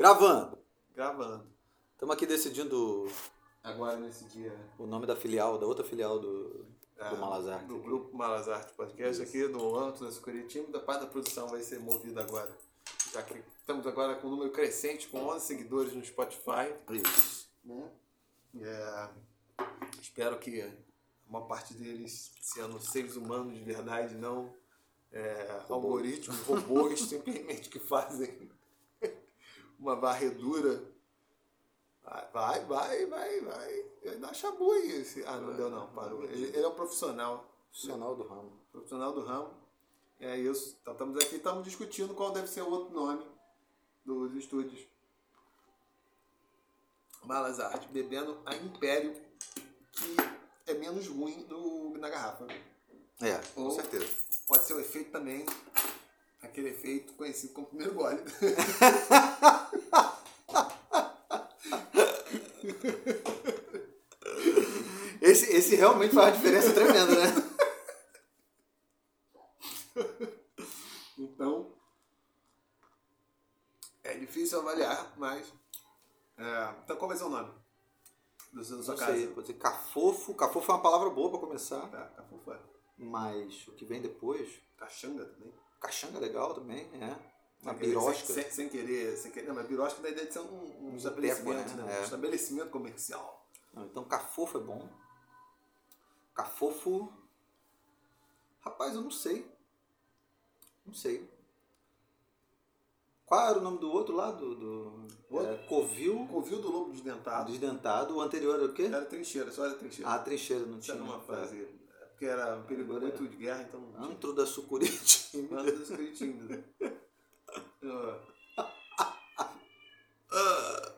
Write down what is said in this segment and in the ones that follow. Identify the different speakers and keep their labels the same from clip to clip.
Speaker 1: Gravando.
Speaker 2: Gravando.
Speaker 1: Estamos aqui decidindo
Speaker 2: Agora nesse dia.
Speaker 1: o nome da filial, da outra filial do,
Speaker 2: é,
Speaker 1: do Malazarte.
Speaker 2: Do grupo Malazarte Podcast aqui, do Anto, da Sucuritim, da parte da produção vai ser movida agora. Já que estamos agora com um número crescente, com 11 seguidores no Spotify.
Speaker 1: Isso.
Speaker 2: né? É, espero que uma parte deles sendo seres humanos de verdade, não é, algoritmos, robôs simplesmente que fazem uma varredura. Vai, vai, vai, vai. Ele dá chabu aí. Esse... Ah, não deu não, parou. Ele, ele é um profissional.
Speaker 1: Profissional do ramo.
Speaker 2: Profissional do ramo. É isso. Então, estamos aqui, estamos discutindo qual deve ser o outro nome dos estúdios. Malas Arte, bebendo a Império, que é menos ruim do, na garrafa.
Speaker 1: É, com
Speaker 2: Ou-
Speaker 1: certeza.
Speaker 2: Pode ser o efeito também, aquele efeito conhecido como primeiro gole.
Speaker 1: Esse, esse realmente faz uma diferença tremenda, né?
Speaker 2: Então, é difícil avaliar, mas. é, então, qual vai ser o nome? Do da sua casa?
Speaker 1: sei, pode ser cafofo. Cafofo é uma palavra boa para começar.
Speaker 2: Tá, tá fofo.
Speaker 1: Mas o que vem depois,
Speaker 2: Caxanga também.
Speaker 1: Caxanga é legal também, é. Uma
Speaker 2: Sem
Speaker 1: birosca.
Speaker 2: Sem, sem querer, sem querer. Não, mas birosca dá a ideia de ser um, um
Speaker 1: Um
Speaker 2: estabelecimento,
Speaker 1: né?
Speaker 2: né?
Speaker 1: É.
Speaker 2: Um estabelecimento comercial.
Speaker 1: Não, então cafofo é bom. Cafofo. Rapaz, eu não sei. Não sei. Qual era o nome do outro lá? Do, do
Speaker 2: Outro?
Speaker 1: é, Covil
Speaker 2: Covil do Lobo Desdentado.
Speaker 1: Desdentado. O anterior era o quê?
Speaker 2: Era trincheira, só era trincheira.
Speaker 1: Ah, trincheira, não
Speaker 2: Isso
Speaker 1: tinha.
Speaker 2: era uma fase. É, Porque era um período
Speaker 1: Agora
Speaker 2: muito de guerra, então tinha.
Speaker 1: Antro da Sucuriti.
Speaker 2: Manda dos cretinos. Ah,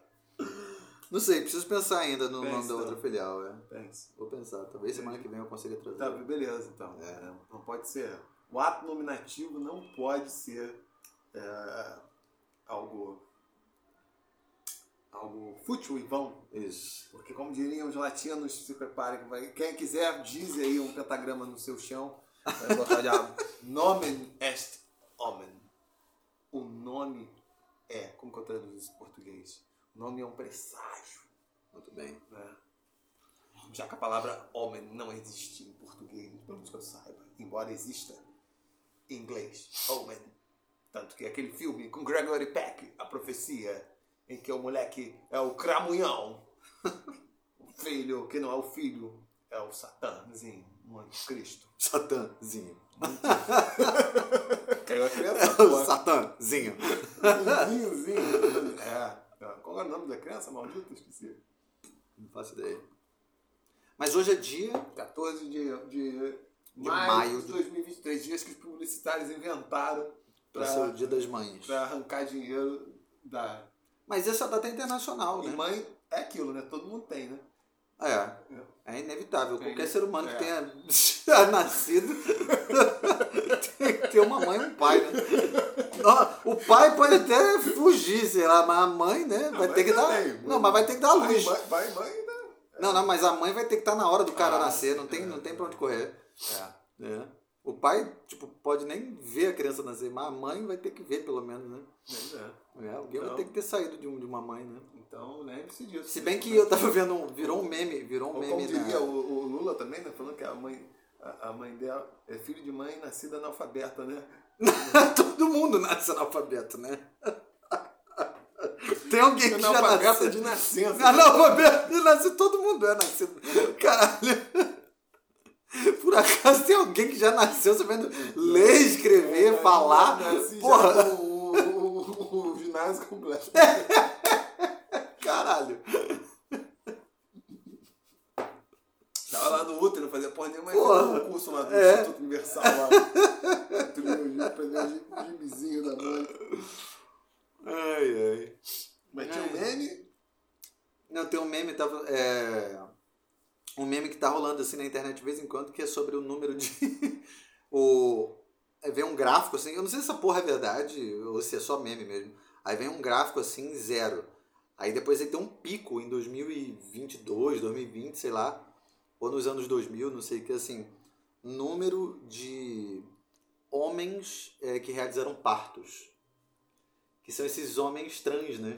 Speaker 1: Não sei, preciso pensar ainda no
Speaker 2: Pensa,
Speaker 1: nome da outra filial. É.
Speaker 2: Pensa.
Speaker 1: Vou pensar. Talvez semana que vem eu consiga trazer.
Speaker 2: Tá, beleza, então.
Speaker 1: É.
Speaker 2: Não pode ser. O ato nominativo não pode ser é, algo. Algo fútil e vão.
Speaker 1: Isso.
Speaker 2: Porque, como diriam os latinos, se preparem. Quem quiser, diz aí um pentagrama no seu chão. Vai botar de Nomen est omen. O nome é. Como que eu traduzo isso em português? O nome é um presságio.
Speaker 1: Muito bem.
Speaker 2: né? Já que a palavra homem não existe em português, pelo menos que eu saiba, embora exista em inglês, homem. Tanto que aquele filme com Gregory Peck, A Profecia, em que o moleque é o cramunhão, o filho, que não é o filho, é o Satãzinho, o anticristo.
Speaker 1: Satãzinho.
Speaker 2: Caiu a criança,
Speaker 1: o
Speaker 2: pô.
Speaker 1: Satãzinho.
Speaker 2: Zinho, É. Qual era o nome da criança, maldito? Esqueci.
Speaker 1: Não faço ideia. Mas hoje é dia
Speaker 2: 14 de, de,
Speaker 1: De
Speaker 2: maio,
Speaker 1: maio
Speaker 2: de 2023, dias que os publicitários inventaram
Speaker 1: para ser o
Speaker 2: para
Speaker 1: dia das mães.
Speaker 2: arrancar dinheiro da.
Speaker 1: Mas essa data é internacional,
Speaker 2: E
Speaker 1: né?
Speaker 2: mãe é aquilo, né? Todo mundo tem, né?
Speaker 1: É. É inevitável.
Speaker 2: Tem.
Speaker 1: Qualquer ser humano
Speaker 2: É.
Speaker 1: que tenha nascido tem que ter uma mãe e um pai, né? O pai pode até fugir, sei lá, mas a mãe, né? Vai
Speaker 2: mãe
Speaker 1: ter que dar. Não, mas vai ter que dar luz.
Speaker 2: mãe, pai, mãe, né?
Speaker 1: Não, não, mas a mãe vai ter que estar na hora do cara
Speaker 2: Ah,
Speaker 1: nascer, não tem,
Speaker 2: é.
Speaker 1: não tem pra onde correr.
Speaker 2: É.
Speaker 1: É. O pai, tipo, pode nem ver a criança nascer, mas a mãe vai ter que ver, pelo menos, né?
Speaker 2: É.
Speaker 1: É, alguém vai
Speaker 2: Então-
Speaker 1: ter que ter saído de, um, de uma mãe, né?
Speaker 2: Então, lembre-se disso.
Speaker 1: Se bem que eu tava vendo um. Virou um meme, virou um meme
Speaker 2: como diria
Speaker 1: na.
Speaker 2: o, o Lula também, né? Falando que a mãe, a, a mãe dela é filho de mãe nascida analfabeta, né?
Speaker 1: Todo mundo nasce analfabeto, né? Tem alguém que já
Speaker 2: Analfabeta
Speaker 1: nasceu.
Speaker 2: de nascença.
Speaker 1: Analfabeto de nascer, todo mundo é nascido. Caralho. Por acaso tem alguém que já nasceu sabendo ler, escrever, falar?
Speaker 2: Nasci já
Speaker 1: Porra,
Speaker 2: o, o, o, o ginásio completo.
Speaker 1: caralho.
Speaker 2: Tava lá no útero, fazia porra nenhuma,
Speaker 1: Porra.
Speaker 2: um curso lá do
Speaker 1: É.
Speaker 2: Instituto Universal lá. Trilogia, aprendeu o gibizinho da mãe.
Speaker 1: Ai, ai.
Speaker 2: Mas tinha um meme.
Speaker 1: Não, tem um meme, tava. É, um meme que tá rolando assim na internet de vez em quando, que é sobre o número de. o, é, vem um gráfico assim, eu não sei se essa porra é verdade ou se é só meme mesmo. Aí vem um gráfico assim, zero. Aí depois ele tem um pico em 2022, 2020, sei lá, ou nos anos 2000, não sei o que, assim, número de homens é, que realizaram partos. Que são esses homens trans, né?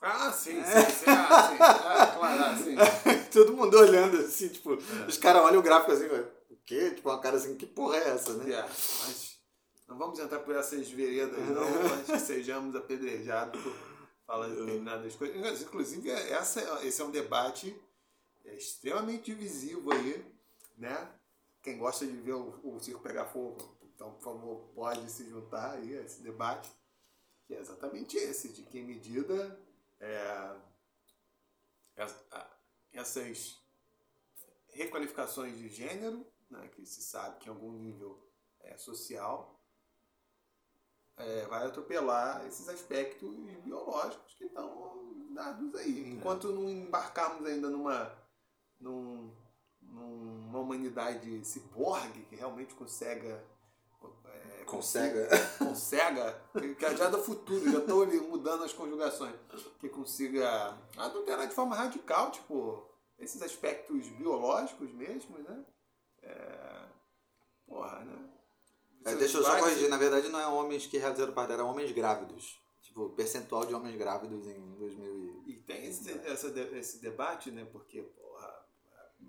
Speaker 2: Ah, sim, sim, sim. Ah, sim. Ah, claro, ah, sim.
Speaker 1: Todo mundo olhando assim, tipo, os caras olham o gráfico assim, o quê? Tipo, uma cara assim, que porra é essa, né?
Speaker 2: É, mas não vamos entrar por essas veredas, não, antes que sejamos apedrejados por falar determinadas coisas. Inclusive, essa, esse é um debate extremamente divisivo aí, né? Quem gosta de ver o, o circo pegar fogo, então, por favor, pode se juntar aí a esse debate, que é exatamente esse, de que medida é, essas requalificações de gênero, né, que se sabe que em algum nível é social, é, vai atropelar esses aspectos biológicos que estão dados aí. Enquanto não embarcarmos ainda numa, num, numa humanidade ciborgue que realmente consegue
Speaker 1: é, consegue
Speaker 2: consegue que é já do futuro já estou mudando as conjugações. Que consiga adulterar de forma radical tipo esses aspectos biológicos mesmo né? É, porra né?
Speaker 1: É, deixa eu só corrigir. na verdade não é homens que realizaram parte eram homens grávidos. Tipo percentual de homens grávidos em 2000
Speaker 2: e, e tem esse, essa, esse debate né? Porque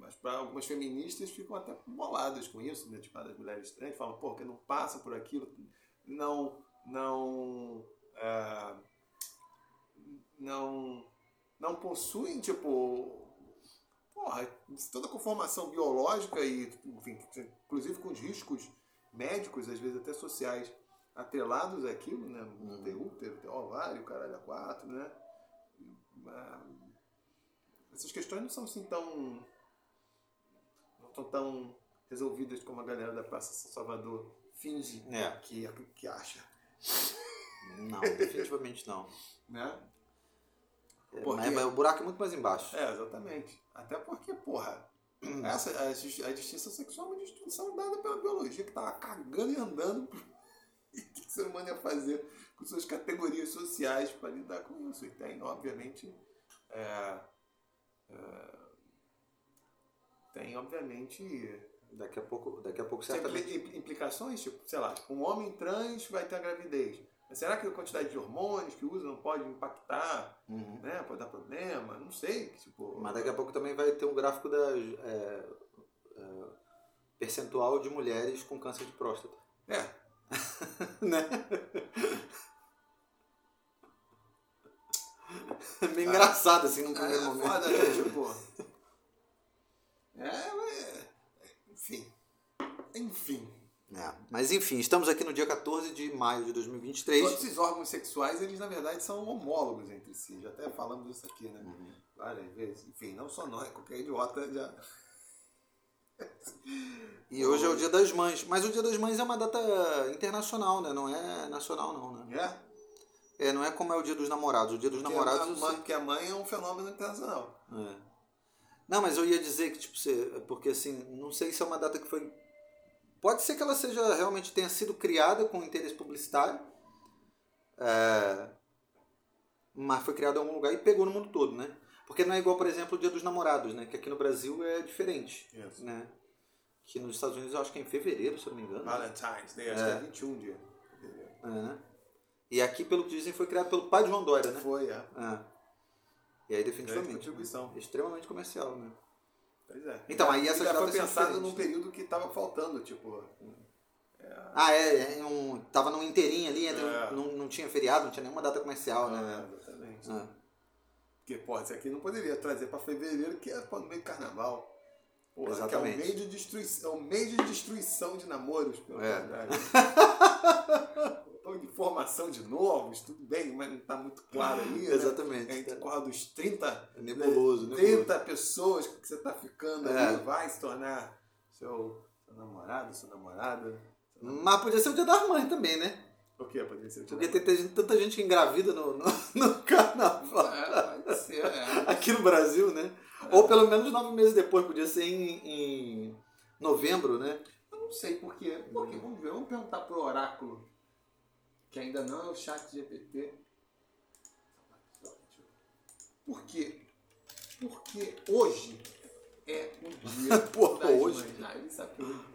Speaker 2: mas para algumas feministas ficam até boladas com isso, né? Tipo, as mulheres trans falam, pô, que não passa por aquilo, não, não, é, não, não possuem, tipo, porra, toda a conformação biológica e, enfim, inclusive com os riscos médicos, às vezes até sociais, atrelados àquilo, né? Uhum. Ter útero, ter ovário, caralho, a quatro, né? Essas questões não são assim tão estão tão resolvidas como a galera da Praça São Salvador finge é. que, que acha.
Speaker 1: Não, definitivamente não.
Speaker 2: Né?
Speaker 1: É, porque... Mas o buraco é muito mais embaixo.
Speaker 2: É, exatamente. Até porque, porra, essa, a, a distinção sexual é uma distinção dada pela biologia que tava cagando e andando. E o que o ser humano ia fazer com suas categorias sociais para lidar com isso? E tem, obviamente, é, é, tem, obviamente.
Speaker 1: Daqui a pouco, daqui a pouco
Speaker 2: certamente. implicações, tipo, sei lá, um homem trans vai ter a gravidez. Mas será que a quantidade de hormônios que usa não pode impactar? Uhum. Né? Pode dar problema? Não sei. Tipo,
Speaker 1: Mas daqui a pouco também vai ter um gráfico da é, é, percentual de mulheres com câncer de próstata.
Speaker 2: É.
Speaker 1: né? É meio ah, engraçado assim no primeiro
Speaker 2: é,
Speaker 1: momento.
Speaker 2: Foda, né? tipo, é, enfim. Enfim.
Speaker 1: É, mas enfim, estamos aqui no dia 14 de maio de 2023.
Speaker 2: Todos esses órgãos sexuais, eles na verdade são homólogos entre si. Já até falamos disso aqui, né? Uhum. Várias vezes. Enfim, não só nós, qualquer idiota já.
Speaker 1: E hoje é o Dia das Mães. Mas o Dia das Mães é uma data internacional, né? Não é nacional, não, né? É? É, não é como é o Dia dos Namorados. O Dia dos
Speaker 2: porque
Speaker 1: Namorados.
Speaker 2: A mãe, Porque a mãe é um fenômeno internacional.
Speaker 1: É. Não, mas eu ia dizer que, tipo, você, porque assim, não sei se é uma data que foi. Pode ser que ela seja realmente tenha sido criada com interesse publicitário, é, mas foi criada em algum lugar e pegou no mundo todo, né? Porque não é igual, por exemplo, o Dia dos Namorados, né? Que aqui no Brasil é diferente,
Speaker 2: yes.
Speaker 1: né? Que nos Estados Unidos eu acho que é em fevereiro, se eu não me engano.
Speaker 2: Valentine's Day, acho é. que é 21 dia.
Speaker 1: É, né? E aqui, pelo que dizem, foi criado pelo pai de João Dória, né?
Speaker 2: Foi, é.
Speaker 1: é. E aí definitivamente.
Speaker 2: contribuição.
Speaker 1: Extremamente comercial, né?
Speaker 2: Pois é.
Speaker 1: Então, aí essa
Speaker 2: já foi pensado num período que estava faltando, tipo.
Speaker 1: É... Ah, é, é um, tava num inteirinho ali, entre, é. não, não tinha feriado, não tinha nenhuma data comercial, né?
Speaker 2: É, exatamente. É. Porque, pô, isso aqui não poderia trazer para fevereiro, que é no meio do carnaval. Exatamente. Que é um meio de destruição, é um meio de destruição de namoros, pelo é. de formação de novos, tudo bem, mas não está muito claro aí. Né?
Speaker 1: Exatamente.
Speaker 2: Entre corra dos 30,
Speaker 1: é nebuloso,
Speaker 2: né, 30 nebuloso. pessoas que você está ficando é. ali, vai se tornar seu, seu namorado, sua namorada.
Speaker 1: Mas podia ser o dia das mães também, né?
Speaker 2: O que podia ser o dia
Speaker 1: Podia ter, ter tanta gente que engravida no, no, no carnaval.
Speaker 2: É, pode ser, é.
Speaker 1: Aqui no Brasil, né? É. Ou pelo menos nove meses depois, podia ser em, em novembro, né?
Speaker 2: Eu não sei por quê. Porque, vamos ver, vamos perguntar pro oráculo que ainda não é o chat GPT. Por quê? Porque hoje é um dia
Speaker 1: Porra, das hoje.
Speaker 2: mães. Ele sabe que hoje.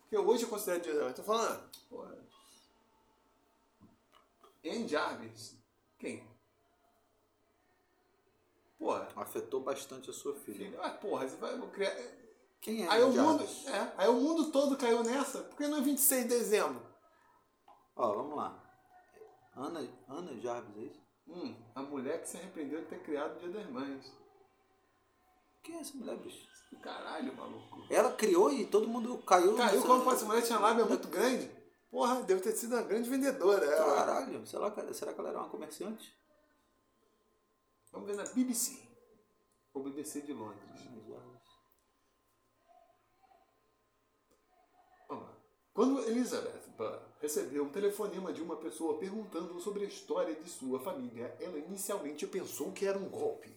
Speaker 2: Porque hoje eu considero dia Eu tô falando. Porra. Anne Jarvis. Quem? porra.
Speaker 1: Afetou bastante a sua filha.
Speaker 2: Ah, porra, você vai criar.
Speaker 1: Quem é
Speaker 2: Aí o, mundo,
Speaker 1: Jarvis?
Speaker 2: é, aí o mundo todo caiu nessa, porque não é 26 de dezembro.
Speaker 1: Ó, vamos lá. Ana, Ana Jarvis, é isso?
Speaker 2: Hum, a mulher que se arrependeu de ter criado o Dia das Mães.
Speaker 1: Quem é essa mulher, bicho?
Speaker 2: Caralho, maluco.
Speaker 1: Ela criou e todo mundo caiu.
Speaker 2: Caiu como pode essa mulher tinha lábia muito grande. Porra, deve ter sido uma grande vendedora. Ela.
Speaker 1: Caralho, será, que- será que ela era uma comerciante?
Speaker 2: Vamos ver na BBC. Ou BBC de Londres. Vamos lá. Quando Elizabeth Burr recebeu um telefonema de uma pessoa perguntando sobre a história de sua família, ela inicialmente pensou que era um golpe.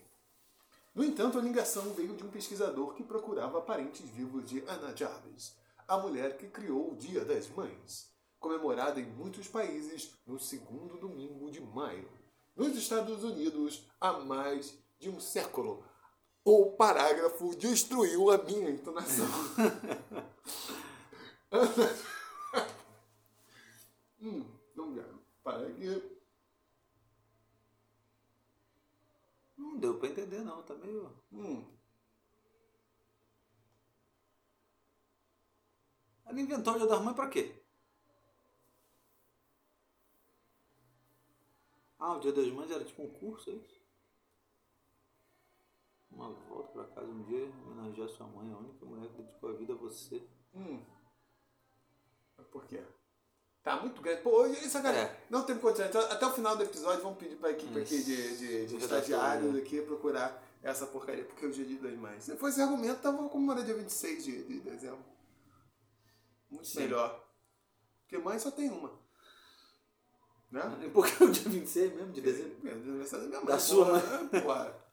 Speaker 2: No entanto, a ligação veio de um pesquisador que procurava parentes vivos de Anna Jarvis, a mulher que criou o Dia das Mães, comemorado em muitos países no segundo domingo de maio. Nos Estados Unidos, há mais de um século. O parágrafo destruiu a minha entonação. hum, vamos ver. Para aqui.
Speaker 1: Não deu pra entender não, tá meio.
Speaker 2: Hum.
Speaker 1: Ela inventou o Dia das Mães pra quê? Ah, o Dia das Mães era tipo um curso, é isso? Uma volta pra casa um dia, homenagear sua mãe, a única mulher que dedicou a vida a você.
Speaker 2: Hum. Por quê? Tá muito grande. Pô, essa galera.
Speaker 1: É.
Speaker 2: Não tem condições. Então, Até o final do episódio, vamos pedir pra equipe aqui de, de, de estagiários
Speaker 1: né?
Speaker 2: aqui procurar essa porcaria, porque é o dia de das mães. Se fosse esse argumento, tava comemorando dia 26 de, de dezembro. Muito
Speaker 1: Sim.
Speaker 2: melhor. Porque mãe só tem uma. Né?
Speaker 1: Porque é o dia 26 mesmo de dezembro.
Speaker 2: É, do aniversário da minha mãe.
Speaker 1: Da sua
Speaker 2: mãe. Porra.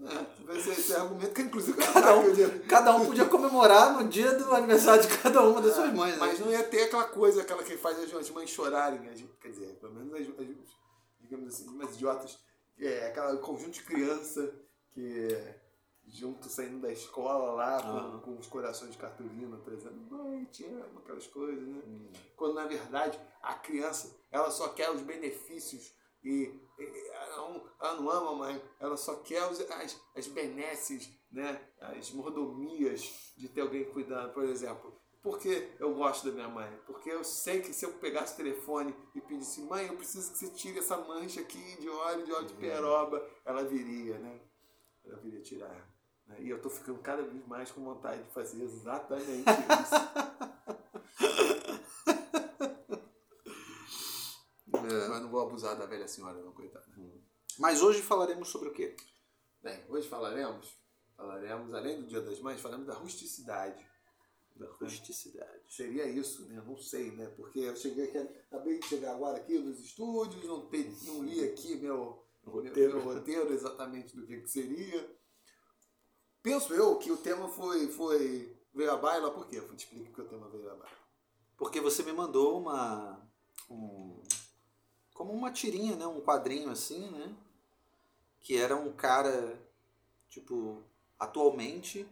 Speaker 2: É, vai ser esse argumento que inclusive
Speaker 1: Cada um, cada um podia comemorar no dia do aniversário de cada uma das suas mães. né?
Speaker 2: Mas não ia ter aquela coisa, aquela que faz as mães chorarem. as- quer dizer, pelo menos as, as- digamos assim, mais idiotas. É aquela conjunto de criança que junto saindo da escola lá com,
Speaker 1: Aham.
Speaker 2: com os corações de cartolina, por exemplo, mãe, te amo, aquelas coisas, né?
Speaker 1: Hum.
Speaker 2: Quando na verdade a criança ela só quer os benefícios e, e ela, não, ela não ama a mãe, ela só quer os- as, as benesses, né? as mordomias de ter alguém cuidando, por exemplo. Por que eu gosto da minha mãe? Porque eu sei que se eu pegasse o telefone e pedisse, mãe, eu preciso que você tire essa mancha aqui de óleo, de óleo de peroba, ela viria, né? Ela viria tirar. né? E eu tô ficando cada vez mais com vontade de fazer exatamente isso. Mas não vou abusar da velha senhora, não, coitada.
Speaker 1: Mas hoje falaremos sobre o quê?
Speaker 2: Bem, hoje falaremos, falaremos, além do Dia das Mães, falaremos da rusticidade.
Speaker 1: Da rusticidade.
Speaker 2: Seria isso, né? Não sei, né? Porque eu cheguei aqui, acabei de chegar agora aqui nos estúdios, não, pe- não li aqui meu
Speaker 1: Roteiro.
Speaker 2: meu, meu roteiro exatamente do que, que seria. Penso eu que o tema foi, foi veio à baila, por quê? Eu te explico que o tema veio à baila.
Speaker 1: Porque você me mandou uma. Um, como uma tirinha, né? Um quadrinho assim, né? Que era um cara, tipo, atualmente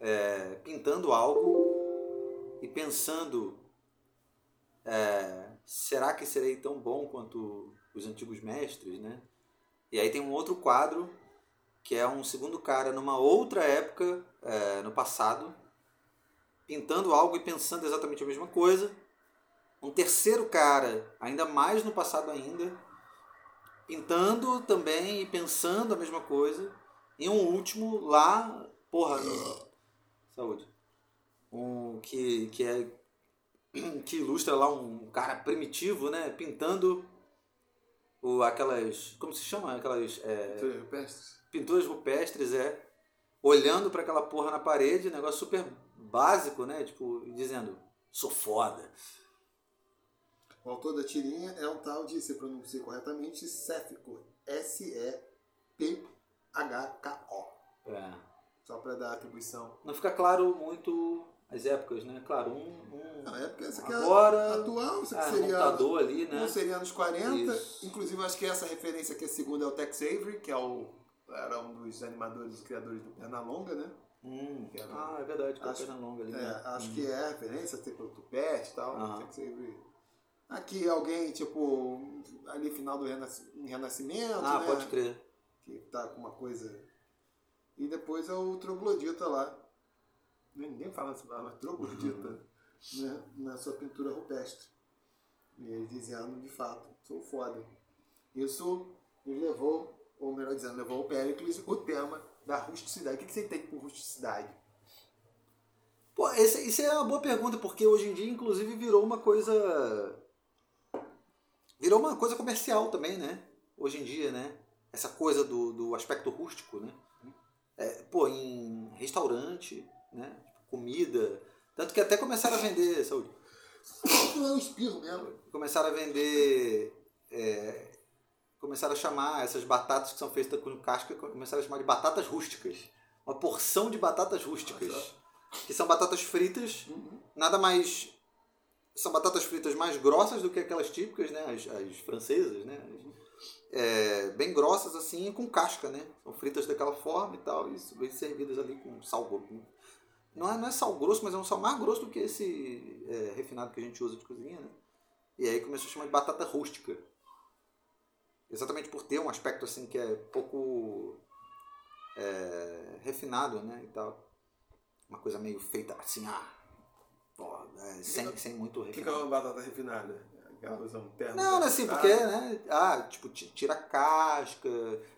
Speaker 1: é, pintando algo e pensando. é, será que serei tão bom quanto os antigos mestres, né? E aí tem um outro quadro que é um segundo cara numa outra época, é, no passado, pintando algo e pensando exatamente a mesma coisa. Um terceiro cara, ainda mais no passado ainda, pintando também e pensando a mesma coisa. E um último lá, porra, saúde. Um que, que é que ilustra lá um cara primitivo, né, pintando o, aquelas, como se chama? Aquelas é,
Speaker 2: repete?
Speaker 1: pinturas rupestres, é, olhando para aquela porra na parede, negócio super básico, né? Tipo, dizendo, sou foda.
Speaker 2: O autor da tirinha é um tal de, se pronunciar corretamente, Séfico. S-E-P-H-K-O.
Speaker 1: É.
Speaker 2: Só para dar atribuição.
Speaker 1: Não fica claro muito as épocas, né? Claro, um, um
Speaker 2: Não, é porque essa aqui
Speaker 1: Agora,
Speaker 2: é atual, isso aqui
Speaker 1: ah,
Speaker 2: seria.
Speaker 1: computador ali, né?
Speaker 2: Um seria anos 40.
Speaker 1: Isso.
Speaker 2: Inclusive, acho que essa referência aqui, a segunda, é o Tex Avery, que é o, era um dos animadores e criadores do Pernalonga, né?
Speaker 1: Hum.
Speaker 2: Era-
Speaker 1: Ah, é verdade, com a
Speaker 2: Acho-
Speaker 1: perna longa ali.
Speaker 2: É,
Speaker 1: né?
Speaker 2: acho
Speaker 1: Hum.
Speaker 2: que é a referência, tipo, o Tupete e tal.
Speaker 1: Aham.
Speaker 2: Tex Avery. Aqui alguém, tipo, ali final do renasc- Renascimento,
Speaker 1: Ah,
Speaker 2: né?
Speaker 1: pode crer.
Speaker 2: que tá com uma coisa. E depois é o troglodita lá. Ninguém fala essa palavra, troglodita,
Speaker 1: Uhum.
Speaker 2: né? na sua pintura rupestre. E ele dizendo, de fato, sou foda. Isso nos levou, ou melhor dizendo, levou ao Pericles o tema da rusticidade. O que que você entende por rusticidade?
Speaker 1: Pô, esse, isso é uma boa pergunta, porque hoje em dia, inclusive, virou uma coisa. Virou uma coisa comercial também, né? Hoje em dia, né? Essa coisa do, do aspecto rústico, né? É, pô, em restaurante, né? Comida. Tanto que até começaram a vender. Saúde.
Speaker 2: Não é um espirro mesmo.
Speaker 1: Começaram a vender. é, começaram a chamar essas batatas que são feitas com casca, começaram a chamar de batatas rústicas. Uma porção de batatas rústicas. Que são batatas fritas, nada mais. São batatas fritas mais grossas do que aquelas típicas, né? As, as francesas, né? É, bem grossas assim, com casca, né? São fritas daquela forma e tal, e bem servidas ali com sal grosso. Não é, não é sal grosso, mas é um sal mais grosso do que esse é, refinado que a gente usa de cozinha, né? E aí começou a chamar de batata rústica. Exatamente por ter um aspecto assim que é pouco é, refinado, né? E tal. Uma coisa meio feita assim, ah, pô, é, sem, sem muito
Speaker 2: O que, que é
Speaker 1: refinado.
Speaker 2: uma batata refinada? Aquela usam termo.
Speaker 1: Não, não é assim, porque, né? Ah, tipo, ti- tira a casca,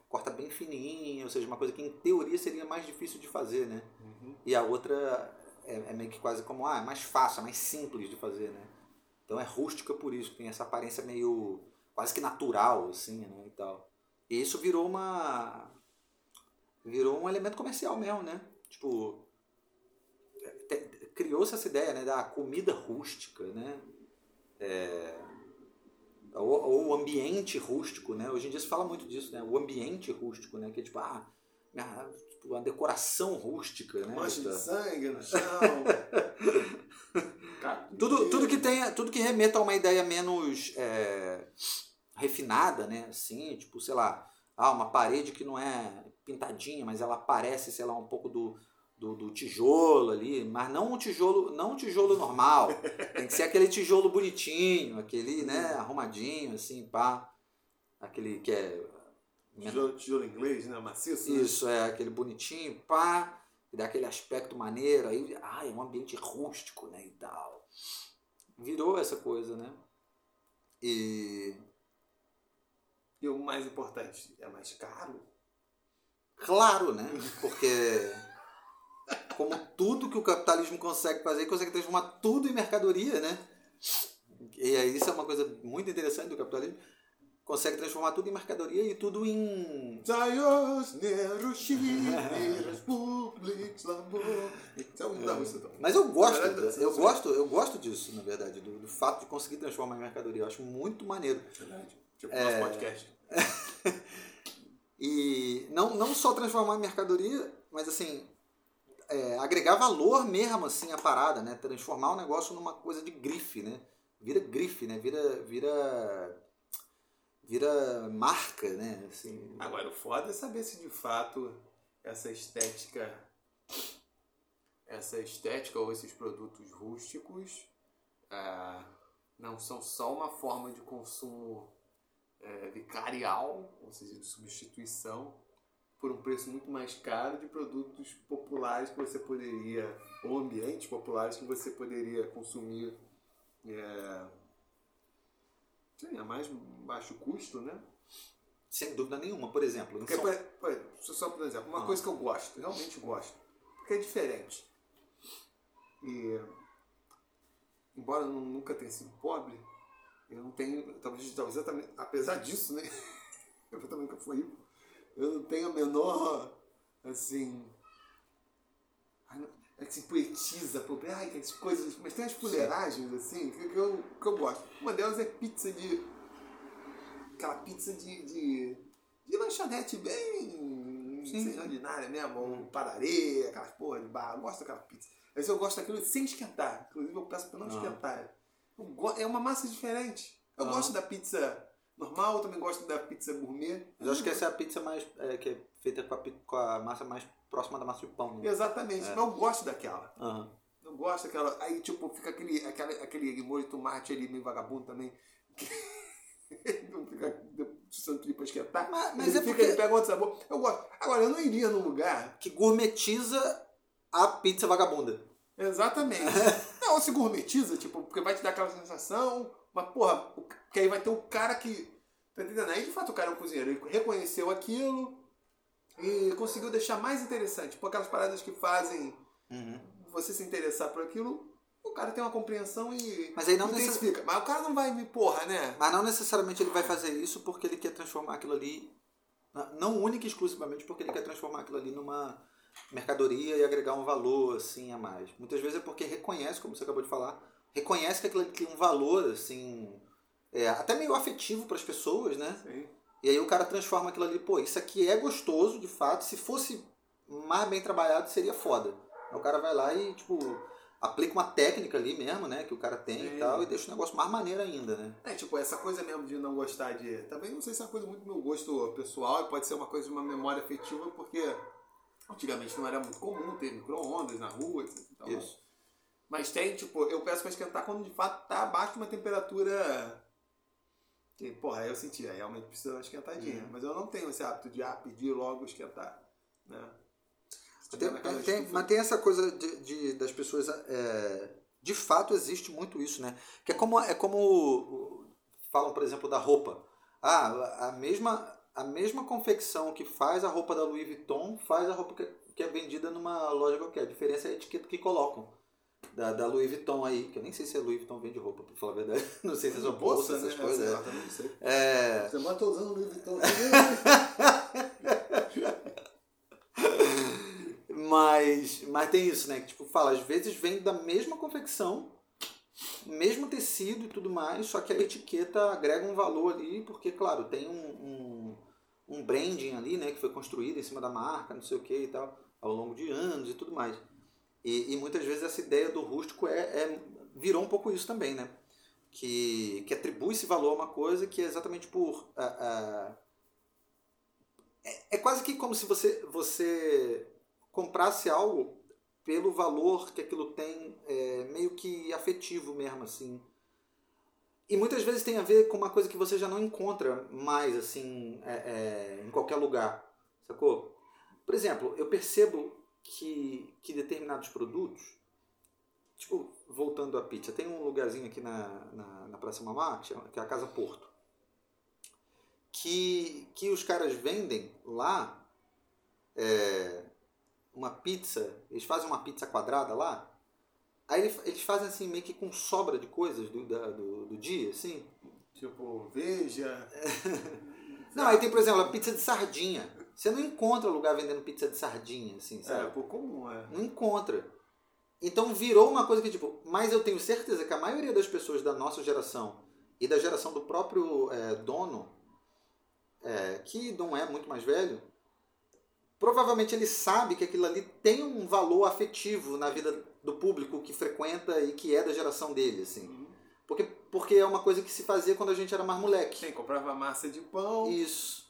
Speaker 1: corta bem fininho, ou seja, uma coisa que em teoria seria mais difícil de fazer, né?
Speaker 2: Uhum.
Speaker 1: E a outra é, é meio que quase como, ah, é mais fácil, é mais simples de fazer, né? Então é rústica por isso, tem essa aparência meio quase que natural, assim, né? E tal. E isso virou uma. virou um elemento comercial mesmo, né? Tipo. Criou-se essa ideia né, da comida rústica, né? É, ou, ambiente rústico, né? Hoje em dia se fala muito disso, né? O ambiente rústico, né? Que é tipo, ah, minha- tipo, uma decoração rústica, né?
Speaker 2: Mancha de sangue no chão.
Speaker 1: Tudo, tudo que tenha, tudo que remeta a uma ideia menos é, refinada, né? Assim, tipo, sei lá, ah, uma parede que não é pintadinha, mas ela parece, sei lá, um pouco do, do, do tijolo ali, mas não um tijolo, não um tijolo normal. Tem que ser aquele tijolo bonitinho, aquele, né, arrumadinho, assim, pá. Aquele que é.
Speaker 2: Tijolo, tijolo inglês, né? Maciço. né?
Speaker 1: Isso, é aquele bonitinho, pá, que dá aquele aspecto maneiro, aí, ah, é um ambiente rústico, né, e tal. Virou essa coisa, né? E,
Speaker 2: E o mais importante, é mais caro?
Speaker 1: claro, né, porque como tudo que o capitalismo consegue fazer, consegue transformar tudo em mercadoria, né? E aí isso é uma coisa muito interessante do capitalismo, consegue transformar tudo em mercadoria e tudo em.
Speaker 2: Então, não, isso não.
Speaker 1: Mas eu gosto, eu gosto, eu gosto disso, na verdade, do, do fato de conseguir transformar em mercadoria. Eu acho muito maneiro.
Speaker 2: Verdade. Tipo,
Speaker 1: É.
Speaker 2: nosso podcast.
Speaker 1: E não, não só transformar em mercadoria, mas assim, é, agregar valor mesmo assim à parada, né? Transformar o negócio numa coisa de grife, né? Vira grife, né? Vira vira vira marca, né? Assim,
Speaker 2: Agora, o foda é saber se de fato essa estética, essa estética ou esses produtos rústicos ah, não são só uma forma de consumo eh, vicarial, ou seja, de substituição, por um preço muito mais caro de produtos populares que você poderia, ou ambientes populares que você poderia consumir é, sim, a mais baixo custo, né?
Speaker 1: sem dúvida nenhuma, por exemplo. em
Speaker 2: Porque,
Speaker 1: São-
Speaker 2: por, por, só- só por exemplo, uma
Speaker 1: Ah.
Speaker 2: coisa que eu gosto, realmente gosto, porque é diferente. E, embora eu nu- nunca tenha sido pobre, eu não tenho, talvez, talvez eu também, apesar disso, né? Eu também nunca fui rico. Eu não tenho a menor, assim. É se poetiza, pobre, ai, as coisas. Mas tem as fuleiragens, assim, que, que eu, que eu gosto. Uma delas é pizza de. Aquela pizza de. de, de lanchonete bem.
Speaker 1: Sim.
Speaker 2: Ordinária mesmo, um parareia, aquelas porra de bar. Eu gosto daquela pizza. Mas eu gosto daquilo sem esquentar. Inclusive eu peço pra não
Speaker 1: Ah.
Speaker 2: esquentar. Go- é uma massa diferente. Eu
Speaker 1: Ah.
Speaker 2: gosto da pizza normal, eu também gosto da pizza gourmet.
Speaker 1: Mas eu acho que essa é a pizza mais. é, que é feita com a, com a massa mais próxima da massa de pão. Né?
Speaker 2: Exatamente,
Speaker 1: É.
Speaker 2: mas eu gosto daquela.
Speaker 1: Aham.
Speaker 2: Eu gosto daquela. Aí, tipo, fica aquele, aquele, aquele molho de tomate ali meio vagabundo também. Não fica- se centro pra esquentar.
Speaker 1: Mas, mas
Speaker 2: ele
Speaker 1: é
Speaker 2: fica,
Speaker 1: porque
Speaker 2: ele pega outro sabor. Eu gosto. Agora, eu não iria num lugar.
Speaker 1: que gourmetiza a pizza vagabunda.
Speaker 2: Exatamente. não, se gourmetiza, tipo, porque vai te dar aquela sensação, mas porra, que aí vai ter o cara que. Tá entendendo? Aí de fato o cara é um cozinheiro, ele reconheceu aquilo e conseguiu deixar mais interessante. Tipo, aquelas paradas que fazem você se interessar por aquilo, o cara tem uma compreensão e
Speaker 1: Mas aí não
Speaker 2: intensifica. Mas o cara não vai me porra, né?
Speaker 1: Mas não necessariamente ele vai fazer isso porque ele quer transformar aquilo ali, não única e exclusivamente porque ele quer transformar aquilo ali numa mercadoria e agregar um valor assim a mais. Muitas vezes é porque reconhece, como você acabou de falar, reconhece que aquilo tem um valor assim, é, até meio afetivo para as pessoas, né?
Speaker 2: Sim.
Speaker 1: E aí o cara transforma aquilo ali, pô, isso aqui é gostoso, de fato, se fosse mais bem trabalhado seria foda. Aí o cara vai lá e, tipo, aplica uma técnica ali mesmo, né, que o cara tem
Speaker 2: Sim.
Speaker 1: e tal, e deixa o negócio mais maneiro ainda, né?
Speaker 2: É, tipo, essa coisa mesmo de não gostar de. Também não sei se é uma coisa muito do meu gosto pessoal, e pode ser uma coisa de uma memória afetiva, porque antigamente não era muito comum ter micro-ondas na rua, etc. e tal.
Speaker 1: Isso.
Speaker 2: Mas tem, tipo, eu peço pra esquentar quando de fato tá abaixo de uma temperatura. Que, porra, aí eu senti, aí realmente precisa dar uma esquentadinha.
Speaker 1: Uhum.
Speaker 2: Mas eu não tenho esse hábito de ah, pedir logo esquentar. Né?
Speaker 1: Tem, tem- tem- mas tem essa coisa de, de- das pessoas. é, de fato existe muito isso, né? Que é como, é como falam, por exemplo, da roupa. Ah, a mesma, a mesma confecção que faz a roupa da Louis Vuitton faz a roupa que, que é vendida numa loja qualquer. A diferença é a etiqueta que colocam. Da, da Louis Vuitton aí, que eu nem sei se a Louis Vuitton vende roupa, pra falar a verdade. Não sei se é só bolsa, essas
Speaker 2: né?
Speaker 1: coisas. É.
Speaker 2: lá, não sei.
Speaker 1: É,
Speaker 2: Você mata usando Louis Vuitton.
Speaker 1: Mas, mas tem isso, né? Que tipo, fala, às vezes vem da mesma confecção, mesmo tecido e tudo mais, só que a etiqueta agrega um valor ali, porque, claro, tem um, um, um branding ali, né? Que foi construído em cima da marca, não sei o que e tal, ao longo de anos e tudo mais. E, e muitas vezes essa ideia do rústico é, é virou um pouco isso também, né? Que, que atribui esse valor a uma coisa que é exatamente por. ah, ah, é, é quase que como se você, você comprasse algo pelo valor que aquilo tem, é, meio que afetivo mesmo, assim. E muitas vezes tem a ver com uma coisa que você já não encontra mais, assim, é, é, em qualquer lugar, sacou? Por exemplo, eu percebo que, que determinados produtos, tipo, voltando à pizza, tem um lugarzinho aqui na, na, na Praça Mamá, que é a Casa Porto, que, que os caras vendem lá é, uma pizza, eles fazem uma pizza quadrada lá, aí eles, eles fazem assim meio que com sobra de coisas do, da- do, do dia, assim.
Speaker 2: tipo, veja.
Speaker 1: Não, aí tem, por exemplo, a pizza de sardinha. Você não encontra lugar vendendo pizza de sardinha, assim,
Speaker 2: É,
Speaker 1: sabe?
Speaker 2: pouco comum, é.
Speaker 1: Não encontra. Então virou uma coisa que, tipo, mas eu tenho certeza que a maioria das pessoas da nossa geração e da geração do próprio é, dono, é, que não é muito mais velho, provavelmente ele sabe que aquilo ali tem um valor afetivo na vida do público que frequenta e que é da geração dele, assim.
Speaker 2: Uhum.
Speaker 1: Porque, porque é uma coisa que se fazia quando a gente era mais moleque.
Speaker 2: Quem comprava massa de pão,
Speaker 1: Isso.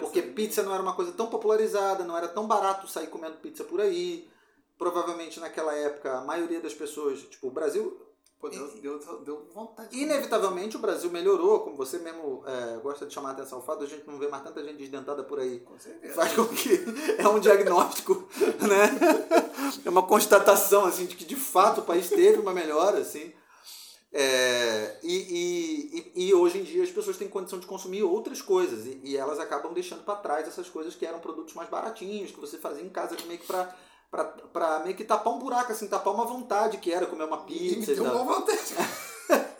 Speaker 1: Porque pizza não era uma coisa tão popularizada, não era tão barato sair comendo pizza por aí. Provavelmente naquela época a maioria das pessoas, tipo, o Brasil,
Speaker 2: Pô, deu, deu, deu vontade. de
Speaker 1: inevitavelmente o Brasil melhorou, como você mesmo é, gosta de chamar a atenção, o fato de a gente não ver mais tanta gente desdentada por aí
Speaker 2: Com
Speaker 1: faz com que é um diagnóstico, né? É uma constatação assim de que de fato o país teve uma melhora, assim. É, e, e, e- hoje em dia as pessoas têm condição de consumir outras coisas e, e elas acabam deixando para trás essas coisas que eram produtos mais baratinhos que você fazia em casa meio que para para meio que tapar um buraco assim tapar uma vontade que era comer uma
Speaker 2: me
Speaker 1: pizza e tal.
Speaker 2: uma vontade.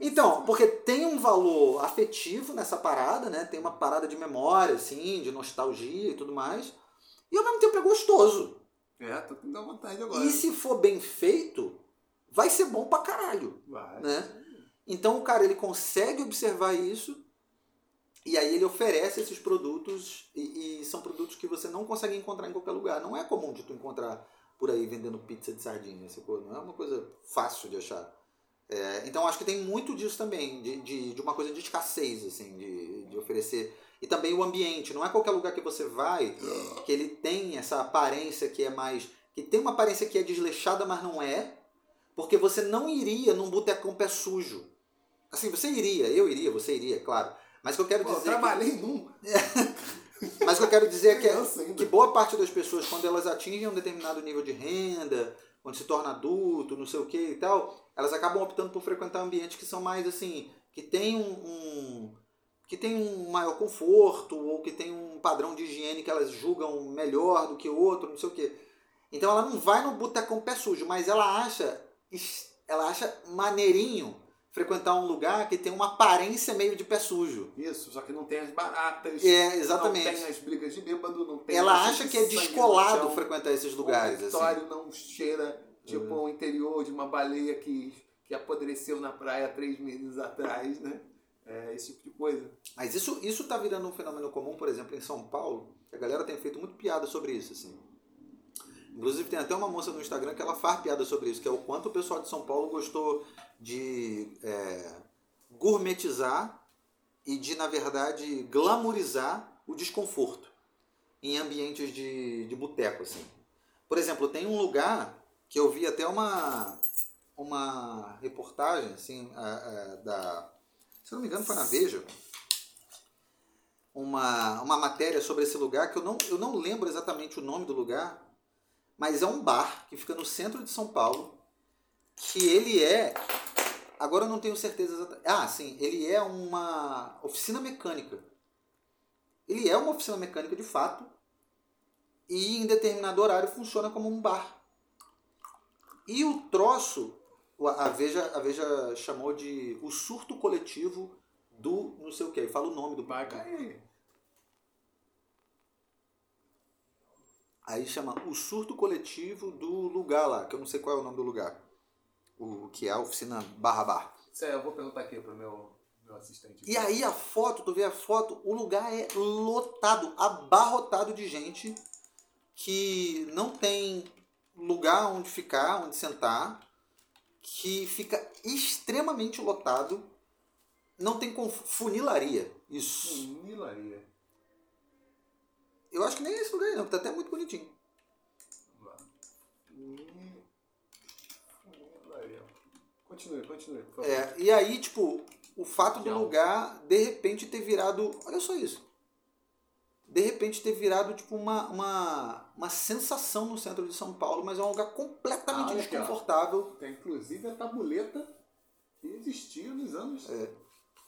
Speaker 1: Então, porque tem um valor afetivo nessa parada, né? Tem uma parada de memória, assim, de nostalgia e tudo mais. E ao mesmo tempo é gostoso.
Speaker 2: É, tô com dando vontade agora.
Speaker 1: E se for bem feito, vai ser bom pra caralho,
Speaker 2: Vai.
Speaker 1: né? Então o cara ele consegue observar isso e aí ele oferece esses produtos e, e são produtos que você não consegue encontrar em qualquer lugar. Não é comum de tu encontrar por aí vendendo pizza de sardinha? Não é uma coisa fácil de achar. É, então acho que tem muito disso também, de, de, de uma coisa de escassez, assim, de, de oferecer. E também o ambiente, não é qualquer lugar que você vai que ele tem essa aparência que é mais. que tem uma aparência que é desleixada, mas não é. Porque você não iria num botecão pé sujo. Assim, você iria, eu iria, você iria, claro. Mas o que eu quero
Speaker 2: Pô,
Speaker 1: dizer.
Speaker 2: eu
Speaker 1: que-
Speaker 2: trabalhei num.
Speaker 1: Mas o que eu quero dizer é que,
Speaker 2: ainda.
Speaker 1: que boa parte das pessoas, quando elas atingem um determinado nível de renda, quando se torna adulto, não sei o que e tal, elas acabam optando por frequentar ambientes que são mais assim, que tem um, um- que tem um maior conforto ou que tem um padrão de higiene que elas julgam melhor do que o outro, não sei o que. Então ela não vai no botecão pé sujo, mas ela acha ela acha maneirinho frequentar um lugar que tem uma aparência meio de pé sujo.
Speaker 2: Isso, só que não tem as baratas.
Speaker 1: É, exatamente.
Speaker 2: Não tem as brigas de bêbado, não tem.
Speaker 1: Ela acha que é descolado frequentar esses
Speaker 2: O
Speaker 1: lugares. Assim.
Speaker 2: Vitório não cheira tipo o interior de uma baleia que, que apodreceu na praia três meses atrás, né? É, esse tipo de coisa.
Speaker 1: Mas isso, isso tá virando um fenômeno comum, por exemplo, em São Paulo. A galera tem feito muito piada sobre isso, assim. Inclusive tem até uma moça no Instagram que ela faz piada sobre isso, que é o quanto o pessoal de São Paulo gostou de é, gourmetizar e de, na verdade, glamourizar o desconforto em ambientes de, de boteco, assim. Por exemplo, tem um lugar que eu vi até uma, uma reportagem, assim, a- a- da... Se não me engano foi na Veja, uma, uma matéria sobre esse lugar que eu não, eu não lembro exatamente o nome do lugar, mas é um bar que fica no centro de São Paulo, que ele é. Agora eu não tenho certeza exatamente. Ah, sim, ele é uma oficina mecânica. Ele é uma oficina mecânica de fato, e em determinado horário funciona como um bar. E o troço, a Veja, a Veja chamou de o surto coletivo do não sei o que, fala o nome do bar.
Speaker 2: cair.
Speaker 1: Aí chama o surto coletivo do lugar lá, que eu não sei qual é o nome do lugar. O que é a oficina barra bar.
Speaker 2: Isso aí, eu vou perguntar aqui pro meu, meu assistente.
Speaker 1: E aí a foto, tu vê a foto, o lugar é lotado, abarrotado de gente que não tem lugar onde ficar, onde sentar, que fica extremamente lotado, não tem funilaria. Isso.
Speaker 2: Milaria.
Speaker 1: Eu acho que nem é esse lugar aí não, que tá até muito bonitinho.
Speaker 2: Continue, continue, por favor.
Speaker 1: É, e aí, tipo, o fato do lugar de repente ter virado. Olha só isso. De repente ter virado tipo uma, uma, uma sensação no centro de São Paulo, mas é um lugar completamente
Speaker 2: Ah,
Speaker 1: desconfortável.
Speaker 2: Tem inclusive a tabuleta que existia nos anos
Speaker 1: É.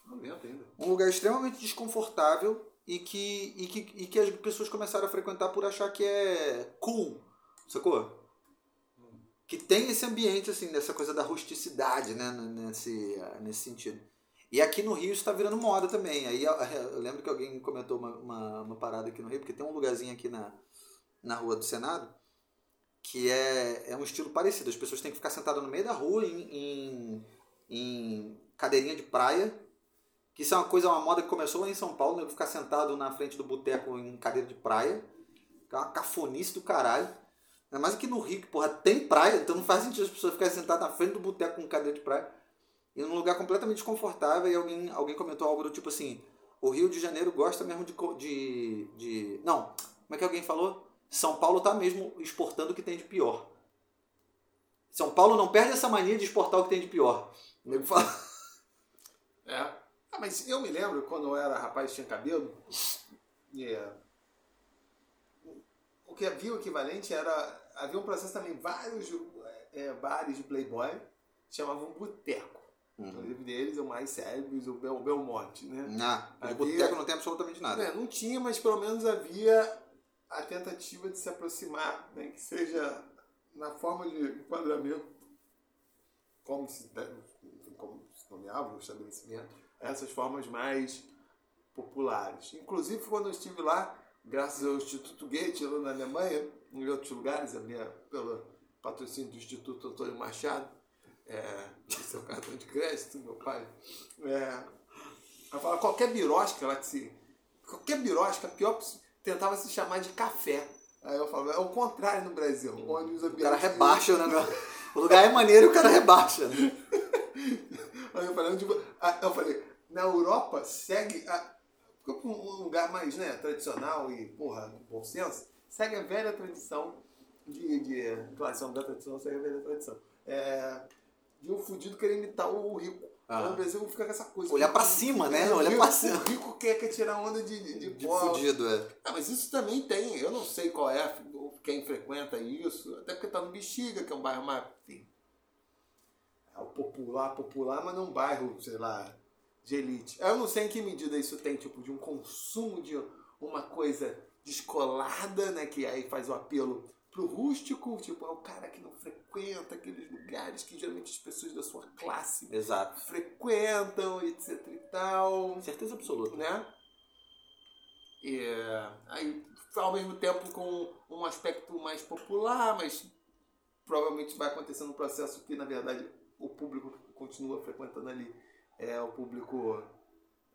Speaker 2: 90 ainda.
Speaker 1: Um lugar extremamente desconfortável e que, e, que, e que as pessoas começaram a frequentar por achar que é cool, sacou? Que tem esse ambiente, assim, dessa coisa da rusticidade, né, nesse, nesse sentido. E aqui no Rio isso tá virando moda também. Aí eu lembro que alguém comentou uma, uma, uma parada aqui no Rio, porque tem um lugarzinho aqui na, na Rua do Senado que é, é um estilo parecido. As pessoas têm que ficar sentadas no meio da rua em, em, em cadeirinha de praia que isso é uma coisa, uma moda que começou lá em São Paulo, né? Ficar sentado na frente do boteco em cadeira de praia. Que é uma cafonice do caralho. Ainda mais aqui no Rio, que porra, tem praia, então não faz sentido as pessoas ficarem sentadas na frente do boteco com cadeira de praia. E num lugar completamente desconfortável, e alguém, alguém comentou algo do tipo assim, o Rio de Janeiro gosta mesmo de, de, de... Não, como é que alguém falou? São Paulo tá mesmo exportando o que tem de pior. São Paulo não perde essa mania de exportar o que tem de pior. O nego fala...
Speaker 2: É. Ah, mas eu me lembro quando eu era rapaz tinha cabelo. e, é, o que havia o equivalente era. Havia um processo também, vários é, bares de Playboy chamavam boteco. Inclusive deles, o mais célebres, o Bel, Belmonte, né?
Speaker 1: De
Speaker 2: Havia-
Speaker 1: boteco não tem absolutamente nada.
Speaker 2: É, não tinha, mas pelo menos havia a tentativa de se aproximar, né, que seja na forma de enquadramento, como se, como se nomeava o estabelecimento, essas formas mais populares. Inclusive, quando eu estive lá, graças ao Instituto Goethe, lá na Alemanha, em outros lugares, a minha, pelo patrocínio do Instituto Antônio Machado, é, o cartão de crédito meu pai, é, ela fala, qualquer birosca lá que se. Qualquer birosca, pior tentava se chamar de café. Aí eu falo, é o contrário no Brasil, onde os
Speaker 1: O cara rebaixa negócio. O lugar é maneiro e o cara rebaixa. né?
Speaker 2: Aí eu falei, eu falei, na Europa segue. A, ficou um lugar mais né, tradicional e, porra, com bom senso, segue a velha tradição de. de claro, são da tradição, segue a velha tradição. É, de um fudido querer imitar o rico. Ah. No Brasil fica com essa coisa.
Speaker 1: Olhar pra cima, né? Olhar pra cima.
Speaker 2: O rico quer, quer tirar onda de, de, de,
Speaker 1: de fudido, é.
Speaker 2: Ah, mas isso também tem. Eu não sei qual é quem frequenta isso. Até porque tá no Bexiga, que é um bairro mais. Enfim, é o popular, popular, mas não um bairro, sei lá, de elite. Eu não sei em que medida isso tem, tipo, de um consumo de uma coisa descolada, né? Que aí faz o apelo pro rústico, tipo, é o cara que não frequenta aqueles lugares que geralmente as pessoas da sua classe
Speaker 1: Exato.
Speaker 2: frequentam, etc e tal.
Speaker 1: Certeza absoluta.
Speaker 2: Né? E, aí, ao mesmo tempo, com um aspecto mais popular, mas provavelmente vai acontecer um processo que, na verdade, o público continua frequentando ali é o público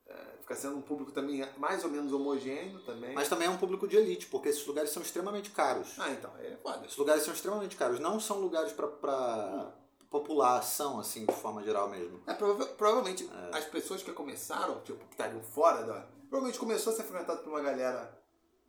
Speaker 2: é, fica sendo um público também mais ou menos homogêneo também.
Speaker 1: Mas também é um público de elite, porque esses lugares são extremamente caros.
Speaker 2: Ah, então, é foda.
Speaker 1: Esses lugares são extremamente caros. Não são lugares para população, assim, de forma geral mesmo.
Speaker 2: É, prova provavelmente é. as pessoas que começaram, tipo, que estariam fora da. Provavelmente começou a ser frequentado por uma galera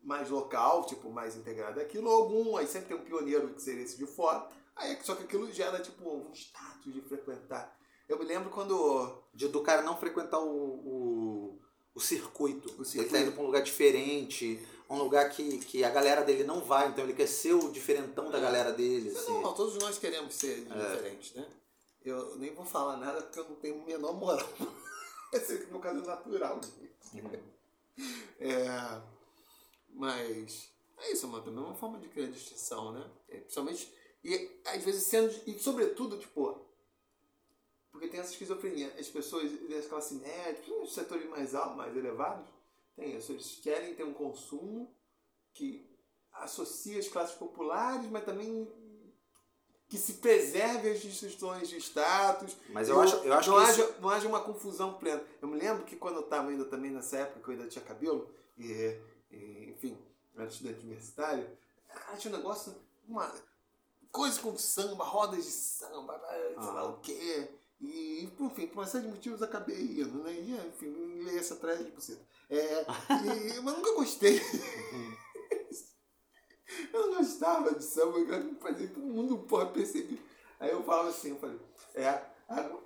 Speaker 2: mais local, tipo, mais integrada aquilo, ou algum, aí sempre tem um pioneiro que seria esse de fora. Aí só que aquilo gera, tipo, um status de frequentar eu me lembro quando.
Speaker 1: De, do cara não frequentar o, o, o circuito. o circuito. Ele tá indo pra um lugar diferente, um lugar que, que a galera dele não vai, então ele quer ser o diferentão da galera dele. Assim.
Speaker 2: Não, não, todos nós queremos ser é. diferentes, né? Eu nem vou falar nada porque eu não tenho a menor moral. Esse é meu caso é natural. Uhum. É, mas é isso, mano. Também é uma forma de criar distinção, né? É, principalmente. E às vezes sendo. E sobretudo, tipo, porque tem essa esquizofrenia. As pessoas das classes médias, os setores mais altos, mais elevados, tem isso. Eles querem ter um consumo que associa as classes populares, mas também que se preserve as instituições de status.
Speaker 1: Mas eu, eu acho, eu acho
Speaker 2: não,
Speaker 1: que
Speaker 2: haja,
Speaker 1: isso...
Speaker 2: não haja uma confusão plena. Eu me lembro que quando eu estava ainda também nessa época, que eu ainda tinha cabelo, e, e enfim, era estudante universitário, tinha um negócio, uma coisa com samba, rodas de samba, sei ah. lá o quê. E, enfim, por uma série de motivos acabei indo, né? E, enfim, leio essa atrás de buceta. É, e, mas nunca gostei. eu não gostava de samba, eu fazia todo mundo, porra, percebi. Aí eu falava assim, eu falei, é,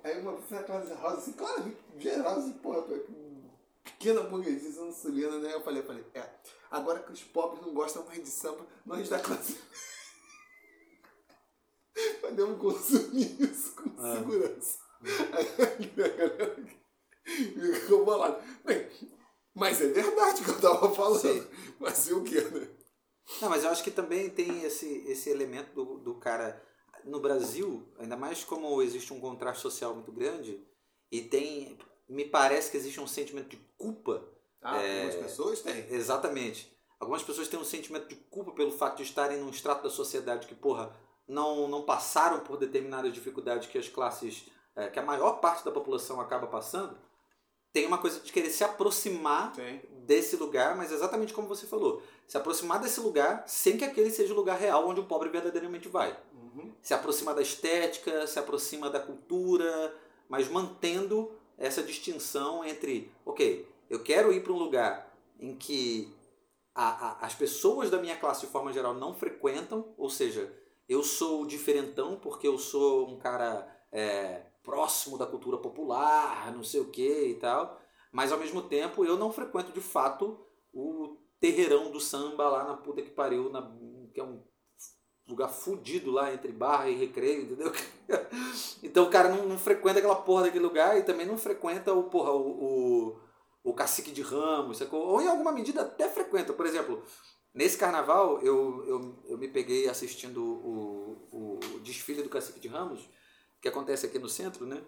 Speaker 2: aí uma pessoa classe rosa, assim, claro, geral, assim, porra, pequena burguesia insulina, né? Eu falei, eu falei, é, agora que os pobres não gostam mais de samba, nós da classe. Podemos consumir isso com ah. segurança. Ficou bolado. Bem, mas é verdade o que eu tava falando. Sim. Mas e o que, né?
Speaker 1: Não, mas eu acho que também tem esse, esse elemento do, do cara. No Brasil, ainda mais como existe um contraste social muito grande, e tem. Me parece que existe um sentimento de culpa.
Speaker 2: Ah, é, algumas pessoas têm.
Speaker 1: É, exatamente. Algumas pessoas têm um sentimento de culpa pelo fato de estarem num extrato da sociedade que, porra, não, não passaram por determinadas dificuldades que as classes é, que a maior parte da população acaba passando, tem uma coisa de querer se aproximar Sim. desse lugar, mas exatamente como você falou, se aproximar desse lugar sem que aquele seja o lugar real onde o pobre verdadeiramente vai. Uhum. Se aproxima da estética, se aproxima da cultura, mas mantendo essa distinção entre, ok, eu quero ir para um lugar em que a, a, as pessoas da minha classe de forma geral não frequentam, ou seja, eu sou diferentão porque eu sou um cara é, próximo da cultura popular, não sei o que e tal. Mas ao mesmo tempo eu não frequento de fato o terreirão do samba lá na puta que pariu, na, que é um lugar fudido lá entre barra e recreio, entendeu? então o cara não, não, frequenta aquela porra daquele lugar e também não frequenta o, porra, o, o, o cacique de ramos, sacou? ou em alguma medida até frequenta. Por exemplo, nesse carnaval eu, eu, eu me peguei assistindo o, o desfile do cacique de ramos que acontece aqui no centro, né?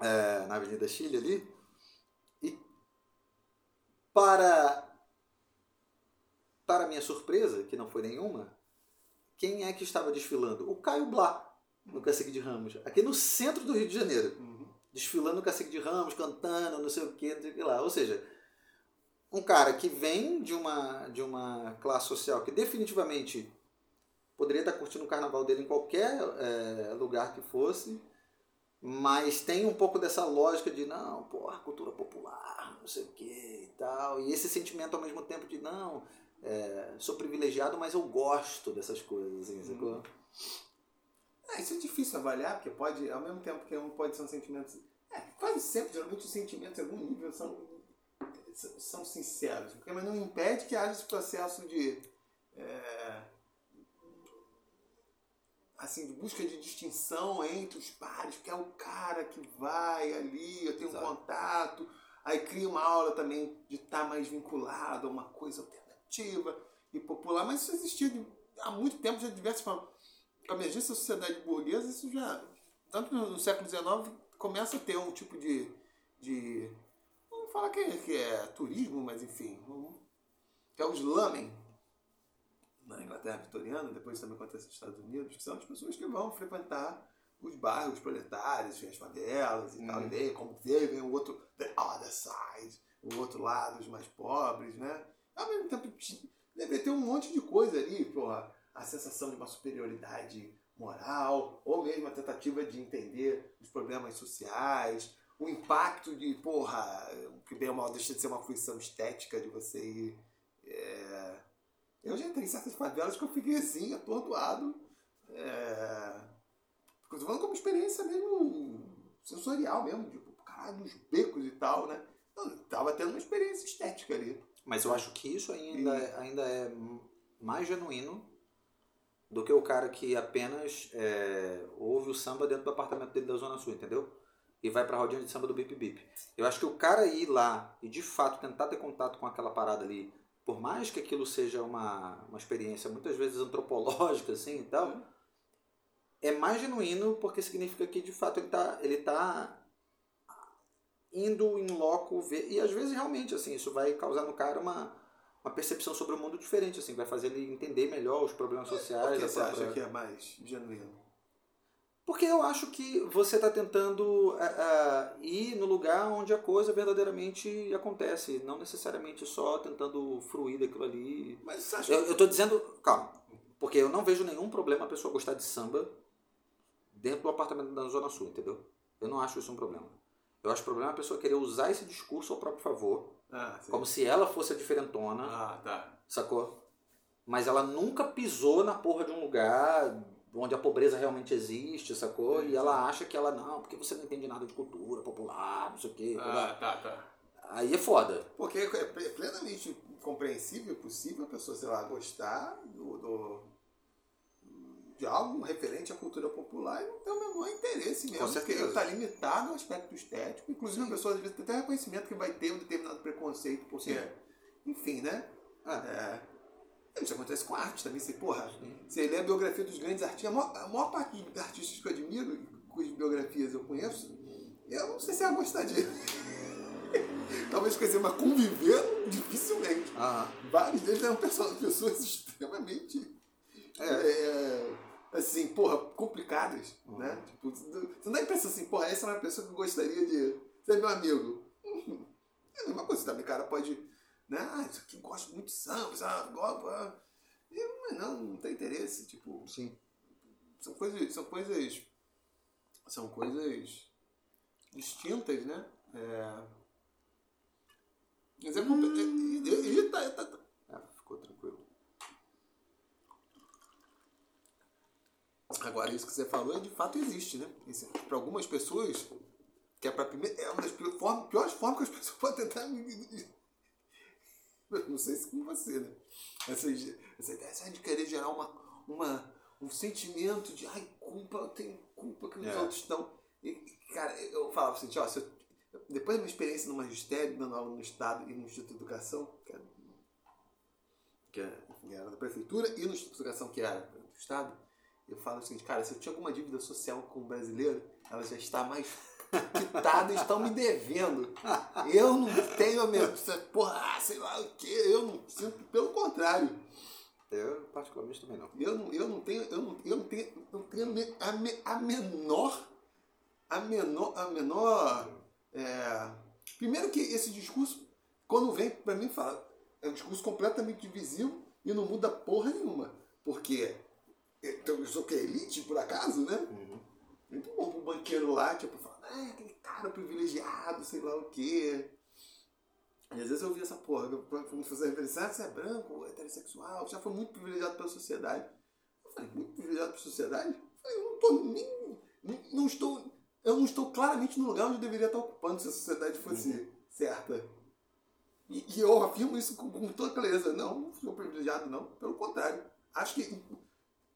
Speaker 1: É, na Avenida Chile ali. E para para minha surpresa, que não foi nenhuma, quem é que estava desfilando? O Caio Blá, no Cacique de Ramos, aqui no centro do Rio de Janeiro. Uhum. Desfilando no Cacique de Ramos, cantando, não sei o que, não sei o que lá. Ou seja, um cara que vem de uma, de uma classe social que definitivamente poderia estar curtindo o carnaval dele em qualquer é, lugar que fosse, mas tem um pouco dessa lógica de não, porra, cultura popular, não sei o que e tal, e esse sentimento ao mesmo tempo de não, é, sou privilegiado, mas eu gosto dessas coisas, assim? Hum.
Speaker 2: Isso é difícil avaliar, porque pode, ao mesmo tempo que um pode ser um sentimento. É, quase sempre, geralmente os sentimentos, em algum nível, são, são sinceros. Mas não impede que haja esse processo de. É, assim, de busca de distinção entre os pares, que é o cara que vai ali, eu tenho Exato. um contato, aí cria uma aula também de estar tá mais vinculado a uma coisa alternativa e popular, mas isso existia de, há muito tempo, já diversas formas. Com a emergência da sociedade burguesa, isso já, tanto no, no século XIX, começa a ter um tipo de. de vamos falar que é, que é turismo, mas enfim, que é o slamming, na Inglaterra vitoriana, depois também acontece nos Estados Unidos, que são as pessoas que vão frequentar os bairros proletários, as favelas e hum. tal, uhum. e ver como vivem o outro, the other side, o outro lado, os mais pobres, né? Ao mesmo tempo, deve ter um monte de coisa ali, porra, a sensação de uma superioridade moral, ou mesmo a tentativa de entender os problemas sociais, o impacto de, porra, que bem ou mal deixa de ser uma fruição estética de você ir. É, eu já entrei em certas favelas que eu fiquei assim, atordoado. É... Falando como experiência mesmo sensorial mesmo, tipo, caralho, nos becos e tal, né? Eu tava tendo uma experiência estética ali.
Speaker 1: Mas eu acho que isso ainda, e... É, ainda é mais genuíno do que o cara que apenas é, ouve o samba dentro do apartamento dele da Zona Sul, entendeu? E vai pra rodinha de samba do Bip Bip. Eu acho que o cara ir lá e de fato tentar ter contato com aquela parada ali por mais que aquilo seja uma, uma experiência muitas vezes antropológica assim e tal, uhum. é mais genuíno porque significa que de fato ele está ele tá indo em loco ver, e às vezes realmente assim, isso vai causar no cara uma, uma percepção sobre o mundo diferente, assim, vai fazer ele entender melhor os problemas sociais. Por
Speaker 2: que você própria... acha que é mais genuíno?
Speaker 1: Porque eu acho que você está tentando uh, uh, ir no lugar onde a coisa verdadeiramente acontece, não necessariamente só tentando fruir daquilo ali.
Speaker 2: Mas você acha
Speaker 1: eu, estou dizendo, calma, porque eu não vejo nenhum problema a pessoa gostar de samba dentro do apartamento da Zona Sul, entendeu? Eu não acho isso um problema. Eu acho problema a pessoa querer usar esse discurso ao próprio favor, ah, como se ela fosse a diferentona,
Speaker 2: ah, tá.
Speaker 1: sacou? Mas ela nunca pisou na porra de um lugar onde a pobreza realmente existe, sacou? E ela acha que ela, não, porque você não entende nada de cultura popular, não sei o quê.
Speaker 2: Ah, tá, tá.
Speaker 1: Aí é foda.
Speaker 2: Porque é plenamente compreensível, possível a pessoa, sei lá, gostar do, do, de algo referente à cultura popular e não ter o menor interesse mesmo. Com porque está limitado ao aspecto estético. Inclusive, Sim. a pessoa às vezes tem até reconhecimento que vai ter um determinado preconceito, porque, Sim. enfim, né? Ah. É, isso acontece com arte também. Você, porra, você lê a biografia dos grandes artistas, a maior, a maior parte de artistas que eu admiro, cujas biografias eu conheço, eu não sei se ia gostar de. Talvez conhecer, mas conviver dificilmente.
Speaker 1: Ah.
Speaker 2: Vários deles eram pessoas, pessoas extremamente. É, é, assim, porra, complicadas, uhum. né? Tipo, você não dá a impressão assim, porra, essa é uma pessoa que eu gostaria de ser meu amigo. É a mesma coisa também, cara pode né? Ah, isso aqui gosto muito de samba, sabe? Gosto, e, não, não tem interesse, tipo.
Speaker 1: Sim.
Speaker 2: São coisas. São coisas. São coisas distintas, né? É... Mas é hum. e, e, e, tá, tá, tá.
Speaker 1: Ah, ficou tranquilo.
Speaker 2: Agora, isso que você falou de fato existe, né? Para algumas pessoas, que é, pra primeira, é uma das piores formas, piores formas que as pessoas podem tentar não sei se com você, né? Essa, essa ideia de querer gerar uma, uma, um sentimento de ai, culpa, eu tenho culpa que os é. outros estão. E, cara, eu falava assim, ó, eu, depois da minha experiência no magistério, dando aula no Estado e no Instituto de Educação, que era, que era, que era da Prefeitura, e no Instituto de Educação, que era do Estado, eu falo o seguinte, cara, se eu tinha alguma dívida social com o brasileiro, ela já está mais quitadas estão me devendo. Eu não tenho a minha. Porra, ah, sei lá o que, eu não sinto, pelo contrário.
Speaker 1: Eu, particularmente, também não.
Speaker 2: Eu não, eu não tenho, eu não, eu não tenho, não tenho a, me, a menor. A menor. A menor. É, primeiro que esse discurso, quando vem para mim, fala, é um discurso completamente divisivo e não muda porra nenhuma. Porque então, eu sou que elite, por acaso, né? Uhum. Muito bom pro banqueiro lá, tipo, ah, aquele cara privilegiado, sei lá o quê. E às vezes eu ouvi essa porra, como fazer referência, ah, você é branco, heterossexual, já foi muito privilegiado pela sociedade. Eu falei, muito privilegiado pela sociedade? Eu falei, eu não tô nem. Não estou eu não estou claramente no lugar onde eu deveria estar ocupando se a sociedade fosse uhum. certa. E, e, eu afirmo isso com, com toda clareza. Não, não sou privilegiado, não. Pelo contrário. Acho que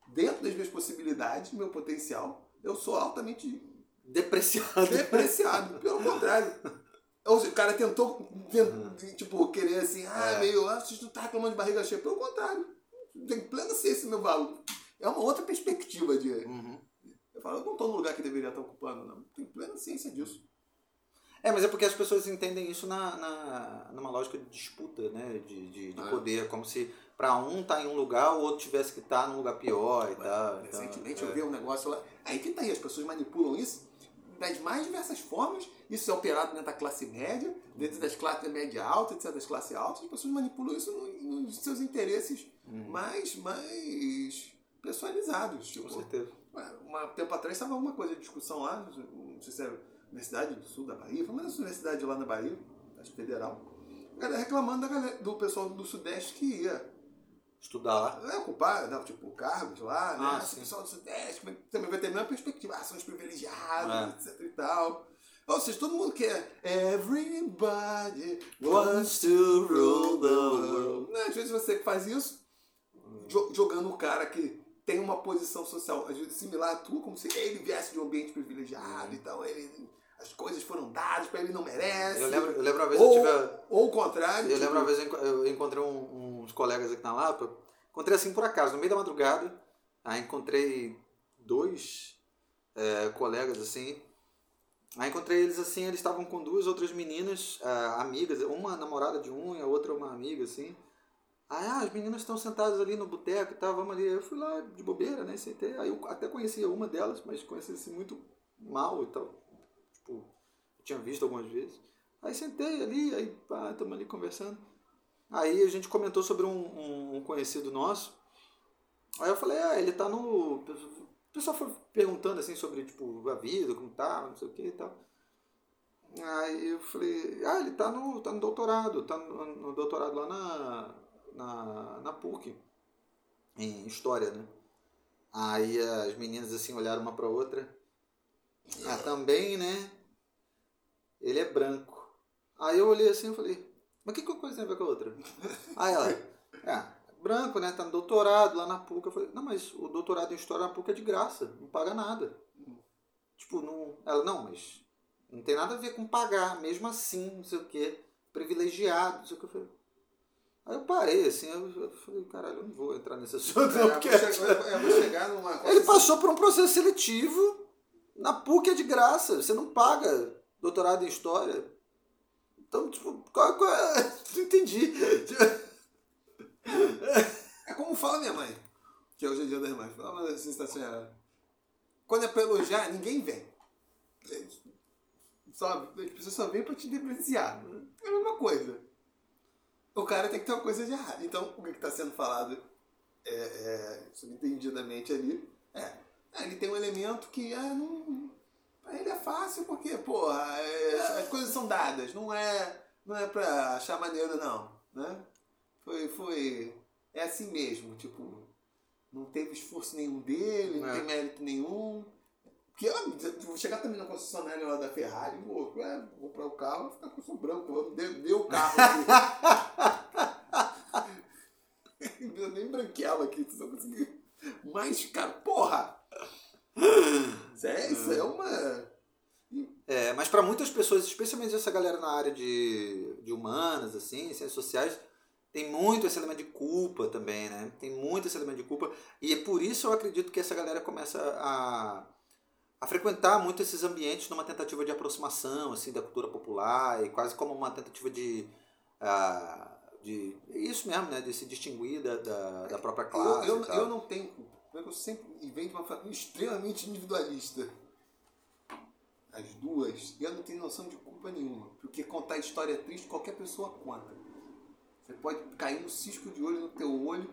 Speaker 2: dentro das minhas possibilidades, meu potencial, eu sou altamente
Speaker 1: depreciado.
Speaker 2: Depreciado. Pelo contrário. Ou seja, o cara tentou, uhum. tipo, querer assim, ah, é. meio, ah, tu tá reclamando de barriga cheia. Pelo contrário. Tem plena ciência meu valor. É uma outra perspectiva de. Uhum. Eu falo, eu não estou no lugar que deveria estar ocupando, não. Tenho plena ciência disso.
Speaker 1: É, mas é porque as pessoas entendem isso na, na, numa lógica de disputa, né? De, de, de é. poder, como se para um tá em um lugar, o outro tivesse que estar tá num lugar pior e tal.
Speaker 2: Então, Recentemente eu vi um negócio lá. Aí que tá aí, as pessoas manipulam isso das mais diversas formas. Isso é operado dentro da classe média, dentro das classes média alta, etc., das classes altas. As pessoas manipulam isso nos seus interesses uhum. mais, mais pessoalizados.
Speaker 1: Tipo, Com certeza.
Speaker 2: Um tempo atrás estava uma coisa de discussão lá, não sei se é Universidade do Sul da Bahia, foi uma das universidades lá na Bahia, acho federal. A galera reclamando da galera, do pessoal do Sudeste que ia
Speaker 1: estudar lá.
Speaker 2: É, ocupar, não, tipo, cargos lá, né? Ah, o pessoal do Sudeste também vai ter a mesma perspectiva, ah, são os privilegiados, é. etc e tal. Ou seja, todo mundo quer. Everybody wants to rule the world. Né? Às vezes você faz isso jogando o cara que tem uma posição social similar à tua, como se ele viesse de um ambiente privilegiado e tal. Ele, as coisas foram dadas para ele não merece.
Speaker 1: Eu lembro, eu lembro uma vez ou, eu tive.
Speaker 2: Ou o contrário.
Speaker 1: Eu tipo, lembro uma vez eu encontrei um, uns colegas aqui na Lapa. Encontrei assim por acaso, no meio da madrugada. Aí encontrei dois é, colegas assim. Aí encontrei eles assim, eles estavam com duas outras meninas, é, amigas, uma namorada de um e a outra uma amiga assim. Aí, ah, as meninas estão sentadas ali no boteco e tal, vamos ali. Eu fui lá de bobeira, né? Sentei. Aí eu até conhecia uma delas, mas conhecia assim, muito mal e tal. Tipo, tinha visto algumas vezes. Aí sentei ali, aí pá, estamos ali conversando. Aí a gente comentou sobre um, um, conhecido nosso. Aí eu falei, ah, ele tá no. O pessoal foi perguntando assim sobre tipo, a vida, como tá, não sei o que e tal. Aí eu falei, ah, ele tá no, tá no doutorado, tá no, no doutorado lá na, na, na PUC, em História, né? Aí as meninas assim olharam uma para outra. Ah, também, né? Ele é branco. Aí eu olhei assim e falei, mas que coisa tem a ver com a outra? Aí ela, é, branco, né? Tá no doutorado lá na PUC. Eu falei, não, mas o doutorado em História na PUC é de graça, não paga nada. Tipo, não. Ela, não, mas não tem nada a ver com pagar, mesmo assim, não sei o quê. Privilegiado, não sei o que. Eu falei, Aí eu parei, assim, eu, falei, caralho, eu não vou entrar nesse assunto. É, porque...
Speaker 2: vou chegar numa
Speaker 1: Ele passou por um processo seletivo, na PUC é de graça, você não paga doutorado em História. Então, tipo, qual, qual é? Não entendi.
Speaker 2: É como fala minha mãe, que hoje é dia das mães. Fala assim, está. Quando é pra elogiar, ninguém vem. Só, as pessoas só vêm pra te depreciar. É a mesma coisa o cara tem que ter uma coisa de errado. Então, o que está sendo falado é, é, subentendidamente ali é, é, ele tem um elemento que é, não, pra ele é fácil porque, porra, é, as coisas são dadas, não é, não é pra achar maneiro não, né? Foi, foi, é assim mesmo, tipo, não teve esforço nenhum dele, não, não tem é. mérito nenhum. Porque vou chegar também na concessionária lá da Ferrari, vou, é, vou comprar o carro, vou ficar com o som branco, deu, deu o carro aqui. eu nem branquela aqui, só consegui. Mas, cara, porra! É, isso é uma.
Speaker 1: É, mas para muitas pessoas, especialmente essa galera na área de, de humanas, assim, ciências sociais, tem muito esse elemento de culpa também, né? Tem muito esse elemento de culpa. E é por isso eu acredito que essa galera começa a a frequentar muito esses ambientes numa tentativa de aproximação assim da cultura popular e quase como uma tentativa de uh, de isso mesmo né de se distinguir da, da, da própria classe
Speaker 2: eu, eu, eu não tenho eu sempre venho de uma família extremamente individualista as duas e eu não tenho noção de culpa nenhuma porque contar história triste qualquer pessoa conta você pode cair um cisco de olho no teu olho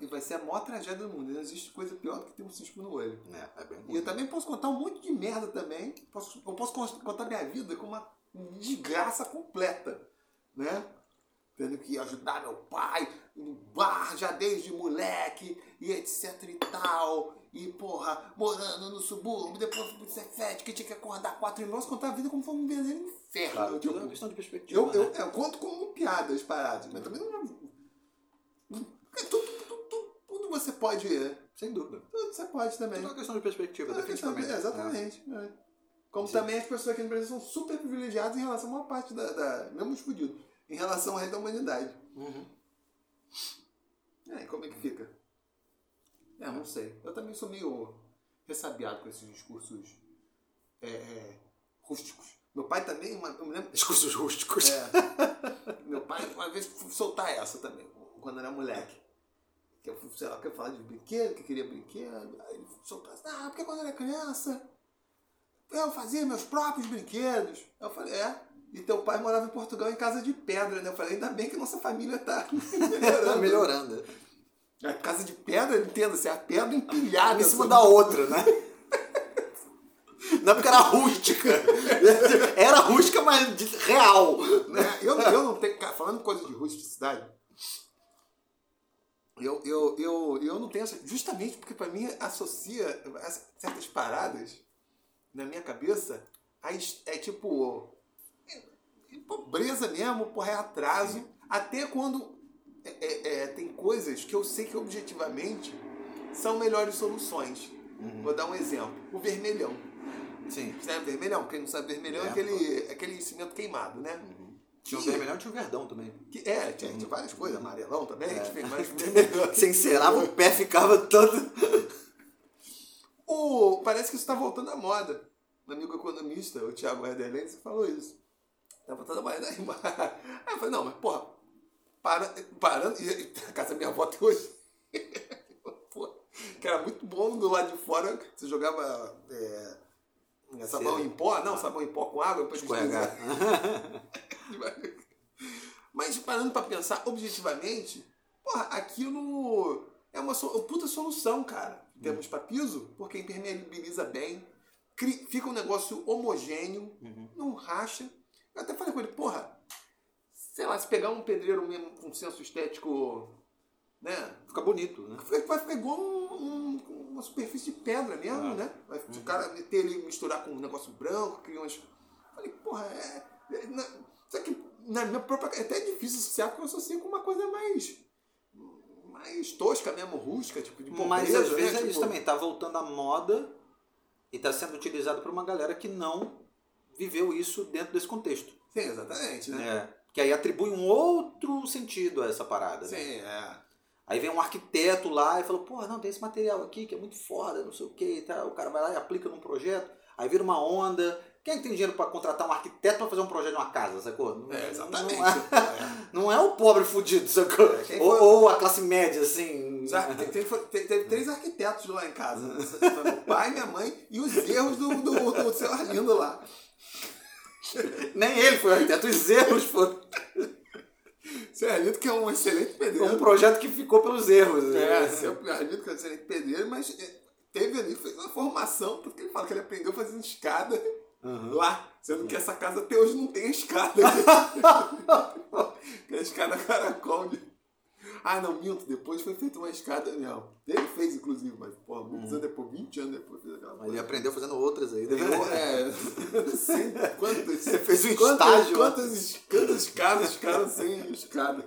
Speaker 2: e vai ser a maior tragédia do mundo. Não existe coisa pior do que ter um cisco no olho.
Speaker 1: É, é bem
Speaker 2: e eu também posso contar um monte de merda também. Posso, eu posso contar minha vida com uma desgraça completa. Né? Tendo que ajudar meu pai no bar já desde moleque. E, etc e tal. E, porra, morando no subúrbio, depois fui pro Cefete, que tinha que acordar quatro irmãos, contar a vida como foi um verdadeiro inferno.
Speaker 1: Claro,
Speaker 2: Eu,
Speaker 1: tudo é
Speaker 2: tipo,
Speaker 1: uma questão de perspectiva.
Speaker 2: eu, eu,
Speaker 1: né?
Speaker 2: eu conto como piadas paradas, mas também não. é Tudo, tudo, tudo, você pode.
Speaker 1: Sem dúvida.
Speaker 2: Tudo você pode também.
Speaker 1: Tudo é uma questão de perspectiva,
Speaker 2: É,
Speaker 1: definitivamente.
Speaker 2: é, Exatamente. é. Como
Speaker 1: Sim.
Speaker 2: também as pessoas aqui no Brasil são super privilegiadas em relação a uma parte da. da mesmo os fudidos, em relação ao resto da humanidade.
Speaker 1: Uhum.
Speaker 2: Aí, como é que fica? É, não sei. Eu também sou meio ressabiado com esses discursos é, é, rústicos. Meu pai também, uma, eu me lembro.
Speaker 1: Discursos rústicos.
Speaker 2: É, meu pai, uma vez, fui soltar essa também, quando era moleque. Que eu, fui, sei lá, que eu falar de brinquedo, que eu queria brinquedo. Aí ele soltou assim, ah, porque quando eu era criança, eu fazia meus próprios brinquedos. Eu falei, é. E teu pai morava em Portugal em casa de pedra, né? Eu falei, ainda bem que nossa família tá
Speaker 1: Tá
Speaker 2: melhorando.
Speaker 1: melhorando.
Speaker 2: A casa de pedra, entenda-se, a pedra empilhada.
Speaker 1: Em cima
Speaker 2: assim.
Speaker 1: da outra, né? Não é porque era rústica. Era rústica, mas de- real.
Speaker 2: né? Eu, eu não tenho. Cara, falando coisa de rusticidade, eu, eu, eu, eu não tenho essa. Justamente porque pra mim associa as- certas paradas na minha cabeça a, é tipo. Pobreza mesmo, porra, é atraso. Até quando é, é, é, tem coisas que eu sei que objetivamente são melhores soluções. Vou dar um exemplo. O vermelhão.
Speaker 1: Sim.
Speaker 2: Sabe vermelhão? Quem não sabe vermelhão é,
Speaker 1: É,
Speaker 2: aquele, aquele cimento queimado, né?
Speaker 1: Tinha o vermelhão e tinha o verdão também.
Speaker 2: Que, é, tinha, tinha várias coisas, amarelão também,
Speaker 1: É.
Speaker 2: enfim, mas vermelhão.
Speaker 1: Você encerava o pé, ficava todo.
Speaker 2: O, parece que isso está voltando à moda. Um amigo economista, o Thiago Herderlense, falou isso. Tá voltando à moda. Aí eu falei, não, mas porra, para, parando, e a casa da minha avó até hoje. Pô, que era muito bom do lado de fora, você jogava é, sabão em pó, não, sabão em pó com água, depois
Speaker 1: Escorregar.
Speaker 2: Mas parando pra pensar objetivamente, porra, aquilo é uma so- puta solução, cara. Temos pra piso, porque impermeabiliza bem, fica um negócio homogêneo, não racha. Eu até falei com ele, porra, sei lá, se pegar um pedreiro mesmo com senso estético, né?
Speaker 1: Fica bonito, né?
Speaker 2: Vai ficar igual um- um- uma superfície de pedra mesmo,
Speaker 1: Ah.
Speaker 2: né? Vai, Se o cara meter ele misturar com um negócio branco, criar umas. Falei, porra, é. é na, só que na minha própria. É até difícil associar porque eu associo com uma coisa mais. mais tosca mesmo, rústica, tipo de
Speaker 1: Mas
Speaker 2: pobreza,
Speaker 1: às vezes
Speaker 2: né?
Speaker 1: isso
Speaker 2: Tipo,
Speaker 1: também. Tá voltando à moda e tá sendo utilizado por uma galera que não viveu isso dentro desse contexto.
Speaker 2: Sim, exatamente, né?
Speaker 1: É. Que aí atribui um outro sentido a essa parada.
Speaker 2: Sim,
Speaker 1: né?
Speaker 2: é.
Speaker 1: Aí vem um arquiteto lá e fala, porra, não, tem esse material aqui que é muito foda, não sei o que e tal. O cara vai lá e aplica num projeto, aí vira uma onda. Quem é tem dinheiro pra contratar um arquiteto pra fazer um projeto de uma casa, sacou? Não-
Speaker 2: É, exatamente.
Speaker 1: Não é, não é o pobre fudido, sacou?
Speaker 2: É,
Speaker 1: ou, ou a classe média, assim.
Speaker 2: Teve, teve- teve três arquitetos lá em casa. Foi Meu pai, minha mãe e os erros do, do, do seu Arlindo lá.
Speaker 1: Nem ele foi arquiteto, os erros foram.
Speaker 2: Seu Arlindo que é um excelente pedreiro.
Speaker 1: um projeto que ficou pelos erros.
Speaker 2: É,
Speaker 1: né?
Speaker 2: sempre acredito que é um excelente pedreiro, mas é, teve ali, fez uma formação, porque ele fala que ele aprendeu fazendo escada lá, sendo que essa casa até hoje não tem escada. tem a escada caracol. de- Ah, não, minto, depois foi feita uma escada mesmo. Ele fez, inclusive, mas, pô, muitos anos depois, 20 anos depois, fez aquela
Speaker 1: Ele
Speaker 2: coisa.
Speaker 1: aprendeu fazendo outras aí. né?
Speaker 2: Eu, é, quantas.
Speaker 1: Você fez um
Speaker 2: quantas,
Speaker 1: estágio.
Speaker 2: Quantas, quantas casas ficaram sem escada?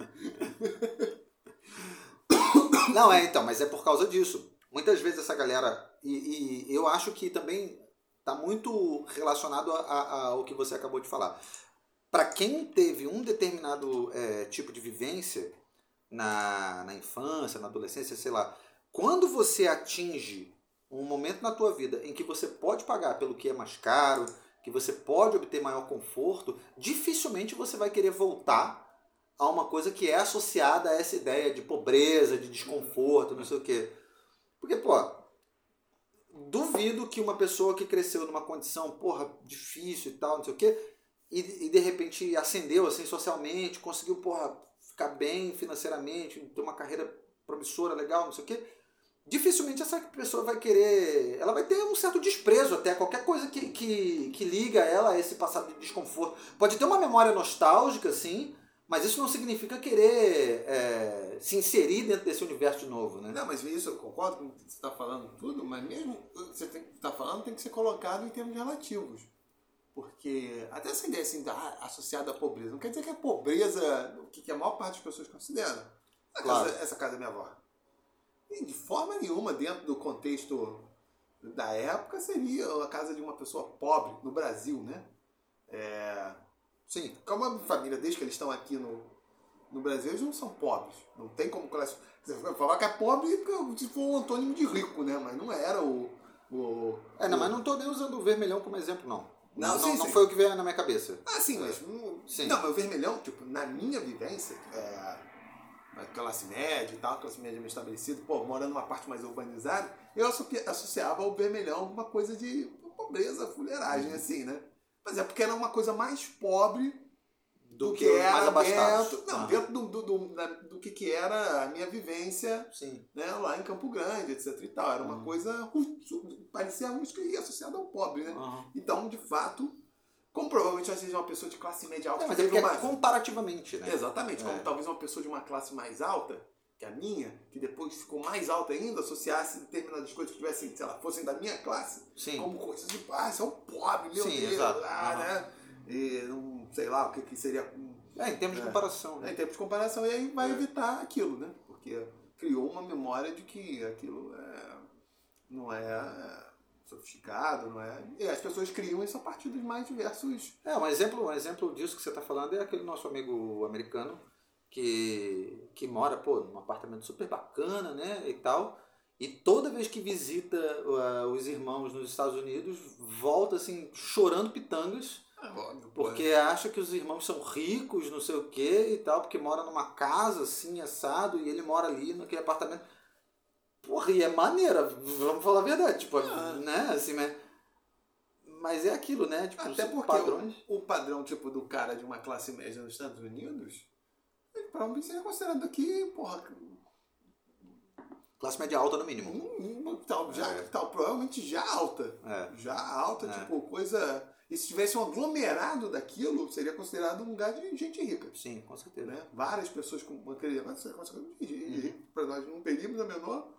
Speaker 1: Não, é, então, mas é por causa disso. Muitas vezes essa galera. E, e eu acho que também está muito relacionado a- a- ao que você acabou de falar. Para quem teve um determinado é, tipo de vivência na, na infância, na adolescência, sei lá, quando você atinge um momento na tua vida em que você pode pagar pelo que é mais caro, que você pode obter maior conforto, dificilmente você vai querer voltar a uma coisa que é associada a essa ideia de pobreza, de desconforto, não sei o quê. Porque, pô, duvido que uma pessoa que cresceu numa condição, porra, difícil e tal, não sei o quê, e, e de repente ascendeu assim socialmente, conseguiu, porra, ficar bem financeiramente, ter uma carreira promissora, legal, não sei o quê, dificilmente essa pessoa vai querer. Ela vai ter um certo desprezo até qualquer coisa que, que, que liga ela a esse passado de desconforto. Pode ter uma memória nostálgica, sim, Mas isso não significa querer é, se inserir dentro desse universo de novo, né?
Speaker 2: Não, mas isso eu concordo com o que você está falando tudo, mas mesmo o que você está falando tem que ser colocado em termos relativos. Porque até essa ideia assim, da, associada à pobreza, não quer dizer que a pobreza, o que a maior parte das pessoas consideram. Claro. Casa, essa casa da minha avó. E de forma nenhuma, dentro do contexto da época, seria a casa de uma pessoa pobre no Brasil, né? É, sim, como a família, desde que eles estão aqui no, no Brasil, eles não são pobres. Não tem como classificar. Você falar que é pobre se for um antônimo de rico, né? Mas não era o. o
Speaker 1: é, não,
Speaker 2: o...
Speaker 1: mas não estou nem usando o vermelhão como exemplo, não. Não, não, sim, não, sim. foi o que veio na minha cabeça.
Speaker 2: Ah, sim, mas. Sim. Não, mas o vermelhão, tipo, na minha vivência, é, classe média e tal, classe média bem estabelecida, pô, morando numa parte mais urbanizada, eu associava o vermelhão uma coisa de pobreza, fuleiragem, uhum. assim, né? Mas é porque era uma coisa mais pobre do, do que, que era mais dentro, não, ah. dentro do, do, do, do, que, que era a minha vivência
Speaker 1: Sim.
Speaker 2: Né, lá em Campo Grande, etc e tal. Era uma uhum. coisa, parecia música associada ao pobre, né? Uhum. Então, de fato, como provavelmente vai seja uma pessoa de classe média alta.
Speaker 1: É, mas é uma... é comparativamente, né?
Speaker 2: Exatamente. Como é. talvez uma pessoa de uma classe mais alta, que a minha, que depois ficou mais alta ainda, associasse determinadas coisas que tivessem, sei lá, fossem da minha classe,
Speaker 1: Sim.
Speaker 2: como coisas de, ah, você é um pobre, meu
Speaker 1: Sim,
Speaker 2: Deus,
Speaker 1: exato.
Speaker 2: Ah, uhum. né? E não sei lá o que, que seria.
Speaker 1: É, em termos é, de comparação. Né?
Speaker 2: É, em termos de comparação, e aí vai é. evitar aquilo, né? Porque criou uma memória de que aquilo é, não é sofisticado, não é? E as pessoas criam isso a partir dos mais diversos.
Speaker 1: É, um exemplo, um exemplo disso que você está falando é aquele nosso amigo americano que, que mora, pô, num apartamento super bacana, né, e tal. E toda vez que visita uh, os irmãos nos Estados Unidos, volta assim, chorando pitangas.
Speaker 2: É óbvio,
Speaker 1: porque acha que os irmãos são ricos, não sei o que e tal, porque mora numa casa assim, assado, e ele mora ali naquele apartamento. Porra, e é maneira, vamos falar a verdade, tipo, ah. né, assim, mas... Mas é aquilo, né? Tipo,
Speaker 2: Até porque padrões... o, o, padrão, tipo, do cara de uma classe média nos Estados Unidos, ele provavelmente seria considerado aqui, porra...
Speaker 1: Classe média alta no mínimo.
Speaker 2: Tal, já, é. tal, provavelmente já alta.
Speaker 1: É.
Speaker 2: Já alta, é. tipo, coisa... E se tivesse um aglomerado daquilo, seria considerado um lugar de gente rica.
Speaker 1: Sim, com certeza.
Speaker 2: Né? Várias pessoas com de gente rica. Uhum. Para nós não teríamos a menor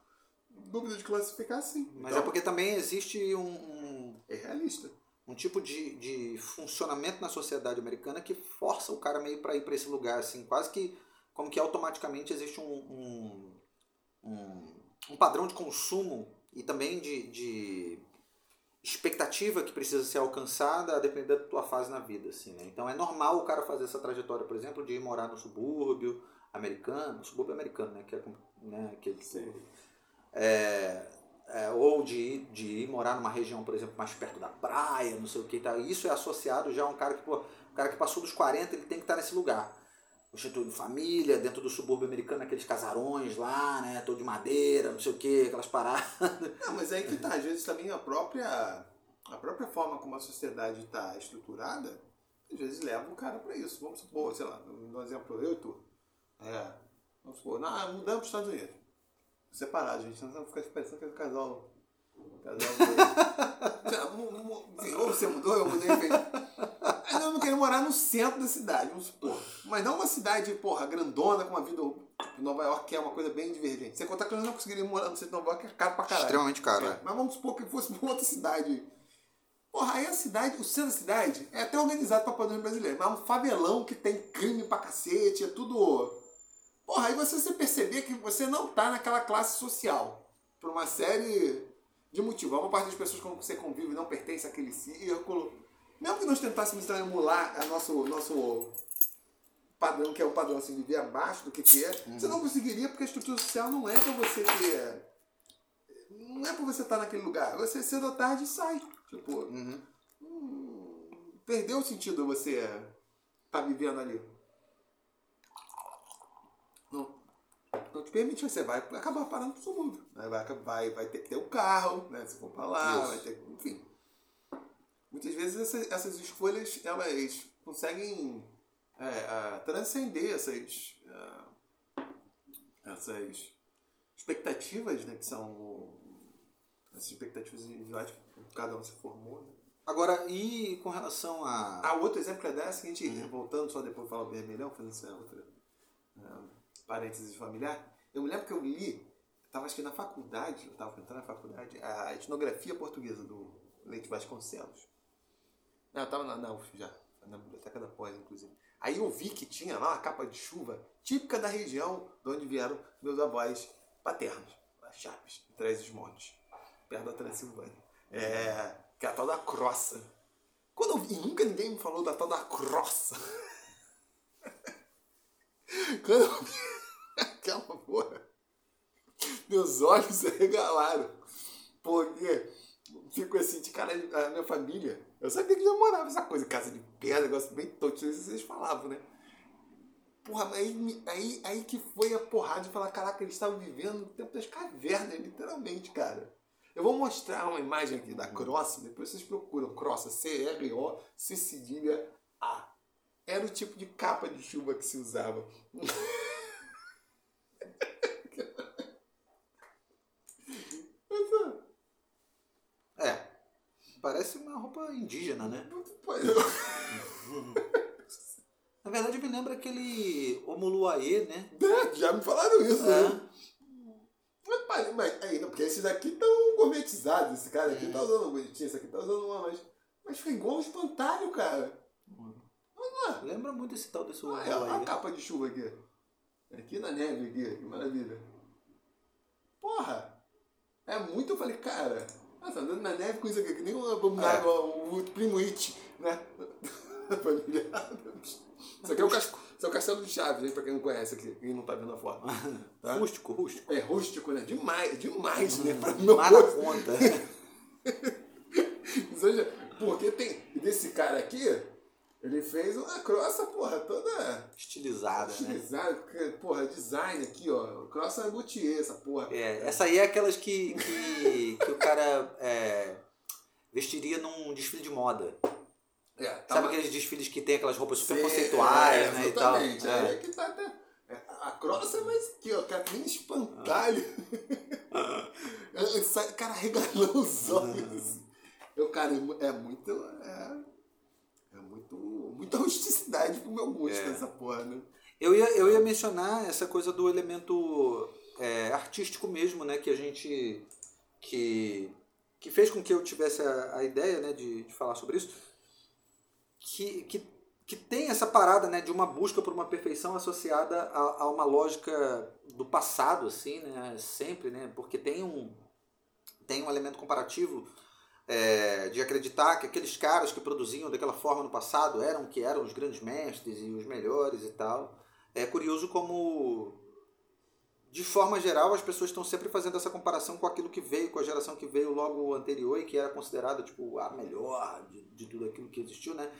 Speaker 2: dúvida de classificar sim.
Speaker 1: Mas então, é porque também existe um, um,
Speaker 2: É realista.
Speaker 1: Um tipo de, de funcionamento na sociedade americana que força o cara meio para ir para esse lugar, assim, quase que como que automaticamente existe um, um, um, um padrão de consumo e também de, de expectativa que precisa ser alcançada a depender da tua fase na vida, assim, né? Então é normal o cara fazer essa trajetória, por exemplo, de ir morar no subúrbio americano, subúrbio americano, né? Que é, né? Que é, tipo, é, é, ou de ir, de ir morar numa região, por exemplo, mais perto da praia, não sei o que. Tá. Isso é associado já a um cara que, pô, um cara que passou dos 40, ele tem que estar nesse lugar. Instituto de família, dentro do subúrbio americano, aqueles casarões lá, né? Todo de madeira, não sei o que, aquelas paradas.
Speaker 2: Não, mas aí que tá, às vezes também a própria, a própria forma como a sociedade está estruturada, às vezes leva o cara para isso. Vamos supor, sei lá, no exemplo eu e tu. É, vamos supor, não, mudamos para os Estados Unidos separado, gente. Não ficar parecendo que é um casal. Casal. ou você mudou, eu mudei. Eu não queria morar no centro da cidade, vamos supor. Mas não uma cidade, porra, grandona, com uma vida. Tipo, Nova York, que é uma coisa bem divergente. Você contar que eu não conseguiria morar no centro de Nova York, é caro pra caralho.
Speaker 1: Extremamente caro, é.
Speaker 2: Mas vamos supor que fosse uma outra cidade. Porra, aí a cidade, o centro da cidade é até organizado pra padrões brasileiros. Mas é um favelão que tem crime pra cacete, é tudo Porra, aí você, você perceber que você não tá naquela classe social. Por uma série de motivos. Uma parte das pessoas com que você convive não pertence àquele círculo. Mesmo que nós tentássemos emular a nosso, nosso padrão, que é o padrão assim, de viver abaixo do que, que é, uhum. você não conseguiria porque a estrutura social não é para você ter. Não é para você estar naquele lugar. Você cedo ou tarde sai. Tipo,
Speaker 1: uhum.
Speaker 2: hum, perdeu o sentido você estar tá vivendo ali. não te permite, você vai acabar parando no subúrbio. Né? Vai, vai, vai ter que ter o um carro, né? se for para lá, Isso. vai ter enfim. Muitas vezes essas, essas escolhas elas conseguem é, uh, transcender essas, uh, essas expectativas, né? Que são essas expectativas individuais que cada um se formou. Né?
Speaker 1: Agora, e com relação a.
Speaker 2: Ah, outro exemplo que é dessa, a gente, voltando só depois falar o vermelhão, fazendo essa outra uh, parênteses familiar, eu me lembro que eu li, estava acho que na faculdade, eu estava entrando na faculdade, a etnografia portuguesa do Leite Vasconcelos. Não, eu estava na, na UF já, na biblioteca da pós, inclusive. Aí eu vi que tinha lá uma capa de chuva típica da região de onde vieram meus avós paternos, Chapes, Três os Montes, perto da Transilvânia. É, que é a tal da crossa. Quando eu vi, nunca ninguém me falou da tal da crossa. Quando eu vi aquela porra, meus olhos se regalaram. Porque fico assim, de cara, a minha família, eu sabia que já morava essa coisa, casa de pedra, negócio bem isso vocês falavam, né? Porra, aí, aí, aí que foi a porrada de falar, caraca, eles estavam vivendo no tempo das cavernas, literalmente, cara. Eu vou mostrar uma imagem aqui da Cross, depois vocês procuram Cross, C-R-O-C cedilha A. Era o tipo de capa de chuva que se usava.
Speaker 1: É. Parece uma roupa indígena, né? Na verdade, me lembra aquele Omoluaê, né?
Speaker 2: É, já me falaram isso, é. né? Mas, mas aí, porque esses aqui estão gourmetizados. Esse cara aqui hum. tá usando bonitinho, esse aqui tá usando uma, mas. Mas foi igual um espantalho, cara.
Speaker 1: Hum. Lembra muito esse tal desse
Speaker 2: ah, é a capa de chuva aqui. Aqui na neve, aqui. Que maravilha. Porra! É muito, eu falei, cara. Nossa, andando na neve com isso aqui, que nem o, é. o, primo It, né? Família Isso aqui é o casco. Esse é o Castelo de Chaves, hein, pra quem não conhece aqui, quem não tá vendo a foto.
Speaker 1: Tá? rústico, rústico.
Speaker 2: É, rústico, né? Demais, demais, né? Pra
Speaker 1: meu Mais conta.
Speaker 2: seja, porque tem. Desse cara aqui, ele fez uma crossa, porra, toda.
Speaker 1: Estilizada.
Speaker 2: Estilizada,
Speaker 1: né?
Speaker 2: porra, design aqui, ó. Crossa Gautier, essa porra.
Speaker 1: É, essa aí é aquelas que, que, que o cara é, vestiria num desfile de moda. É, tá Sabe aqueles desfiles que tem aquelas roupas super Sim, conceituais, é, né? E tal. É.
Speaker 2: é que tá até. É, a crossa é mais aqui, ó, cara, nem espantalho. Sai, cara, regalou os olhos. Eu, cara, é muito. É, é muito. Muita rusticidade pro meu gosto é. essa porra, né?
Speaker 1: Eu ia, eu ia mencionar essa coisa do elemento é, artístico mesmo, né? Que a gente. que, que fez com que eu tivesse a, a ideia né, de, de falar sobre isso que, que, que tem essa parada né, de uma busca por uma perfeição associada a, a uma lógica do passado, assim, né, sempre, né, porque tem um, tem um elemento comparativo é, de acreditar que aqueles caras que produziam daquela forma no passado eram que eram os grandes mestres e os melhores e tal. É curioso como, de forma geral, as pessoas estão sempre fazendo essa comparação com aquilo que veio, com a geração que veio logo anterior e que era considerada tipo, a melhor de, de tudo aquilo que existiu, né?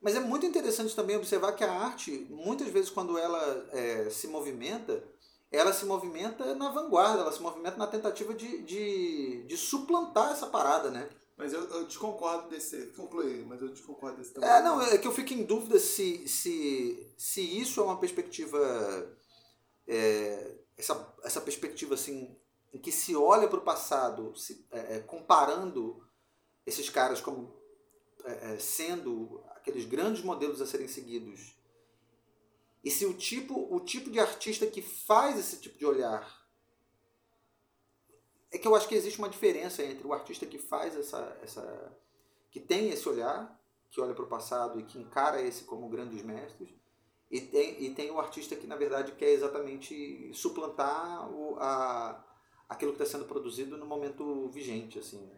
Speaker 1: Mas é muito interessante também observar que a arte, muitas vezes, quando ela é, se movimenta, ela se movimenta na vanguarda, ela se movimenta na tentativa de, de, de suplantar essa parada, né?
Speaker 2: Mas eu, eu desconcordo desse. Concluir, mas eu desconcordo desse também.
Speaker 1: É, não, é que eu fico em dúvida se, se, se isso é uma perspectiva. É, essa, essa perspectiva assim, em que se olha para o passado, se, é, é, comparando esses caras como é, é sendo aqueles grandes modelos a serem seguidos. E se o tipo, o tipo de artista que faz esse tipo de olhar. É que eu acho que existe uma diferença entre o artista que faz essa. essa que tem esse olhar, que olha para o passado e que encara esse como grandes mestres, e tem, e tem o artista que, na verdade, quer exatamente suplantar o, a, aquilo que está sendo produzido no momento vigente. assim.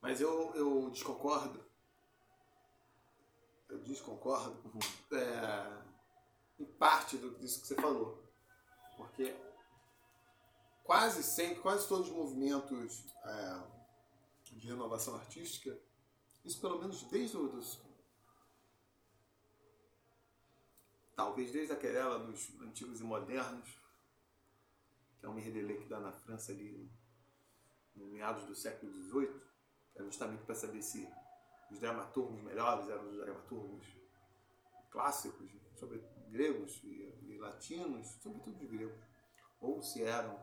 Speaker 2: Mas eu, eu desconcordo eu desconcordo uhum. é, em parte do, disso que você falou. Porque quase sempre, quase todos os movimentos é, de renovação artística, isso pelo menos desde os. Talvez desde a querela dos antigos e modernos, que é um merdelê que dá na França ali no meados do século XVIII, é justamente para saber se os dramaturgos melhores eram os dramaturgos clássicos, sobre gregos e, e latinos, sobretudo os gregos, ou se eram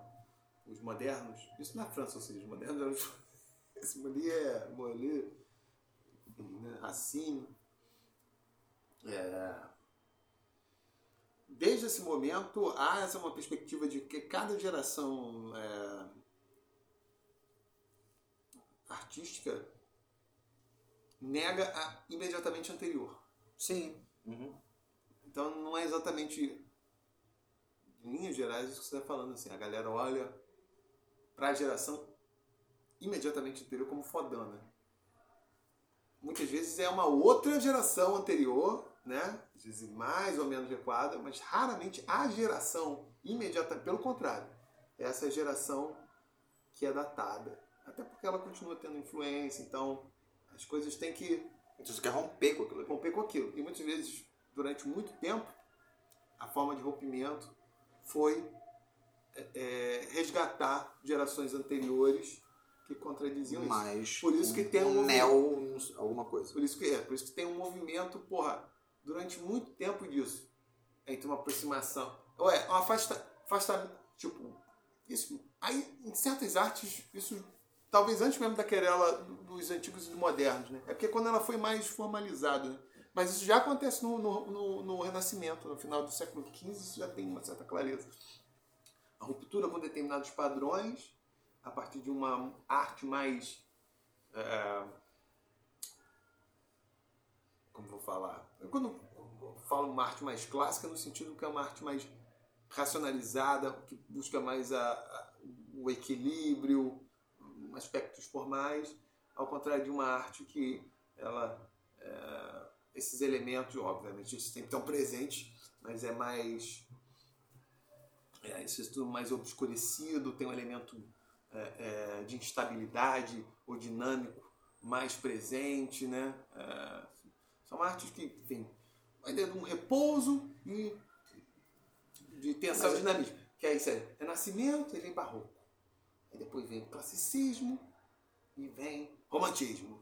Speaker 2: os modernos, isso na França, ou seja, os modernos eram os, esse ali é ali, né, raciocínio. É, desde esse momento há essa uma perspectiva de que cada geração é, artística nega a imediatamente anterior.
Speaker 1: Sim. Uhum.
Speaker 2: Então não é exatamente em linhas gerais isso que você está falando assim. A galera olha para a geração imediatamente anterior como fodona. Muitas vezes é uma outra geração anterior, né? Às vezes mais ou menos recuada, mas raramente a geração imediata, pelo contrário, é essa geração que é datada. Até porque ela continua tendo influência, então as coisas têm que.
Speaker 1: Então você quer romper com aquilo.
Speaker 2: Romper com aquilo. E muitas vezes, durante muito tempo, a forma de rompimento foi é, resgatar gerações anteriores que contradiziam
Speaker 1: Mas
Speaker 2: isso. Por isso que tem
Speaker 1: um, um neo alguma coisa.
Speaker 2: Por isso que é, por isso que tem um movimento, porra, durante muito tempo disso. Entre uma aproximação. Ué, uma afasta, afasta tipo, isso. Aí, em certas artes, isso talvez antes mesmo da querela dos antigos e modernos, né? É porque quando ela foi mais formalizada, né? Mas isso já acontece no, no, no, no, Renascimento, no final do século XV, isso já tem uma certa clareza. A ruptura com determinados padrões, a partir de uma arte mais. É, como vou falar? Eu, quando falo uma arte mais clássica, no sentido que é uma arte mais racionalizada, que busca mais a, a, o equilíbrio, aspectos formais, ao contrário de uma arte que ela. É, esses elementos, obviamente, sempre estão presentes, mas é mais. É, isso é tudo mais obscurecido, tem um elemento é, é, de instabilidade ou dinâmico mais presente, né? É, são artes que, enfim, vai dentro de um repouso e de tensão mas, dinamismo. Que é isso aí, é nascimento e vem barroco. Aí depois vem classicismo e vem romantismo.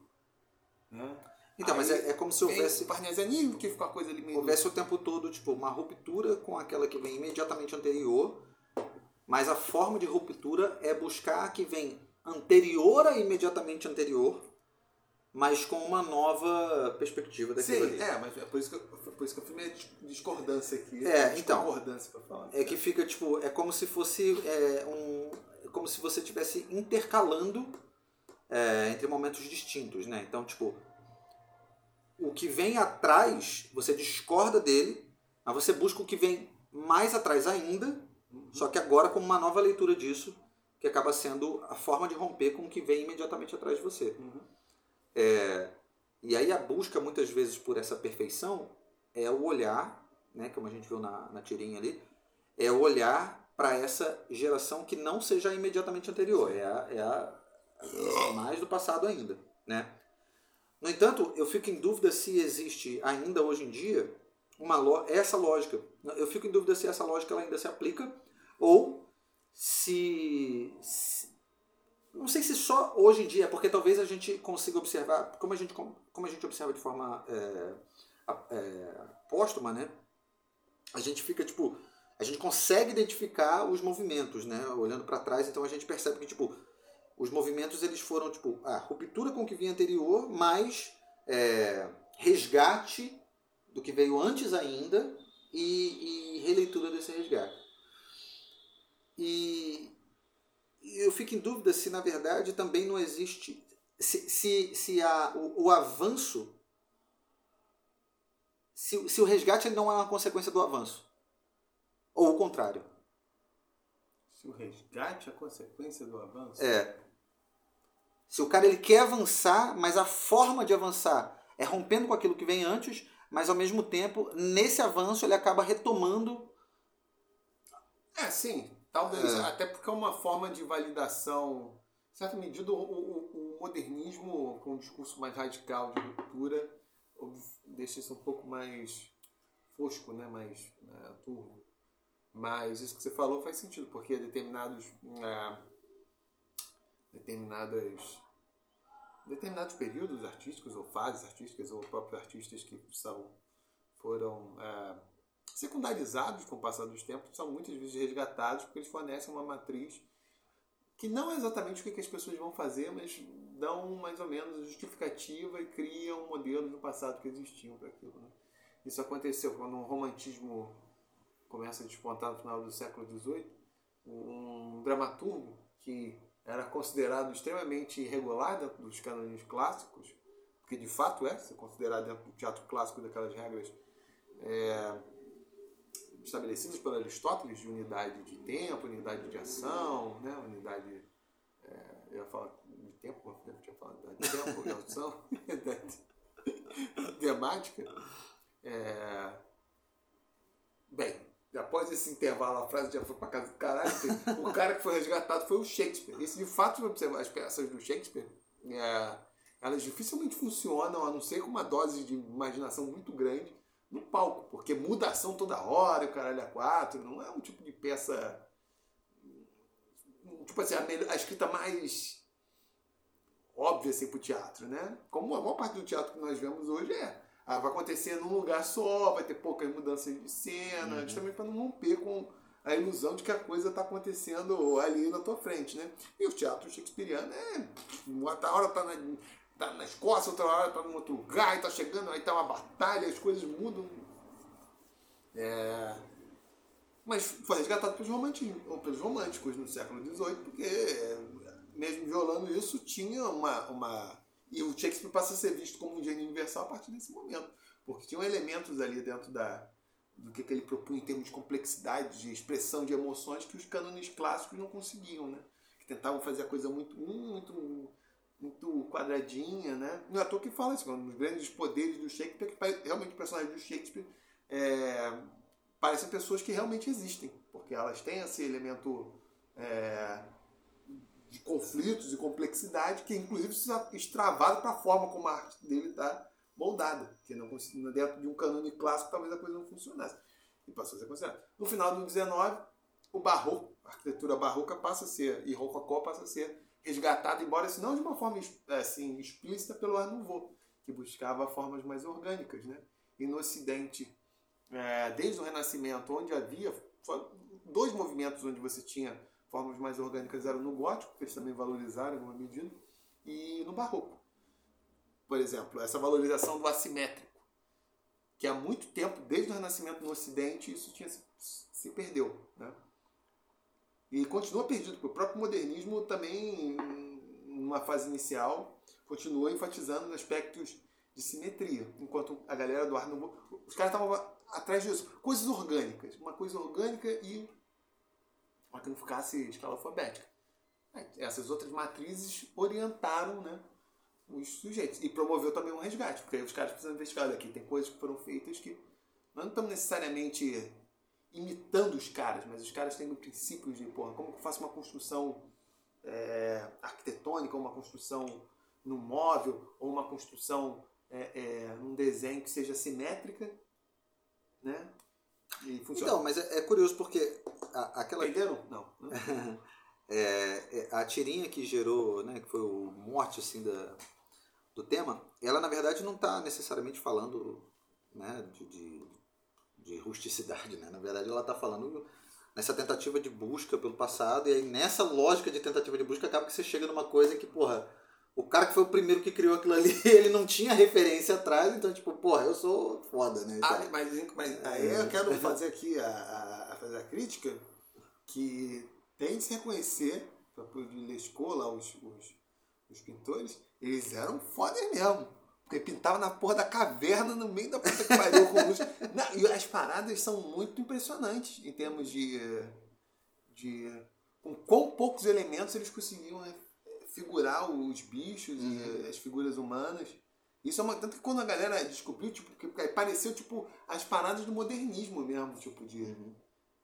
Speaker 2: Né?
Speaker 1: Então, Aí mas é, é, como se houvesse.
Speaker 2: Parnasianismo, que ficou a coisa ali meio.
Speaker 1: Houvesse o tempo todo, tipo, uma ruptura com aquela que vem imediatamente anterior, mas a forma de ruptura é buscar a que vem anterior a imediatamente anterior, mas com uma nova perspectiva daquilo
Speaker 2: Sim, ali. É, mas é por isso que eu, por isso que eu fiz minha discordância aqui.
Speaker 1: É, então.
Speaker 2: Discordância pra falar.
Speaker 1: É que fica, tipo, é como se fosse é, um. É como se você estivesse intercalando é, entre momentos distintos, né? Então, tipo, o que vem atrás, você discorda dele, mas você busca o que vem mais atrás ainda, uhum. só que agora com uma nova leitura disso, que acaba sendo a forma de romper com o que vem imediatamente atrás de você.
Speaker 2: Uhum.
Speaker 1: É, e aí a busca, muitas vezes, por essa perfeição é o olhar, né, como a gente viu na, na tirinha ali, é o olhar para essa geração que não seja imediatamente anterior, é a, é a, mais do passado ainda, né? No entanto, eu fico em dúvida se existe ainda hoje em dia uma essa lógica. Eu fico em dúvida se essa lógica ainda se aplica ou se, se, não sei se só hoje em dia, porque talvez a gente consiga observar, como a gente, como a gente observa de forma é, é, póstuma, né? A gente fica tipo, a gente consegue identificar os movimentos, né? Olhando para trás, então a gente percebe que tipo os movimentos eles foram tipo a ruptura com o que vinha anterior, mais é, resgate do que veio antes ainda e, e releitura desse resgate. E, e, eu fico em dúvida se na verdade também não existe se, se, se a, o, o avanço se, se o resgate não é uma consequência do avanço ou o contrário.
Speaker 2: Se o resgate é consequência do avanço?
Speaker 1: É. Se o cara ele quer avançar, mas a forma de avançar é rompendo com aquilo que vem antes, mas ao mesmo tempo, nesse avanço, ele acaba retomando.
Speaker 2: É, sim. Talvez, é. até porque é uma forma de validação. Em certa medida, o, o, o modernismo, com um discurso mais radical de ruptura, deixa isso um pouco mais fosco, né? mais né, turvo. Mas isso que você falou faz sentido, porque determinados. É, determinadas determinados períodos artísticos ou fases artísticas ou próprios artistas que são foram é, secundarizados com o passar dos tempos são muitas vezes resgatados porque eles fornecem uma matriz que não é exatamente o que as pessoas vão fazer, mas dão mais ou menos justificativa e criam um modelos do passado que existiam para aquilo. Né? Isso aconteceu quando o romantismo começa a despontar no final do século XVIII. Um dramaturgo que era considerado extremamente irregular dentro dos cânones clássicos, porque de fato é, se considerado dentro do teatro clássico daquelas regras é, estabelecidas por Aristóteles de unidade de tempo, unidade de ação, né, unidade é, eu ia falar de tempo, eu tinha falado de tempo, de ação, temática. É, bem, após esse intervalo, a frase já foi para casa do caralho. o cara que foi resgatado foi o Shakespeare. Esse, de fato, observar as peças do Shakespeare, é, elas dificilmente funcionam, a não ser com uma dose de imaginação muito grande no palco, porque muda a ação toda hora, o caralho a quatro, não é um tipo de peça. Tipo assim, a, melhor, a escrita mais óbvia assim, para o teatro, né? Como a maior parte do teatro que nós vemos hoje é ah, vai acontecer num lugar só, vai ter poucas mudanças de cena, uhum. justamente para não romper com a ilusão de que a coisa está acontecendo ali na tua frente, né? E o teatro shakespeariano é. Uma hora tá na, tá na Escócia, outra hora tá num outro lugar, e tá chegando, aí tá uma batalha, as coisas mudam. É... Mas foi resgatado pelos, pelos românticos no século XVIII, porque mesmo violando isso, tinha uma, uma e o Shakespeare passa a ser visto como um gênio universal a partir desse momento. Porque tinham elementos ali dentro da, do que, que ele propunha em termos de complexidade, de expressão de emoções que os cânones clássicos não conseguiam, né? Que tentavam fazer a coisa muito, muito, muito quadradinha, né? Não é à toa que fala isso, um dos grandes poderes do Shakespeare, que realmente os personagens do Shakespeare é, parecem pessoas que realmente existem, porque elas têm esse elemento é, de conflitos e complexidade, que inclusive precisa extravado para a forma como a arte dele está moldada, que não dentro de um canone clássico talvez a coisa não funcionasse. E passou a ser considerado. No final do 19, o barroco, a arquitetura barroca passa a ser, e rococó passa a ser resgatada, embora se não de uma forma assim, explícita pelo Art Nouveau, que buscava formas mais orgânicas. Né? E no Ocidente, é, desde o Renascimento, onde havia dois movimentos onde você tinha formas mais orgânicas eram no gótico, que eles também valorizaram em alguma medida, e no barroco. Por exemplo, essa valorização do assimétrico, que há muito tempo, desde o Renascimento no Ocidente, isso tinha se, se perdeu. Né? E continua perdido, porque o próprio modernismo também, numa fase inicial, continua enfatizando aspectos de simetria, enquanto a galera do Nouveau, os caras estavam atrás disso, coisas orgânicas, uma coisa orgânica e para que não ficasse escala alfabética. Essas outras matrizes orientaram né, os sujeitos e promoveu também um resgate, porque os caras precisam investigar aqui. Tem coisas que foram feitas que nós não estamos necessariamente imitando os caras, mas os caras têm princípios de, porra, como que eu faço uma construção é, arquitetônica, uma construção no móvel, ou uma construção é, é, num desenho que seja simétrica, né?
Speaker 1: E funciona. Então, mas é, é curioso porque a, aquela.
Speaker 2: Entenderam? Não.
Speaker 1: é, é, a tirinha que gerou, né, que foi o morte assim, da, do tema, ela na verdade não está necessariamente falando né, de, de, de, rusticidade. Né? Na verdade, ela está falando nessa tentativa de busca pelo passado, e aí nessa lógica de tentativa de busca acaba que você chega numa coisa que, porra o cara que foi o primeiro que criou aquilo ali, ele não tinha referência atrás, então, tipo, porra, eu sou foda, né?
Speaker 2: Ah, mas, mas aí eu quero fazer aqui a, a, fazer a crítica que tem de se reconhecer, para poder escola, os, os, os pintores, eles eram foda mesmo. Porque pintava na porra da caverna no meio da puta que pariu com luz. Não, e as paradas são muito impressionantes em termos de. de com quão poucos elementos eles conseguiam figurar os bichos uhum. e as figuras humanas. Isso é uma. Tanto que quando a galera descobriu, tipo, que pareceu tipo as paradas do modernismo mesmo, tipo, de. Uhum.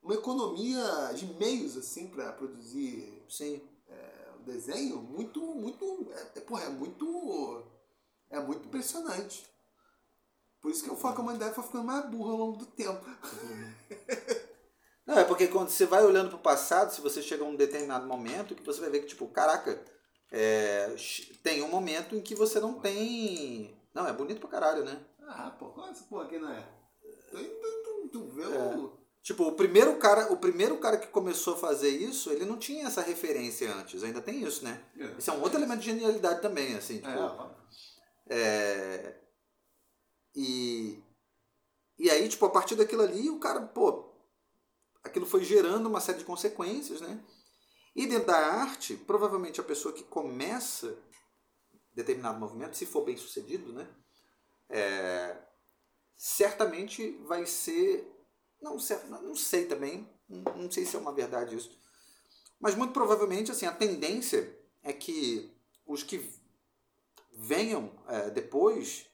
Speaker 2: Uma economia de meios, assim, para produzir
Speaker 1: Sim.
Speaker 2: É, o desenho, muito, muito. É, é, porra, é muito. É muito impressionante. Por isso que eu falo que a humanidade foi ficando mais burra ao longo do tempo. Uhum.
Speaker 1: Não, é porque quando você vai olhando para o passado, se você chega a um determinado momento, que você vai ver que, tipo, caraca, é, tem um momento em que você não tem. Não, é bonito pra caralho, né?
Speaker 2: Ah, pô, qual essa porra aqui não é? Tu, tu, tu, tu vê é. o.
Speaker 1: Tipo, o primeiro cara, o primeiro cara que começou a fazer isso, ele não tinha essa referência antes. Ainda tem isso, né?
Speaker 2: É.
Speaker 1: Isso é um outro elemento de genialidade também, assim. Tipo,
Speaker 2: É,
Speaker 1: é, E, e aí, tipo, a partir daquilo ali, o cara, pô, aquilo foi gerando uma série de consequências, né? E dentro da arte, provavelmente a pessoa que começa determinado movimento, se for bem sucedido, né? É, certamente vai ser. Não, não sei também, não não sei se é uma verdade isso. Mas muito provavelmente, assim, a tendência é que os que venham é, depois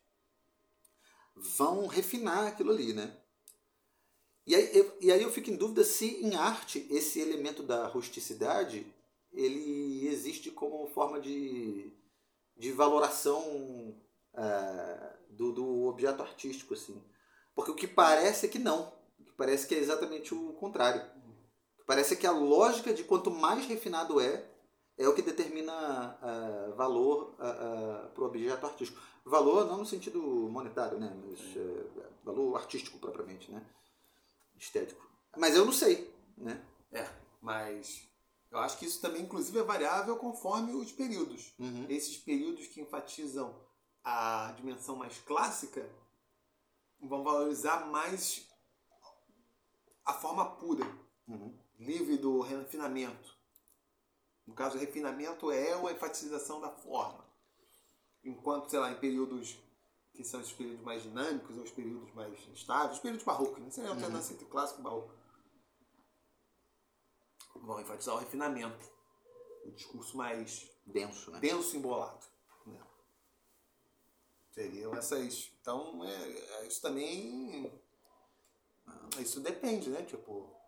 Speaker 1: vão refinar aquilo ali, né? E aí, eu, e aí eu fico em dúvida se em arte esse elemento da rusticidade ele existe como forma de, de valoração é, do, do objeto artístico, assim. Porque o que parece é que não. O que parece que é exatamente o contrário. Parece é que a lógica de quanto mais refinado é, é o que determina ah, valor para o objeto artístico. Valor não no sentido monetário, né? Mas valor artístico propriamente, né? Estético. Mas eu não sei, né?
Speaker 2: É, mas eu acho que isso também, inclusive, é variável conforme os períodos.
Speaker 1: Uhum.
Speaker 2: Esses períodos que enfatizam a dimensão mais clássica vão valorizar mais a forma pura,
Speaker 1: Uhum.
Speaker 2: livre do refinamento. No caso, o refinamento é a enfatização da forma. Enquanto, sei lá, em períodos que são esses períodos mais dinâmicos, ou os períodos mais estáveis, os períodos barrocos, né? É a alternância entre clássico e barroco. Vão enfatizar o refinamento. O discurso mais
Speaker 1: Denso, né?
Speaker 2: denso e embolado. Né? Seriam essas. Então, é, é, isso também. Isso depende, né? Tipo.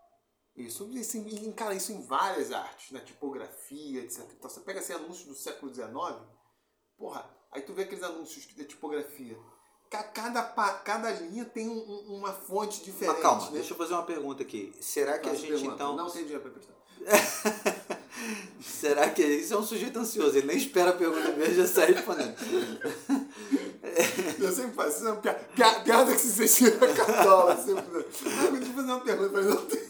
Speaker 2: Isso, isso encara isso em várias artes, na tipografia, etc. Então você pega assim, anúncios do século XIX, porra, aí tu vê aqueles anúncios de tipografia. Ca- Cada, cada linha tem um- um- uma fonte diferente.
Speaker 1: Mas calma,
Speaker 2: né?
Speaker 1: deixa eu fazer uma pergunta aqui. Será que a
Speaker 2: Faço
Speaker 1: gente
Speaker 2: pergunta.
Speaker 1: então.
Speaker 2: Não tem dinheiro pra prestar.
Speaker 1: Será que isso é um sujeito ansioso? Ele nem espera a pergunta mesmo já sai respondendo.
Speaker 2: Eu sempre faço isso, é uma pia- pia- piada que se sentia na cartola. Sempre. Ah, deixa eu fazer uma pergunta, mas não tem.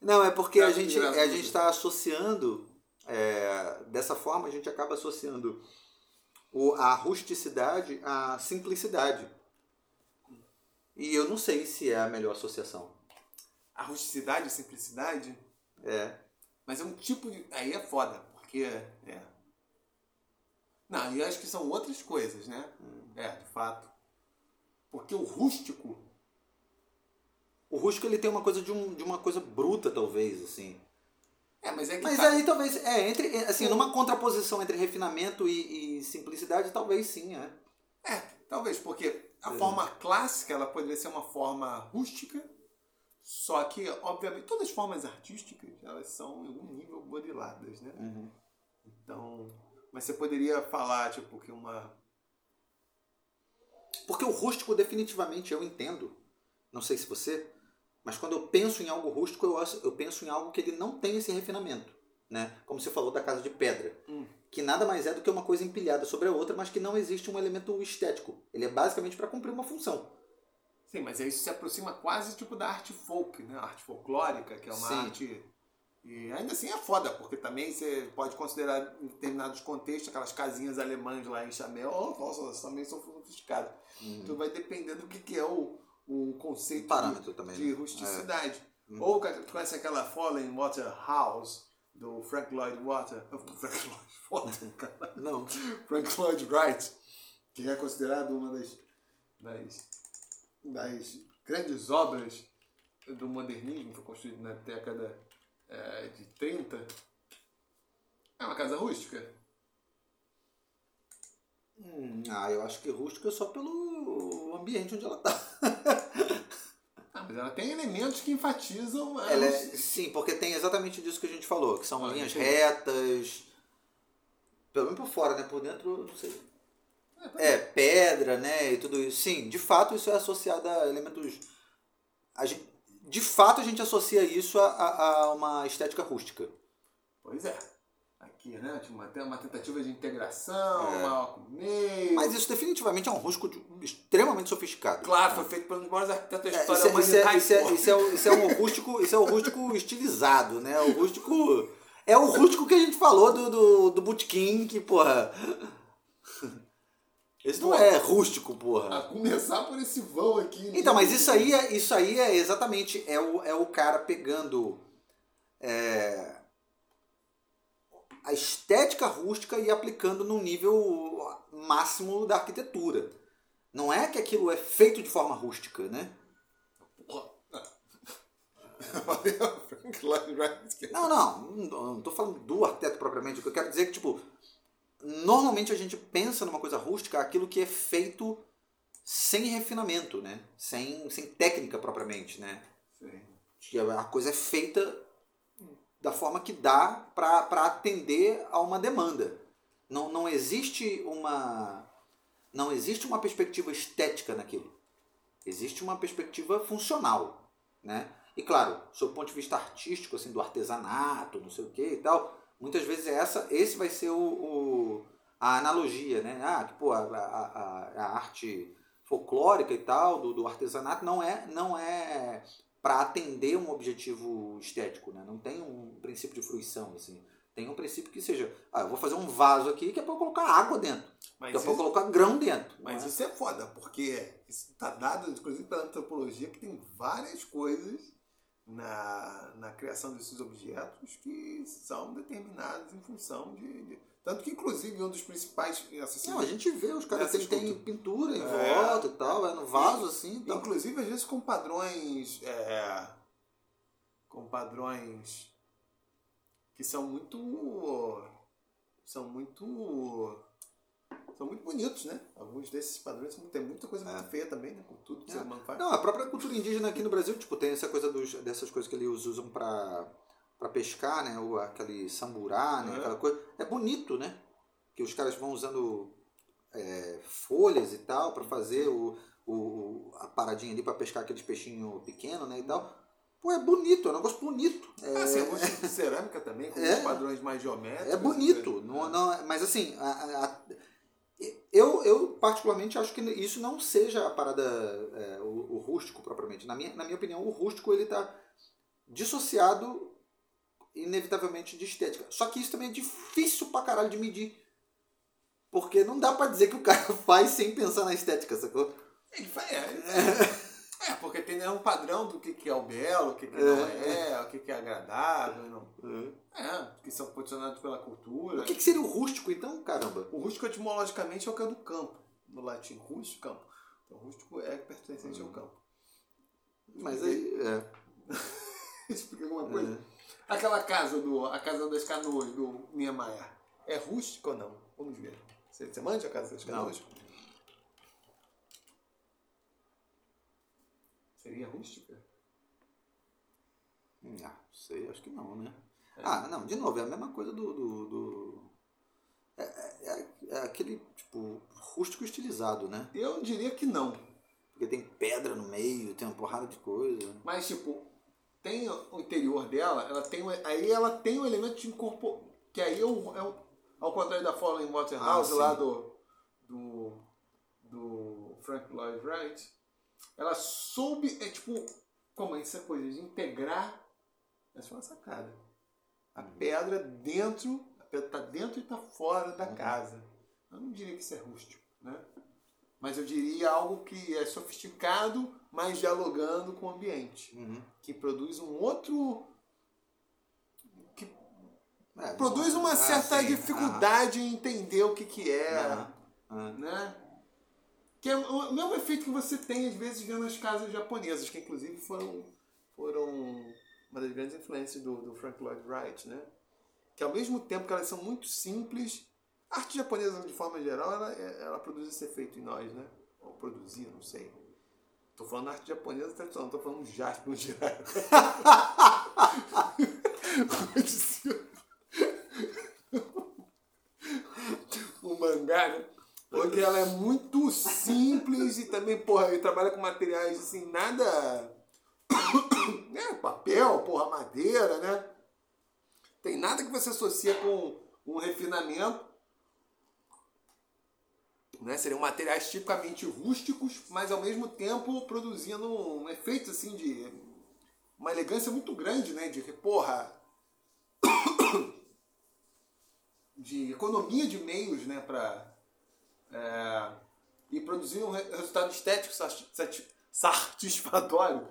Speaker 1: Não, é porque a gente a
Speaker 2: a
Speaker 1: está associando é, dessa forma a gente acaba associando o, a rusticidade à simplicidade. E eu não sei se é a melhor associação.
Speaker 2: A rusticidade e simplicidade,
Speaker 1: É.
Speaker 2: mas é um tipo de. Aí é foda, porque. É. Não, e acho que são outras coisas, né? É, de fato. Porque o rústico.
Speaker 1: O rústico ele tem uma coisa de, um, de uma coisa bruta talvez assim.
Speaker 2: É, mas é que.
Speaker 1: Mas
Speaker 2: tá-
Speaker 1: aí talvez é entre é, assim numa contraposição entre refinamento e, e simplicidade talvez sim é.
Speaker 2: É, talvez, porque a
Speaker 1: É.
Speaker 2: forma clássica ela poderia ser uma forma rústica, só que, obviamente, todas as formas artísticas elas são em algum nível buriladas, né?
Speaker 1: Uhum.
Speaker 2: Então, mas você poderia falar, tipo, que uma.
Speaker 1: Porque o rústico definitivamente eu entendo. Não sei se você, mas quando eu penso em algo rústico, eu, eu penso em algo que ele não tem esse refinamento. Né? Como você falou da casa de pedra.
Speaker 2: Hum.
Speaker 1: Que nada mais é do que uma coisa empilhada sobre a outra, mas que não existe um elemento estético. Ele é basicamente para cumprir uma função.
Speaker 2: Sim, mas isso se aproxima quase tipo da arte folk, né? A arte folclórica, que é uma
Speaker 1: Sim.
Speaker 2: arte. E ainda assim é foda, porque também você pode considerar em determinados contextos aquelas casinhas alemãs lá em Chamel, oh, nossa, elas também são sofisticadas. Então vai depender do que, que é o, o conceito
Speaker 1: Um parâmetro também,
Speaker 2: de
Speaker 1: né?
Speaker 2: rusticidade. Ou ca- tu conhece aquela Fallen Water House do Frank Lloyd Water, Frank Lloyd Water, cara.
Speaker 1: Não.
Speaker 2: Frank Lloyd Wright, que é considerado uma das, das, das grandes obras do modernismo, foi construído na década eh, de 30. É uma casa rústica.
Speaker 1: Hum, ah, eu acho que rústico é só pelo ambiente onde ela tá.
Speaker 2: Ah, mas ela tem elementos que enfatizam
Speaker 1: Ela é,
Speaker 2: rústica.
Speaker 1: sim, porque tem exatamente disso que a gente falou, que são
Speaker 2: Ah,
Speaker 1: linhas retas. Pelo menos por fora, né? Por dentro, não sei.
Speaker 2: É, tá
Speaker 1: É, pedra, né? E tudo isso. Sim, de fato isso é associado a elementos. A gente, de fato a gente associa isso a, a, a uma estética rústica.
Speaker 2: Pois é. Aqui, né? Tipo, uma, uma tentativa de integração, é. com meio.
Speaker 1: Mas isso definitivamente é um rústico extremamente sofisticado.
Speaker 2: Claro, foi feito pelos maiores arquitetos da
Speaker 1: é,
Speaker 2: história
Speaker 1: isso, é, isso, é, isso, é, isso, é, um rústico, isso é um rústico estilizado, né? O rústico. É o rústico que a gente falou do, do, do Bootkin, que, porra. Esse não é rústico, porra.
Speaker 2: A começar por esse vão aqui.
Speaker 1: Então, mas isso aí é, isso aí é exatamente é o, é o cara pegando é, a estética rústica e aplicando no nível máximo da arquitetura. Não é que aquilo é feito de forma rústica, né? não, não, não estou falando do arquiteto propriamente. O que eu quero dizer é que, tipo, normalmente a gente pensa numa coisa rústica aquilo que é feito sem refinamento, né? Sem, sem técnica propriamente, né? Sim. Que a coisa é feita da forma que dá para atender a uma demanda. Não, não existe uma não existe uma perspectiva estética naquilo. Existe uma perspectiva funcional, né? E claro, sob o ponto de vista artístico, assim, do artesanato, não sei o que e tal, muitas vezes é essa, esse vai ser o, o a analogia, né? Ah, que pô, a, a, a, arte folclórica e tal, do, do artesanato, não é, não é para atender um objetivo estético, né? Não tem um princípio de fruição, assim. Tem um princípio que seja, ah, eu vou fazer um vaso aqui que é para colocar água dentro, mas que é para colocar grão dentro.
Speaker 2: Mas é? isso é foda, porque isso está dado, inclusive pela antropologia, que tem várias coisas na, na criação desses objetos que são determinados em função de, de tanto que, inclusive, um dos principais
Speaker 1: assassinos. Não, a gente vê, os caras têm, tem pintura em é, volta e tal, é no vaso assim.
Speaker 2: Tal. Inclusive, às vezes, com padrões. É, com padrões que são muito. são muito. São muito bonitos, né? Alguns desses padrões tem muita coisa muito é. feia também, né? Com tudo que é. você faz.
Speaker 1: Não, a própria cultura indígena aqui no Brasil, tipo, tem essa coisa dos, dessas coisas que eles usam para para pescar, né? O, aquele samburá, né? É. Aquela coisa. É bonito, né? Que os caras vão usando é, folhas e tal para fazer o, o, a paradinha ali para pescar aqueles peixinhos pequenos, né? E tal. Pô, é bonito, é um negócio bonito.
Speaker 2: É, assim, é de cerâmica também, com é, padrões mais geométricos.
Speaker 1: É bonito, né? não, não, mas assim, a, a, eu, eu particularmente acho que isso não seja a parada, é, o, o, rústico propriamente. Na minha, na minha opinião, o rústico ele está dissociado inevitavelmente de estética. Só que isso também é difícil pra caralho de medir. Porque não dá pra dizer que o cara faz sem pensar na estética, sacou?
Speaker 2: Ele faz. É, é, é porque tem né, um padrão do que, que é o belo, o que, que é. não é, o que, que é agradável. Não. É. é, que são condicionados pela cultura.
Speaker 1: O que, que seria o rústico, então, caramba?
Speaker 2: O rústico, etimologicamente, é o que é do campo. No latim, rústico, campo. Então, rústico é pertencente ao campo.
Speaker 1: Mas aí. É.
Speaker 2: Explica alguma coisa? É. Aquela casa do. A casa das canoas do Niemeyer. É rústica ou não? Vamos ver. Você, você manja a casa das canoas? Não. Seria rústica?
Speaker 1: Hum, ah, sei, acho que não, né? É. Ah, não, de novo, é a mesma coisa do. do, do... É, é, é, aquele, tipo, rústico estilizado, né?
Speaker 2: Eu diria que não.
Speaker 1: Porque tem pedra no meio, tem uma porrada de coisa.
Speaker 2: Mas, tipo, tem o interior dela, ela tem, aí ela tem um elemento de incorporação, que aí é, o, é o, ao contrário da Fallen Waterhouse ah, lá do, do, do Frank Lloyd Wright, ela soube, é tipo, como é essa coisa de integrar, essa foi uma sacada. A pedra dentro, a pedra está dentro e está fora da uhum. casa. Eu não diria que isso é rústico, né? Mas eu diria algo que é sofisticado, mas dialogando com o ambiente. Uhum. Que produz um outro. que é, produz uma ah, certa sim. dificuldade ah. em entender o que, que é. Ah. Né? Que é o mesmo efeito que você tem, às vezes, vendo as casas japonesas, que inclusive foram, foram uma das grandes influências do, do Frank Lloyd Wright, né? Que ao mesmo tempo que elas são muito simples, a arte japonesa, de forma geral, ela, ela produz esse efeito em nós, né? Ou produzir, não sei. Tô falando arte japonesa tradicional, não tô falando Jasper no geral. o mangá, né? Porque ela é muito simples e também, porra, ele trabalha com materiais assim, nada. né? Papel, porra, madeira, né? Tem nada que você associa com um refinamento. Né? Seriam materiais tipicamente rústicos, mas ao mesmo tempo produzindo um efeito assim de uma elegância muito grande, né? De porra, de economia de meios, né? Para é, e produzir um resultado estético satisfatório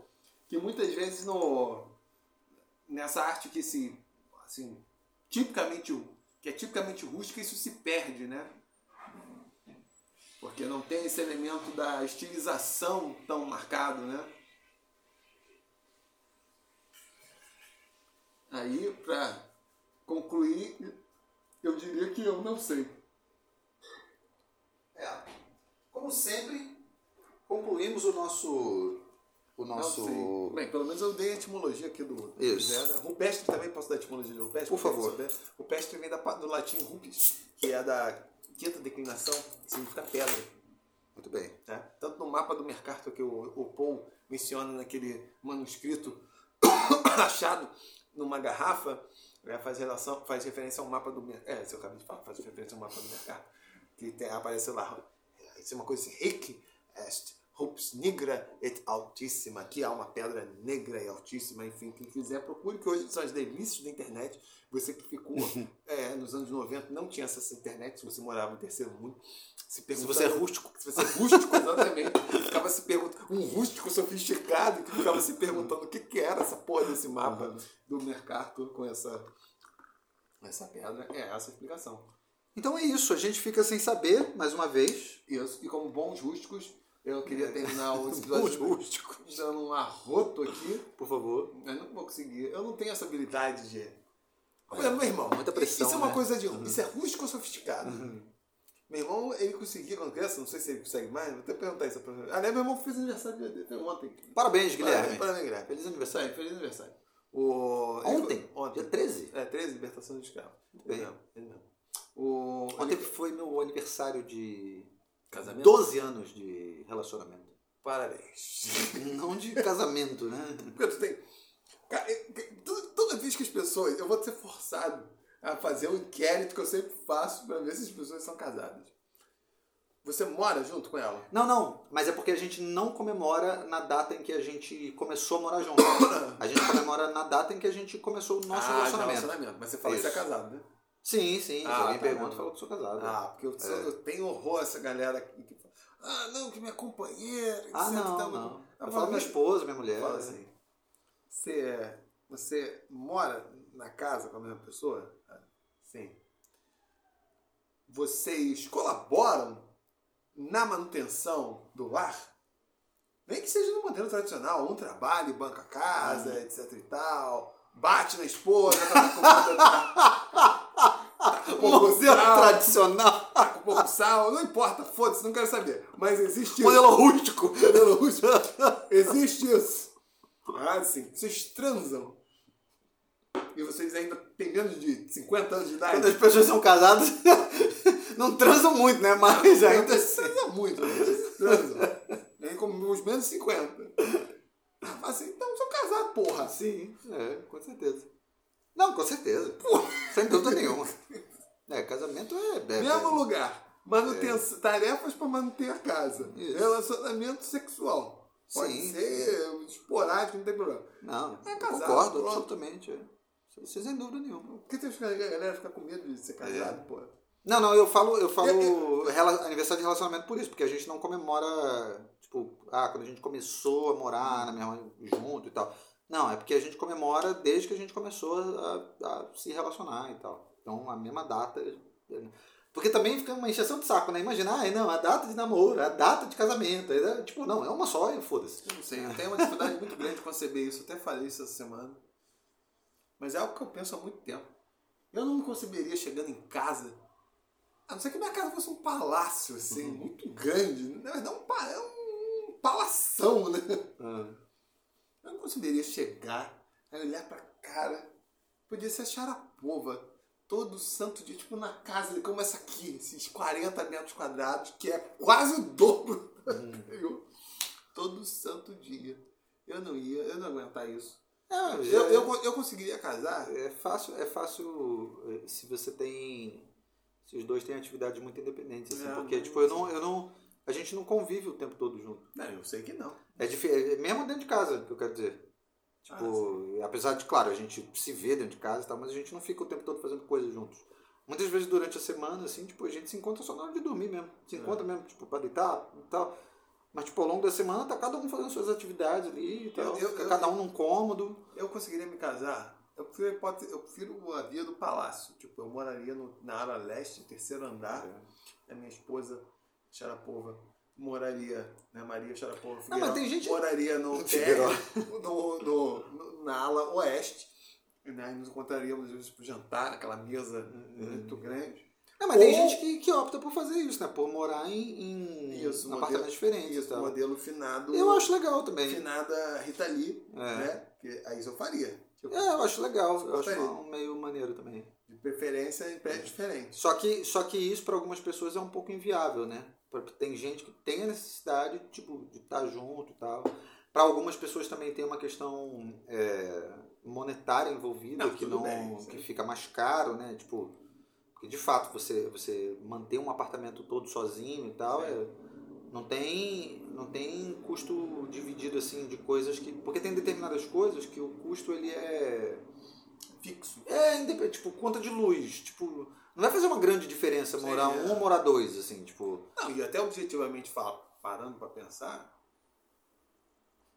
Speaker 2: que muitas vezes no nessa arte que se assim tipicamente que é tipicamente rústica isso se perde, né? Porque não tem esse elemento da estilização tão marcado, né? Aí, para concluir, eu diria que eu não sei.
Speaker 1: É. Como sempre, concluímos o nosso. O nosso.
Speaker 2: Bem, pelo menos eu dei a etimologia aqui do.
Speaker 1: Isso.
Speaker 2: Né? Rupestre também posso dar a etimologia de rupestre?
Speaker 1: Por favor.
Speaker 2: Rupestre vem da, do latim rupes, que é da quinta declinação, significa pedra.
Speaker 1: Muito bem.
Speaker 2: Né? Tanto no mapa do Mercator que o, o Paul menciona naquele manuscrito achado numa garrafa, né, faz, relação, faz referência ao mapa do. É, se eu acabei de falar, faz referência ao mapa do mercado. Que tem, aparece lá. É uma coisa assim, ric est Rups nigra et altíssima. Aqui há uma pedra negra e altíssima. Enfim, quem quiser, procure, que hoje são as delícias da internet. Você que ficou é, nos anos 90, não tinha à internet, se você morava no terceiro mundo.
Speaker 1: Se, se você é rústico.
Speaker 2: Se você é rústico, exatamente. ficava se perguntando, um rústico sofisticado que ficava se perguntando o que, que era essa porra desse mapa uhum. do mercado com essa, essa pedra. É essa a explicação.
Speaker 1: Então é isso, a gente fica sem saber, mais uma vez.
Speaker 2: Isso, e como bons rústicos, eu queria terminar o episódio
Speaker 1: rústico.
Speaker 2: dando um arroto aqui.
Speaker 1: Por favor.
Speaker 2: Eu não vou conseguir. Eu não tenho essa habilidade de. Olha, meu irmão,
Speaker 1: muita pressão.
Speaker 2: Isso é uma
Speaker 1: né?
Speaker 2: coisa de. Uhum. Isso é rústico ou sofisticado? Uhum. Meu irmão, ele conseguia quando criança, não sei se ele consegue mais, vou até perguntar isso pra ele. Aliás, meu irmão fez aniversário dele ontem.
Speaker 1: Parabéns, Guilherme.
Speaker 2: Parabéns, Guilherme.
Speaker 1: Feliz aniversário.
Speaker 2: É, feliz aniversário. O...
Speaker 1: Ontem?
Speaker 2: Ontem.
Speaker 1: Dia 13?
Speaker 2: É, 13, libertação de escravo.
Speaker 1: Bem.
Speaker 2: Ele mesmo. O...
Speaker 1: Ontem foi meu aniversário de
Speaker 2: Casamento?
Speaker 1: 12 anos de relacionamento.
Speaker 2: Parabéns.
Speaker 1: Não de casamento, né?
Speaker 2: Porque tu tem. Toda, toda vez que as pessoas. Eu vou ser forçado a fazer um inquérito que eu sempre faço para ver se as pessoas são casadas. Você mora junto com ela?
Speaker 1: Não, não. Mas é porque a gente não comemora na data em que a gente começou a morar junto. A gente comemora na data em que a gente começou o nosso
Speaker 2: ah,
Speaker 1: relacionamento.
Speaker 2: relacionamento. Mas você fala
Speaker 1: Isso.
Speaker 2: que você é casado, né?
Speaker 1: Sim, sim.
Speaker 2: Ah,
Speaker 1: alguém
Speaker 2: tá
Speaker 1: pergunta,
Speaker 2: vendo.
Speaker 1: fala que sou casado.
Speaker 2: Ah, porque eu,
Speaker 1: É.
Speaker 2: eu tenho horror a essa galera que que fala, ah, não, que minha companheira, etc.
Speaker 1: Ah, não,
Speaker 2: tal."
Speaker 1: não.
Speaker 2: Eu
Speaker 1: Eu
Speaker 2: falo,
Speaker 1: minha
Speaker 2: "Mas-
Speaker 1: esposa, minha mulher.
Speaker 2: Fala assim. Você, você mora na casa com a mesma pessoa? Sim. Vocês colaboram na manutenção do lar? Nem que seja no modelo tradicional, um trabalha e banca a casa,
Speaker 1: Uhum.
Speaker 2: etc e tal. Bate na esposa, tá sal,
Speaker 1: tradicional.
Speaker 2: sal, não importa, foda-se, não quero saber. Mas existe isso.
Speaker 1: Modelo rústico.
Speaker 2: Modelo rústico. Existe isso. Ah, sim. Vocês transam. E vocês ainda têm menos de 50 anos de idade.
Speaker 1: Quando as pessoas são casadas, não transam muito, né? Mas ainda
Speaker 2: Vocês
Speaker 1: assim.
Speaker 2: transam muito. Transam. Nem como os menos 50. Assim, então são casados, porra.
Speaker 1: Sim, é, com certeza. Não, com certeza. Sem dúvida nenhuma. É, casamento é. é
Speaker 2: Mesmo
Speaker 1: é-
Speaker 2: lugar. Manutenção, Tarefas para manter a casa.
Speaker 1: Isso.
Speaker 2: Relacionamento sexual. Pode
Speaker 1: Sim.
Speaker 2: ser esporádico, não tem problema.
Speaker 1: Não,
Speaker 2: É casado,
Speaker 1: concordo
Speaker 2: pronto.
Speaker 1: absolutamente. é. Sem dúvida nenhuma.
Speaker 2: Por que tem que a galera ficar com medo de ser casado,
Speaker 1: É.
Speaker 2: porra?
Speaker 1: Não, não, eu falo, eu falo
Speaker 2: Eu-
Speaker 1: rela- aniversário de relacionamento por isso, porque a gente não comemora, tipo, ah, quando a gente começou a morar na mesma junto e tal. Não, é porque a gente comemora desde que a gente começou a, a se relacionar e tal. Então, a mesma data. Porque também fica uma encheção de saco, né? Imagina, ah, não, a data de namoro, a data de casamento. aí dá- Tipo, não, é uma só e foda-se.
Speaker 2: Não sei, eu tenho uma dificuldade muito grande de conceber isso. Eu até falei isso essa semana. Mas é algo que eu penso há muito tempo. Eu não me conceberia chegando em casa. A não ser que minha casa fosse um palácio, assim, muito grande. Na verdade, um, é um palação, né? Eu não conseguiria chegar, olhar pra cara. Podia ser a Sharapova. Todo santo dia, tipo na casa, como essa aqui, esses 40 metros quadrados, que é quase o dobro anterior. Todo santo dia. Eu não ia, eu não aguentar isso.
Speaker 1: É, já-
Speaker 2: Eu, eu, eu conseguiria casar.
Speaker 1: é fácil, é fácil eh, se você tem. Se os dois têm atividades muito independentes, assim,
Speaker 2: É,
Speaker 1: porque, tipo, eu não, eu não. A gente não convive o tempo todo junto.
Speaker 2: Não, eu sei que não.
Speaker 1: É difícil, mesmo dentro de casa, que eu quero dizer.
Speaker 2: Ah,
Speaker 1: Tipo, apesar de, claro, a gente se vê dentro de casa e tal, mas a gente não fica o tempo todo fazendo coisas juntos. Muitas vezes durante a semana, assim, tipo, a gente se encontra só na hora de dormir mesmo. Se encontra mesmo, tipo, pra deitar e tal. Mas, tipo, ao longo da semana tá cada um fazendo suas atividades ali e tal.
Speaker 2: Eu- eu-
Speaker 1: cada um num cômodo.
Speaker 2: Eu conseguiria me casar. Eu prefiro, eu prefiro a via do palácio. Tipo, eu moraria no- na área leste, terceiro andar.
Speaker 1: É.
Speaker 2: A minha esposa, Sharapova, moraria, né? Maria Sharapova
Speaker 1: Não, mas tem gente-
Speaker 2: moraria no térreo, no, no, no- na ala oeste. Né? E nos encontraríamos às vezes para jantar, aquela mesa
Speaker 1: Uhum.
Speaker 2: muito grande.
Speaker 1: É, mas tem
Speaker 2: Ou-
Speaker 1: gente que, que opta por fazer isso, né? Por morar em, em
Speaker 2: Isso,
Speaker 1: em apartamentos diferentes
Speaker 2: Isso,
Speaker 1: tal.
Speaker 2: modelo finado.
Speaker 1: Eu acho legal também.
Speaker 2: Finada Rita Lee,
Speaker 1: É.
Speaker 2: né? Que aí isso eu faria. Tipo,
Speaker 1: É, eu acho legal. Eu acho um meio maneiro também.
Speaker 2: De preferência em prédios diferentes.
Speaker 1: Só que, só que isso para algumas pessoas é um pouco inviável, né? Porque tem gente que tem a necessidade tipo, de estar junto e tal. Para algumas pessoas também tem uma questão é, monetária envolvida
Speaker 2: Não,
Speaker 1: que não
Speaker 2: bem,
Speaker 1: que fica mais caro, né? Tipo, porque de fato você você manter um apartamento todo sozinho e tal
Speaker 2: É.
Speaker 1: é, não tem não tem custo dividido assim de coisas que porque tem determinadas coisas que o custo ele é
Speaker 2: Fixo.
Speaker 1: é, tipo, conta de luz. Tipo, não vai fazer uma grande diferença
Speaker 2: Sim,
Speaker 1: morar
Speaker 2: é.
Speaker 1: um ou morar dois, assim, tipo.
Speaker 2: Não, e até objetivamente parando para pensar,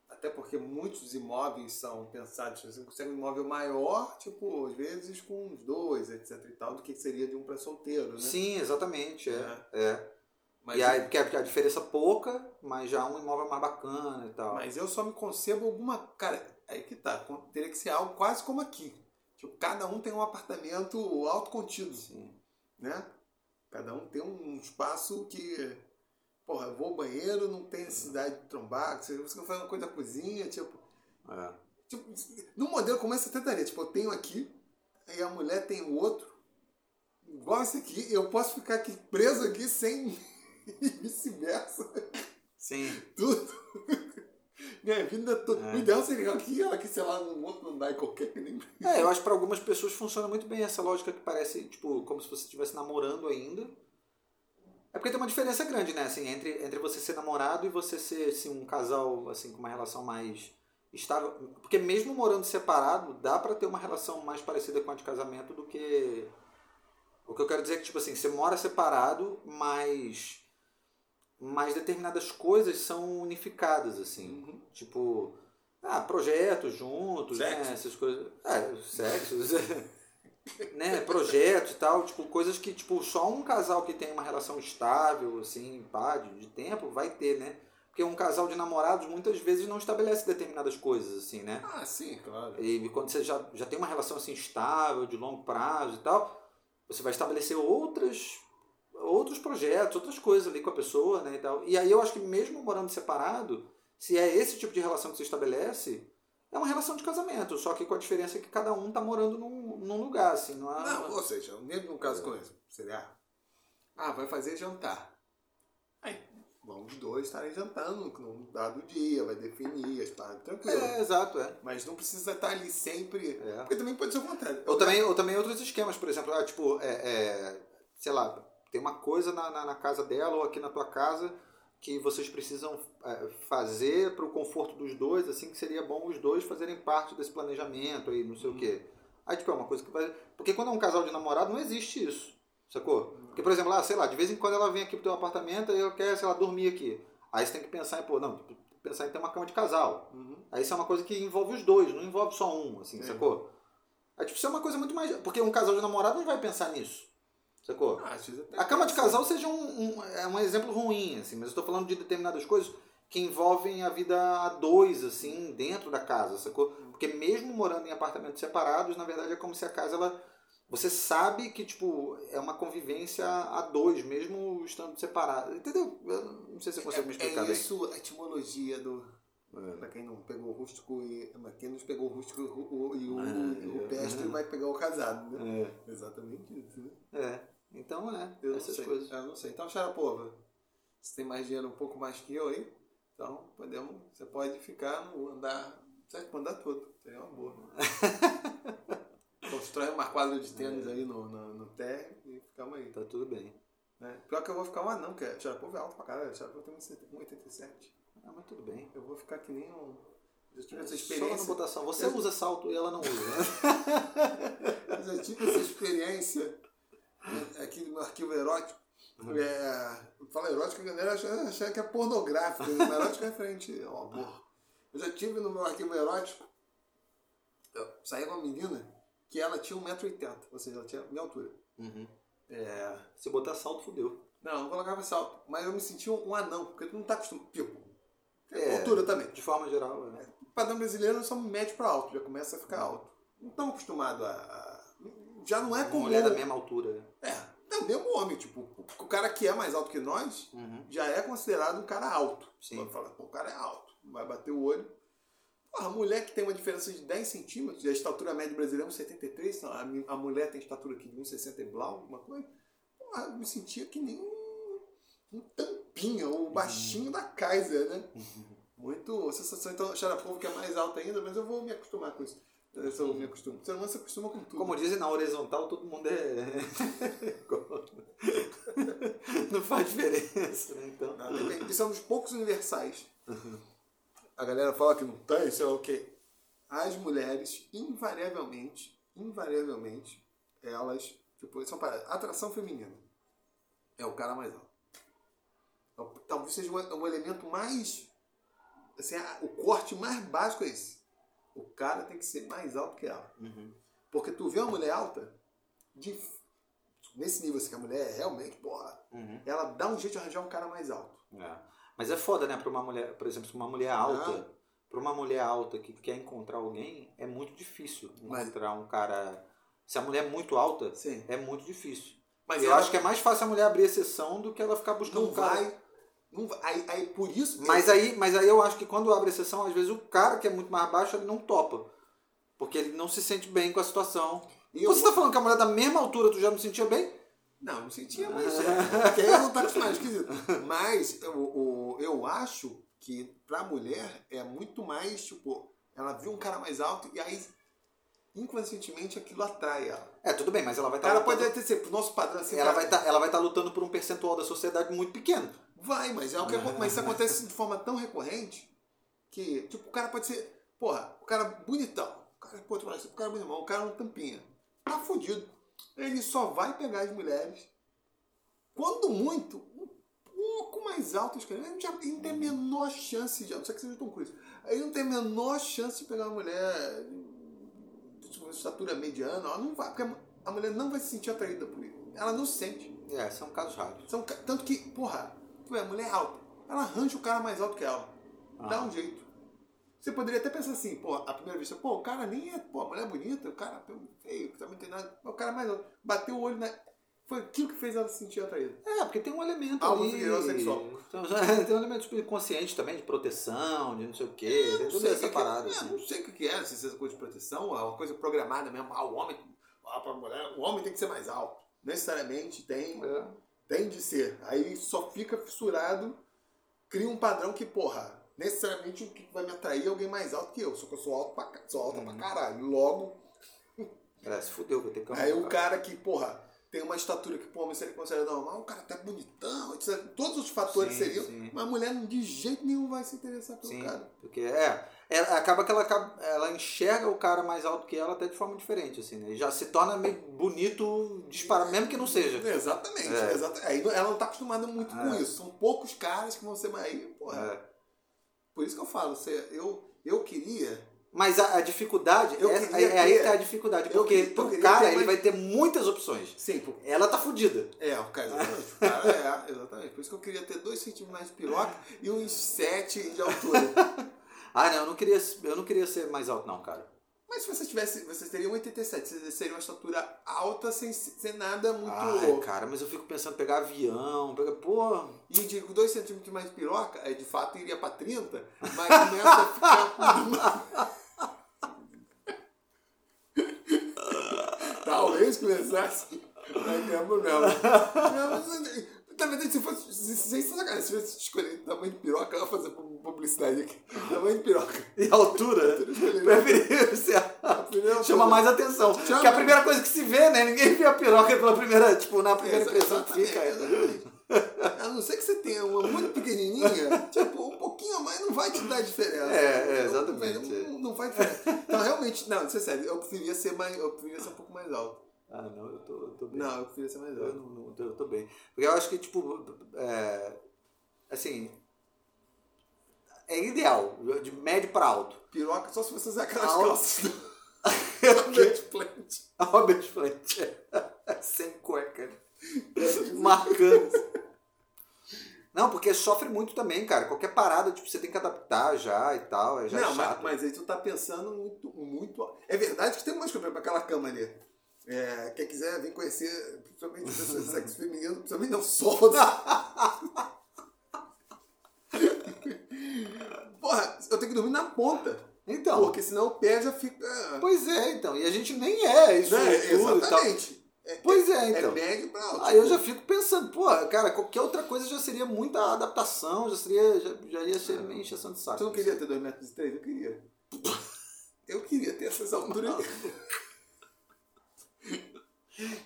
Speaker 2: até porque muitos imóveis são pensados, você consegue um imóvel maior, tipo, às vezes com uns dois, etc e tal, do que seria de um para solteiro, né?
Speaker 1: Sim, exatamente, é. é.
Speaker 2: Mas,
Speaker 1: e aí, porque a, diferença é pouca, mas já um imóvel mais bacana e tal.
Speaker 2: mas eu só me concebo alguma. Cara, aí que tá, teria que ser algo quase como aqui. Tipo, cada um tem um apartamento autocontido,
Speaker 1: Sim.
Speaker 2: né? Cada um tem um espaço que. Porra, eu vou ao banheiro, não tem necessidade de trombar, você você faz uma coisa na cozinha, tipo.
Speaker 1: É.
Speaker 2: Tipo, no modelo começa a tentaria. Tipo, eu tenho aqui, aí a mulher tem o outro, igual esse aqui, eu posso ficar aqui preso aqui sem e vice-versa.
Speaker 1: Sim.
Speaker 2: Tudo. Minha vida toda.
Speaker 1: É.
Speaker 2: O ideal seria aqui, ela que, sei lá, num outro andar qualquer que nem.
Speaker 1: É, eu acho que para algumas pessoas funciona muito bem essa lógica que parece, tipo, como se você estivesse namorando ainda. É porque tem uma diferença grande, né? Assim, entre, entre você ser namorado e você ser assim, um casal assim, com uma relação mais estável. Porque mesmo morando separado, dá pra ter uma relação mais parecida com a de casamento do que. O que eu quero dizer é que, tipo assim, você mora separado, mas. Mas determinadas coisas são unificadas, assim. Tipo. Ah, projetos juntos, né?
Speaker 2: Sexo.
Speaker 1: Essas coisas. É, sexo. né, projetos e tal, tipo, coisas que, tipo, só um casal que tem uma relação estável, assim, pá, de, de tempo, vai ter, né? Porque um casal de namorados muitas vezes não estabelece determinadas coisas, assim, né?
Speaker 2: Ah, sim, claro.
Speaker 1: E quando você já, já tem uma relação assim estável, de longo prazo e tal, você vai estabelecer outras outros projetos, outras coisas ali com a pessoa, né, e tal. E aí eu acho que mesmo morando separado, se é esse tipo de relação que você estabelece, é uma relação de casamento, só que com a diferença que cada um tá morando num, num lugar, assim, não é...
Speaker 2: Não, ou seja, mesmo no caso com isso, seria. Ah, vai fazer jantar. Aí, vamos os dois estarem jantando num dado dia, vai definir as paradas tranquilo.
Speaker 1: É, exato, é.
Speaker 2: Mas não precisa estar ali sempre.
Speaker 1: É.
Speaker 2: Porque também pode ser o contrário.
Speaker 1: Ou também, ou também outros esquemas, por exemplo, ah, tipo, é, é, sei lá, tem uma coisa na, na, na casa dela ou aqui na tua casa que vocês precisam é, fazer para o conforto dos dois, assim, que seria bom os dois fazerem parte desse planejamento aí, não sei o quê. Aí, tipo, é uma coisa que vai... Porque quando é um casal de namorado, não existe isso, sacou? Porque, por exemplo, lá, sei lá, de vez em quando ela vem aqui pro teu apartamento e ela quer, sei lá, dormir aqui. Aí você tem que pensar em, pô, não, pensar em ter uma cama de casal.
Speaker 2: Uhum.
Speaker 1: Aí isso é uma coisa que envolve os dois, não envolve só um, assim,
Speaker 2: É.
Speaker 1: sacou? Aí, tipo, isso é uma coisa muito mais. Porque um casal de namorado não vai pensar nisso. Sacou?
Speaker 2: Ah,
Speaker 1: A cama de casal seja um, um, é um exemplo ruim, assim, mas eu tô falando de determinadas coisas que envolvem a vida a dois, assim, dentro da casa, sacou? Porque mesmo morando em apartamentos separados, na verdade é como se a casa, ela. Você sabe que, tipo, é uma convivência a dois, mesmo estando separado. Entendeu? Eu não sei se eu consigo me explicar
Speaker 2: é
Speaker 1: bem.
Speaker 2: isso a etimologia do.
Speaker 1: É.
Speaker 2: Pra quem não pegou o rústico e. Pra quem não pegou o rústico e o, e o,
Speaker 1: É,
Speaker 2: o pestre
Speaker 1: é.
Speaker 2: vai pegar o casado, né?
Speaker 1: É.
Speaker 2: Exatamente isso, né?
Speaker 1: É. Então é,
Speaker 2: Eu
Speaker 1: essas
Speaker 2: não sei.
Speaker 1: coisas.
Speaker 2: Eu não sei. Então, Xarapova, você tem mais dinheiro um pouco mais que eu aí? Então, podemos. Você pode ficar no andar Certo, mandar tudo. Seria uma boa. Constrói uma quadra de tênis aí no, no, no térreo e ficamos aí.
Speaker 1: Tá tudo bem.
Speaker 2: Né? Pior que eu vou ficar um anão, porque Xarapovo é alto pra caralho. Xarapovo tem 1,87.
Speaker 1: Ah, mas tudo bem.
Speaker 2: Eu vou ficar que nem um. Eu tive essa
Speaker 1: Só
Speaker 2: experiência.
Speaker 1: na botação. Você
Speaker 2: Eu-
Speaker 1: usa salto e ela não usa. né?
Speaker 2: Eu tive essa experiência né, aqui no meu arquivo erótico. É, fala erótico, a galera acha, acha que é pornográfico. Né? Erótico é referente ao amor. Eu já tive no meu arquivo erótico, eu saí com uma menina que ela tinha 1,80m, ou seja, ela tinha minha altura.
Speaker 1: Uhum.
Speaker 2: É,
Speaker 1: Se botar salto, fudeu.
Speaker 2: não, não colocava salto, mas eu me sentia um anão, porque tu não tá acostumado. Tipo,
Speaker 1: É.
Speaker 2: altura também.
Speaker 1: De forma geral, é.
Speaker 2: O padrão brasileiro só médio para alto, já começa a ficar alto. Não estão acostumados a, a- Já não é
Speaker 1: Uma
Speaker 2: comum.
Speaker 1: mulher da mesma altura.
Speaker 2: É, é o mesmo homem, tipo, o cara que é mais alto que nós
Speaker 1: Uhum.
Speaker 2: já é considerado um cara alto.
Speaker 1: Sim.
Speaker 2: Vai falar, pô, o cara é alto, vai bater o olho. Porra, a mulher que tem uma diferença de 10 centímetros, a estatura média brasileira é 1,73, então a, a mulher tem estatura aqui de 1,60 e blau, alguma coisa. Porra, eu me sentia que nem um, um tampinha, o baixinho da Kaiser, né? Muito sensação. Então, Xarapovo que é mais alto ainda, mas eu vou me acostumar com isso. Eu sou- me acostumo. O ser humano se acostuma com tudo.
Speaker 1: Como dizem, na horizontal todo mundo é. não faz diferença, né? Então.
Speaker 2: Ah, depende. Isso é um dos poucos universais. A galera fala que não tem, isso é o quê? As mulheres, invariavelmente, invariavelmente, elas, tipo, são paradas. Atração feminina é o cara mais alto. É o- Talvez seja o, o elemento mais. Assim, o corte mais básico é esse. O cara tem que ser mais alto que ela.
Speaker 1: Uhum.
Speaker 2: Porque tu vê uma mulher alta, de, nesse nível assim, que a mulher é realmente, porra,
Speaker 1: Uhum.
Speaker 2: ela dá um jeito de arranjar um cara mais alto.
Speaker 1: É. Mas é foda, né? Pra uma mulher, por exemplo, se uma mulher alta,
Speaker 2: Ah.
Speaker 1: pra uma mulher alta que quer encontrar alguém, é muito difícil
Speaker 2: Mas-
Speaker 1: encontrar um cara. Se a mulher é muito alta,
Speaker 2: Sim.
Speaker 1: é muito difícil.
Speaker 2: Mas
Speaker 1: eu
Speaker 2: ela
Speaker 1: acho que é mais fácil a mulher abrir exceção do que ela ficar buscando
Speaker 2: não
Speaker 1: um cara.
Speaker 2: vai. Não aí, aí por isso.
Speaker 1: Mas aí, mas aí eu acho que quando abre exceção, às vezes o cara que é muito mais baixo, ele não topa. Porque ele não se sente bem com a situação.
Speaker 2: E eu-
Speaker 1: Você tá falando que a mulher da mesma altura tu já não sentia bem?
Speaker 2: Não, não sentia mais. Porque aí não tá esquisito. Mas eu, o- eu acho que pra mulher é muito mais, tipo, ela viu um cara mais alto e aí inconscientemente aquilo atrai ela.
Speaker 1: É, tudo bem, mas ela vai estar
Speaker 2: cara pode até ser, pro nosso padrão assim,
Speaker 1: ela vai estar ela vai estar lutando por um percentual da sociedade muito pequeno.
Speaker 2: Vai, mas é o que mas isso acontece de forma tão recorrente que, tipo, o cara pode ser, porra, o cara bonitão. O cara, pô, tu fala assim, o cara bonitão, o cara é um tampinha. Tá fudido. Ele só vai pegar as mulheres, quando muito, um pouco mais altas que ele. Ele não não tem a menor chance de. A não ser que seja Tom Cruise. Ele não tem a menor chance de pegar uma mulher de tipo, estatura mediana. Ela não vai, porque a- mulher não vai se sentir atraída por ele. Ela não se sente.
Speaker 1: É, são casos raros.
Speaker 2: São, tanto que, porra, tu é mulher alta. Ela arranja o cara mais alto que ela. Dá
Speaker 1: Ah.
Speaker 2: um jeito. Você poderia até pensar assim, pô, à primeira vista, pô, o cara nem é, pô, a mulher é bonita, o cara é feio, também não tem nada. O cara é mais alto. Bateu o olho na. Foi aquilo que fez ela se sentir atraída.
Speaker 1: É, porque tem um elemento
Speaker 2: Algo
Speaker 1: ali...
Speaker 2: sexual.
Speaker 1: Tem um elemento subconsciente também, de proteção, de não sei o quê. tem
Speaker 2: Não
Speaker 1: toda
Speaker 2: sei o
Speaker 1: essa
Speaker 2: que
Speaker 1: parada.
Speaker 2: que, é,
Speaker 1: assim.
Speaker 2: não sei o que é, se é coisa de proteção, é uma coisa programada mesmo. Ah, o homem, ah, pra mulher, o homem tem que ser mais alto. Necessariamente tem.
Speaker 1: É.
Speaker 2: Tem de ser. Aí só fica fissurado, cria um padrão que, porra, necessariamente o que vai me atrair é alguém mais alto que eu. Só que eu sou alto pra, sou alta pra caralho. Logo,
Speaker 1: É, se fudeu, vai ter que
Speaker 2: aí o cara que, porra, tem uma estatura que, pô, mas ele considera normal, o cara tá bonitão, etc. Todos os fatores
Speaker 1: Sim,
Speaker 2: seriam,
Speaker 1: sim.
Speaker 2: mas a mulher de jeito nenhum vai se interessar pelo
Speaker 1: Sim,
Speaker 2: cara.
Speaker 1: porque é, é, acaba que ela, ela enxerga o cara mais alto que ela até de forma diferente, assim, né? Já se torna meio bonito disparar, mesmo que não seja.
Speaker 2: Exatamente,
Speaker 1: É.
Speaker 2: exata- Aí ela não tá acostumada muito com
Speaker 1: É.
Speaker 2: isso. São poucos caras que vão ser mais. aí, Porra,
Speaker 1: É.
Speaker 2: Por isso que eu falo, você, eu, eu queria
Speaker 1: Mas a, a dificuldade,
Speaker 2: Eu
Speaker 1: é,
Speaker 2: queria
Speaker 1: é aí que tá a dificuldade, porque
Speaker 2: queria-
Speaker 1: pro cara ele vai ter muitas opções.
Speaker 2: Sim.
Speaker 1: Ela tá fudida.
Speaker 2: É, o cara, exatamente. O cara é, exatamente. Por isso que eu queria ter 2 centímetros mais de piroca e uns 7 de altura.
Speaker 1: Ah, não, eu não queria, eu não queria ser mais alto não, cara.
Speaker 2: Mas se você tivesse, você teria 1,87. Você seria uma estatura alta sem, sem nada muito.
Speaker 1: Ai, cara, mas eu fico pensando em pegar avião, pegar, pô,
Speaker 2: E de 2 centímetros mais de piroca, aí de fato iria pra 30, mas começa a ficar. Talvez começasse. Mas mesmo não. Não, mas, Na verdade, se fosse. Se, se, se, se, se tivesse escolhido tamanho de piroca, eu ia fazer publicidade aqui. Tamanho de piroca.
Speaker 1: E a altura? Preferia ser. Chama mais atenção. Chama. Porque a primeira coisa que se vê, né? Ninguém vê a piroca pela primeira, tipo, na primeira impressão que fica.
Speaker 2: A não ser que você tenha uma muito pequenininha, tipo, um pouquinho a mais não vai te dar diferença.
Speaker 1: É, é exatamente.
Speaker 2: Não, não vai diferença. Então, realmente, não, isso é sério, eu preferia ser, mais, eu preferia ser um pouco mais alto.
Speaker 1: Ah, não, eu tô, eu tô bem.
Speaker 2: Não, eu preferia ser mais alto.
Speaker 1: Eu, não, não, eu tô bem. Porque eu acho que, tipo, é, assim, é ideal, de médio para alto.
Speaker 2: Piroca só se você usar aquelas alto. calças do
Speaker 1: Robert Plant. Robert Plant. Sem cueca. Marcando. Não, porque sofre muito também, cara. Qualquer parada, tipo, você tem que adaptar já e tal. É já
Speaker 2: não,
Speaker 1: é chato.
Speaker 2: Mas, mas aí tu tá pensando muito, muito. É verdade que tem umas coisas pra aquela cama ali. É, quem quiser vir conhecer, principalmente sexo feminino, principalmente não solta. Porra, eu tenho que dormir na ponta.
Speaker 1: Então.
Speaker 2: Porque senão o pé já fica.
Speaker 1: Pois é, então. E a gente nem é isso.
Speaker 2: Não, é, exatamente.
Speaker 1: É, pois é, então.
Speaker 2: É médio pra alto.
Speaker 1: Aí eu já fico pensando, pô, cara, qualquer outra coisa já seria muita adaptação, já seria, já, já ia ser meio encheção de saco.
Speaker 2: Tu não queria ter 2 metros e 3? Eu queria. Eu queria ter essas alturas.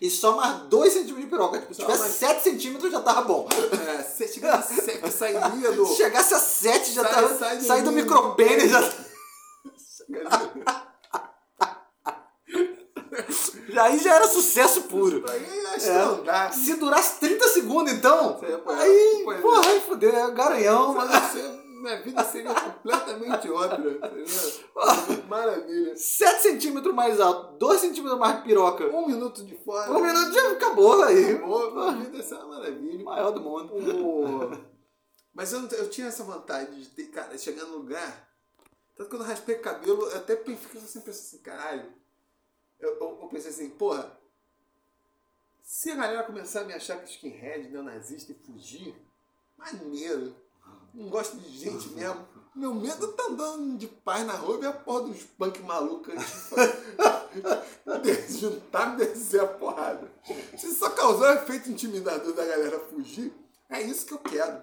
Speaker 1: E só mais 2 centímetros de piroca. Tipo, se tivesse mais... 7 centímetros já tava bom.
Speaker 2: É, se chegasse a 7, sairia do.
Speaker 1: Se chegasse a 7 já sai, tava. Sai, sai do, do micropênis já. Aí já era sucesso puro.
Speaker 2: É.
Speaker 1: Se durasse 30 segundos, então. aí, porra, aí fodeu, é garanhão.
Speaker 2: Mas... Minha vida seria completamente outra. Maravilha.
Speaker 1: 7 centímetros mais alto, 2 centímetros mais piroca.
Speaker 2: Um minuto de fora.
Speaker 1: Um minuto já acabou aí.
Speaker 2: Acabou, minha vida ser uma maravilha.
Speaker 1: Maior do mundo.
Speaker 2: Mas eu, eu tinha essa vontade de ter, cara, chegar no lugar. Tanto que quando eu raspei o cabelo, eu até fiquei sempre pensando assim, caralho eu, eu, eu pensei assim, porra, se a galera começar a me achar que skinhead, neonazista e fugir, maneiro. Não gosto de gente mesmo. Meu medo tá andando de paz na rua e a porra dos punk malucos juntar e descer a porrada. Se só causar o efeito intimidador da galera fugir, é isso que eu quero.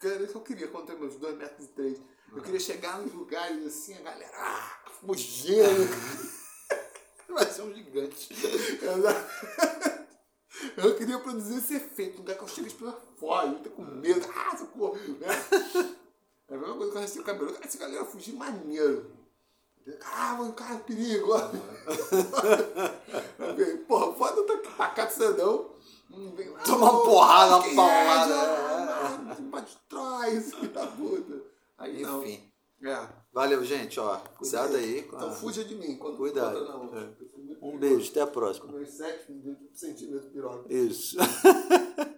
Speaker 2: Era isso que eu queria quando eu meus 2 metros e 3. Eu queria chegar nos lugares assim, a galera ah, fugindo.
Speaker 1: Vai ser um gigante.
Speaker 2: Eu queria produzir esse efeito, um lugar que eu chego as fora, eu tô com medo, ah, socorro, né? É a mesma coisa que eu recebi o cabelo, essa galera fugir maneiro. Ah, mano, cara, perigo. Porra, foda tá tacar de sedão.
Speaker 1: Tomar uma porrada, uma paulada.
Speaker 2: Pra trás, filho da puta.
Speaker 1: Aí, Enfim.
Speaker 2: É.
Speaker 1: Valeu, gente, ó. Cuidado aí.
Speaker 2: Então a... fuja de mim. Quando
Speaker 1: Cuidado. Não, é. Um beijo, até a próxima.
Speaker 2: Meus 7 centímetros de piroca.
Speaker 1: Isso.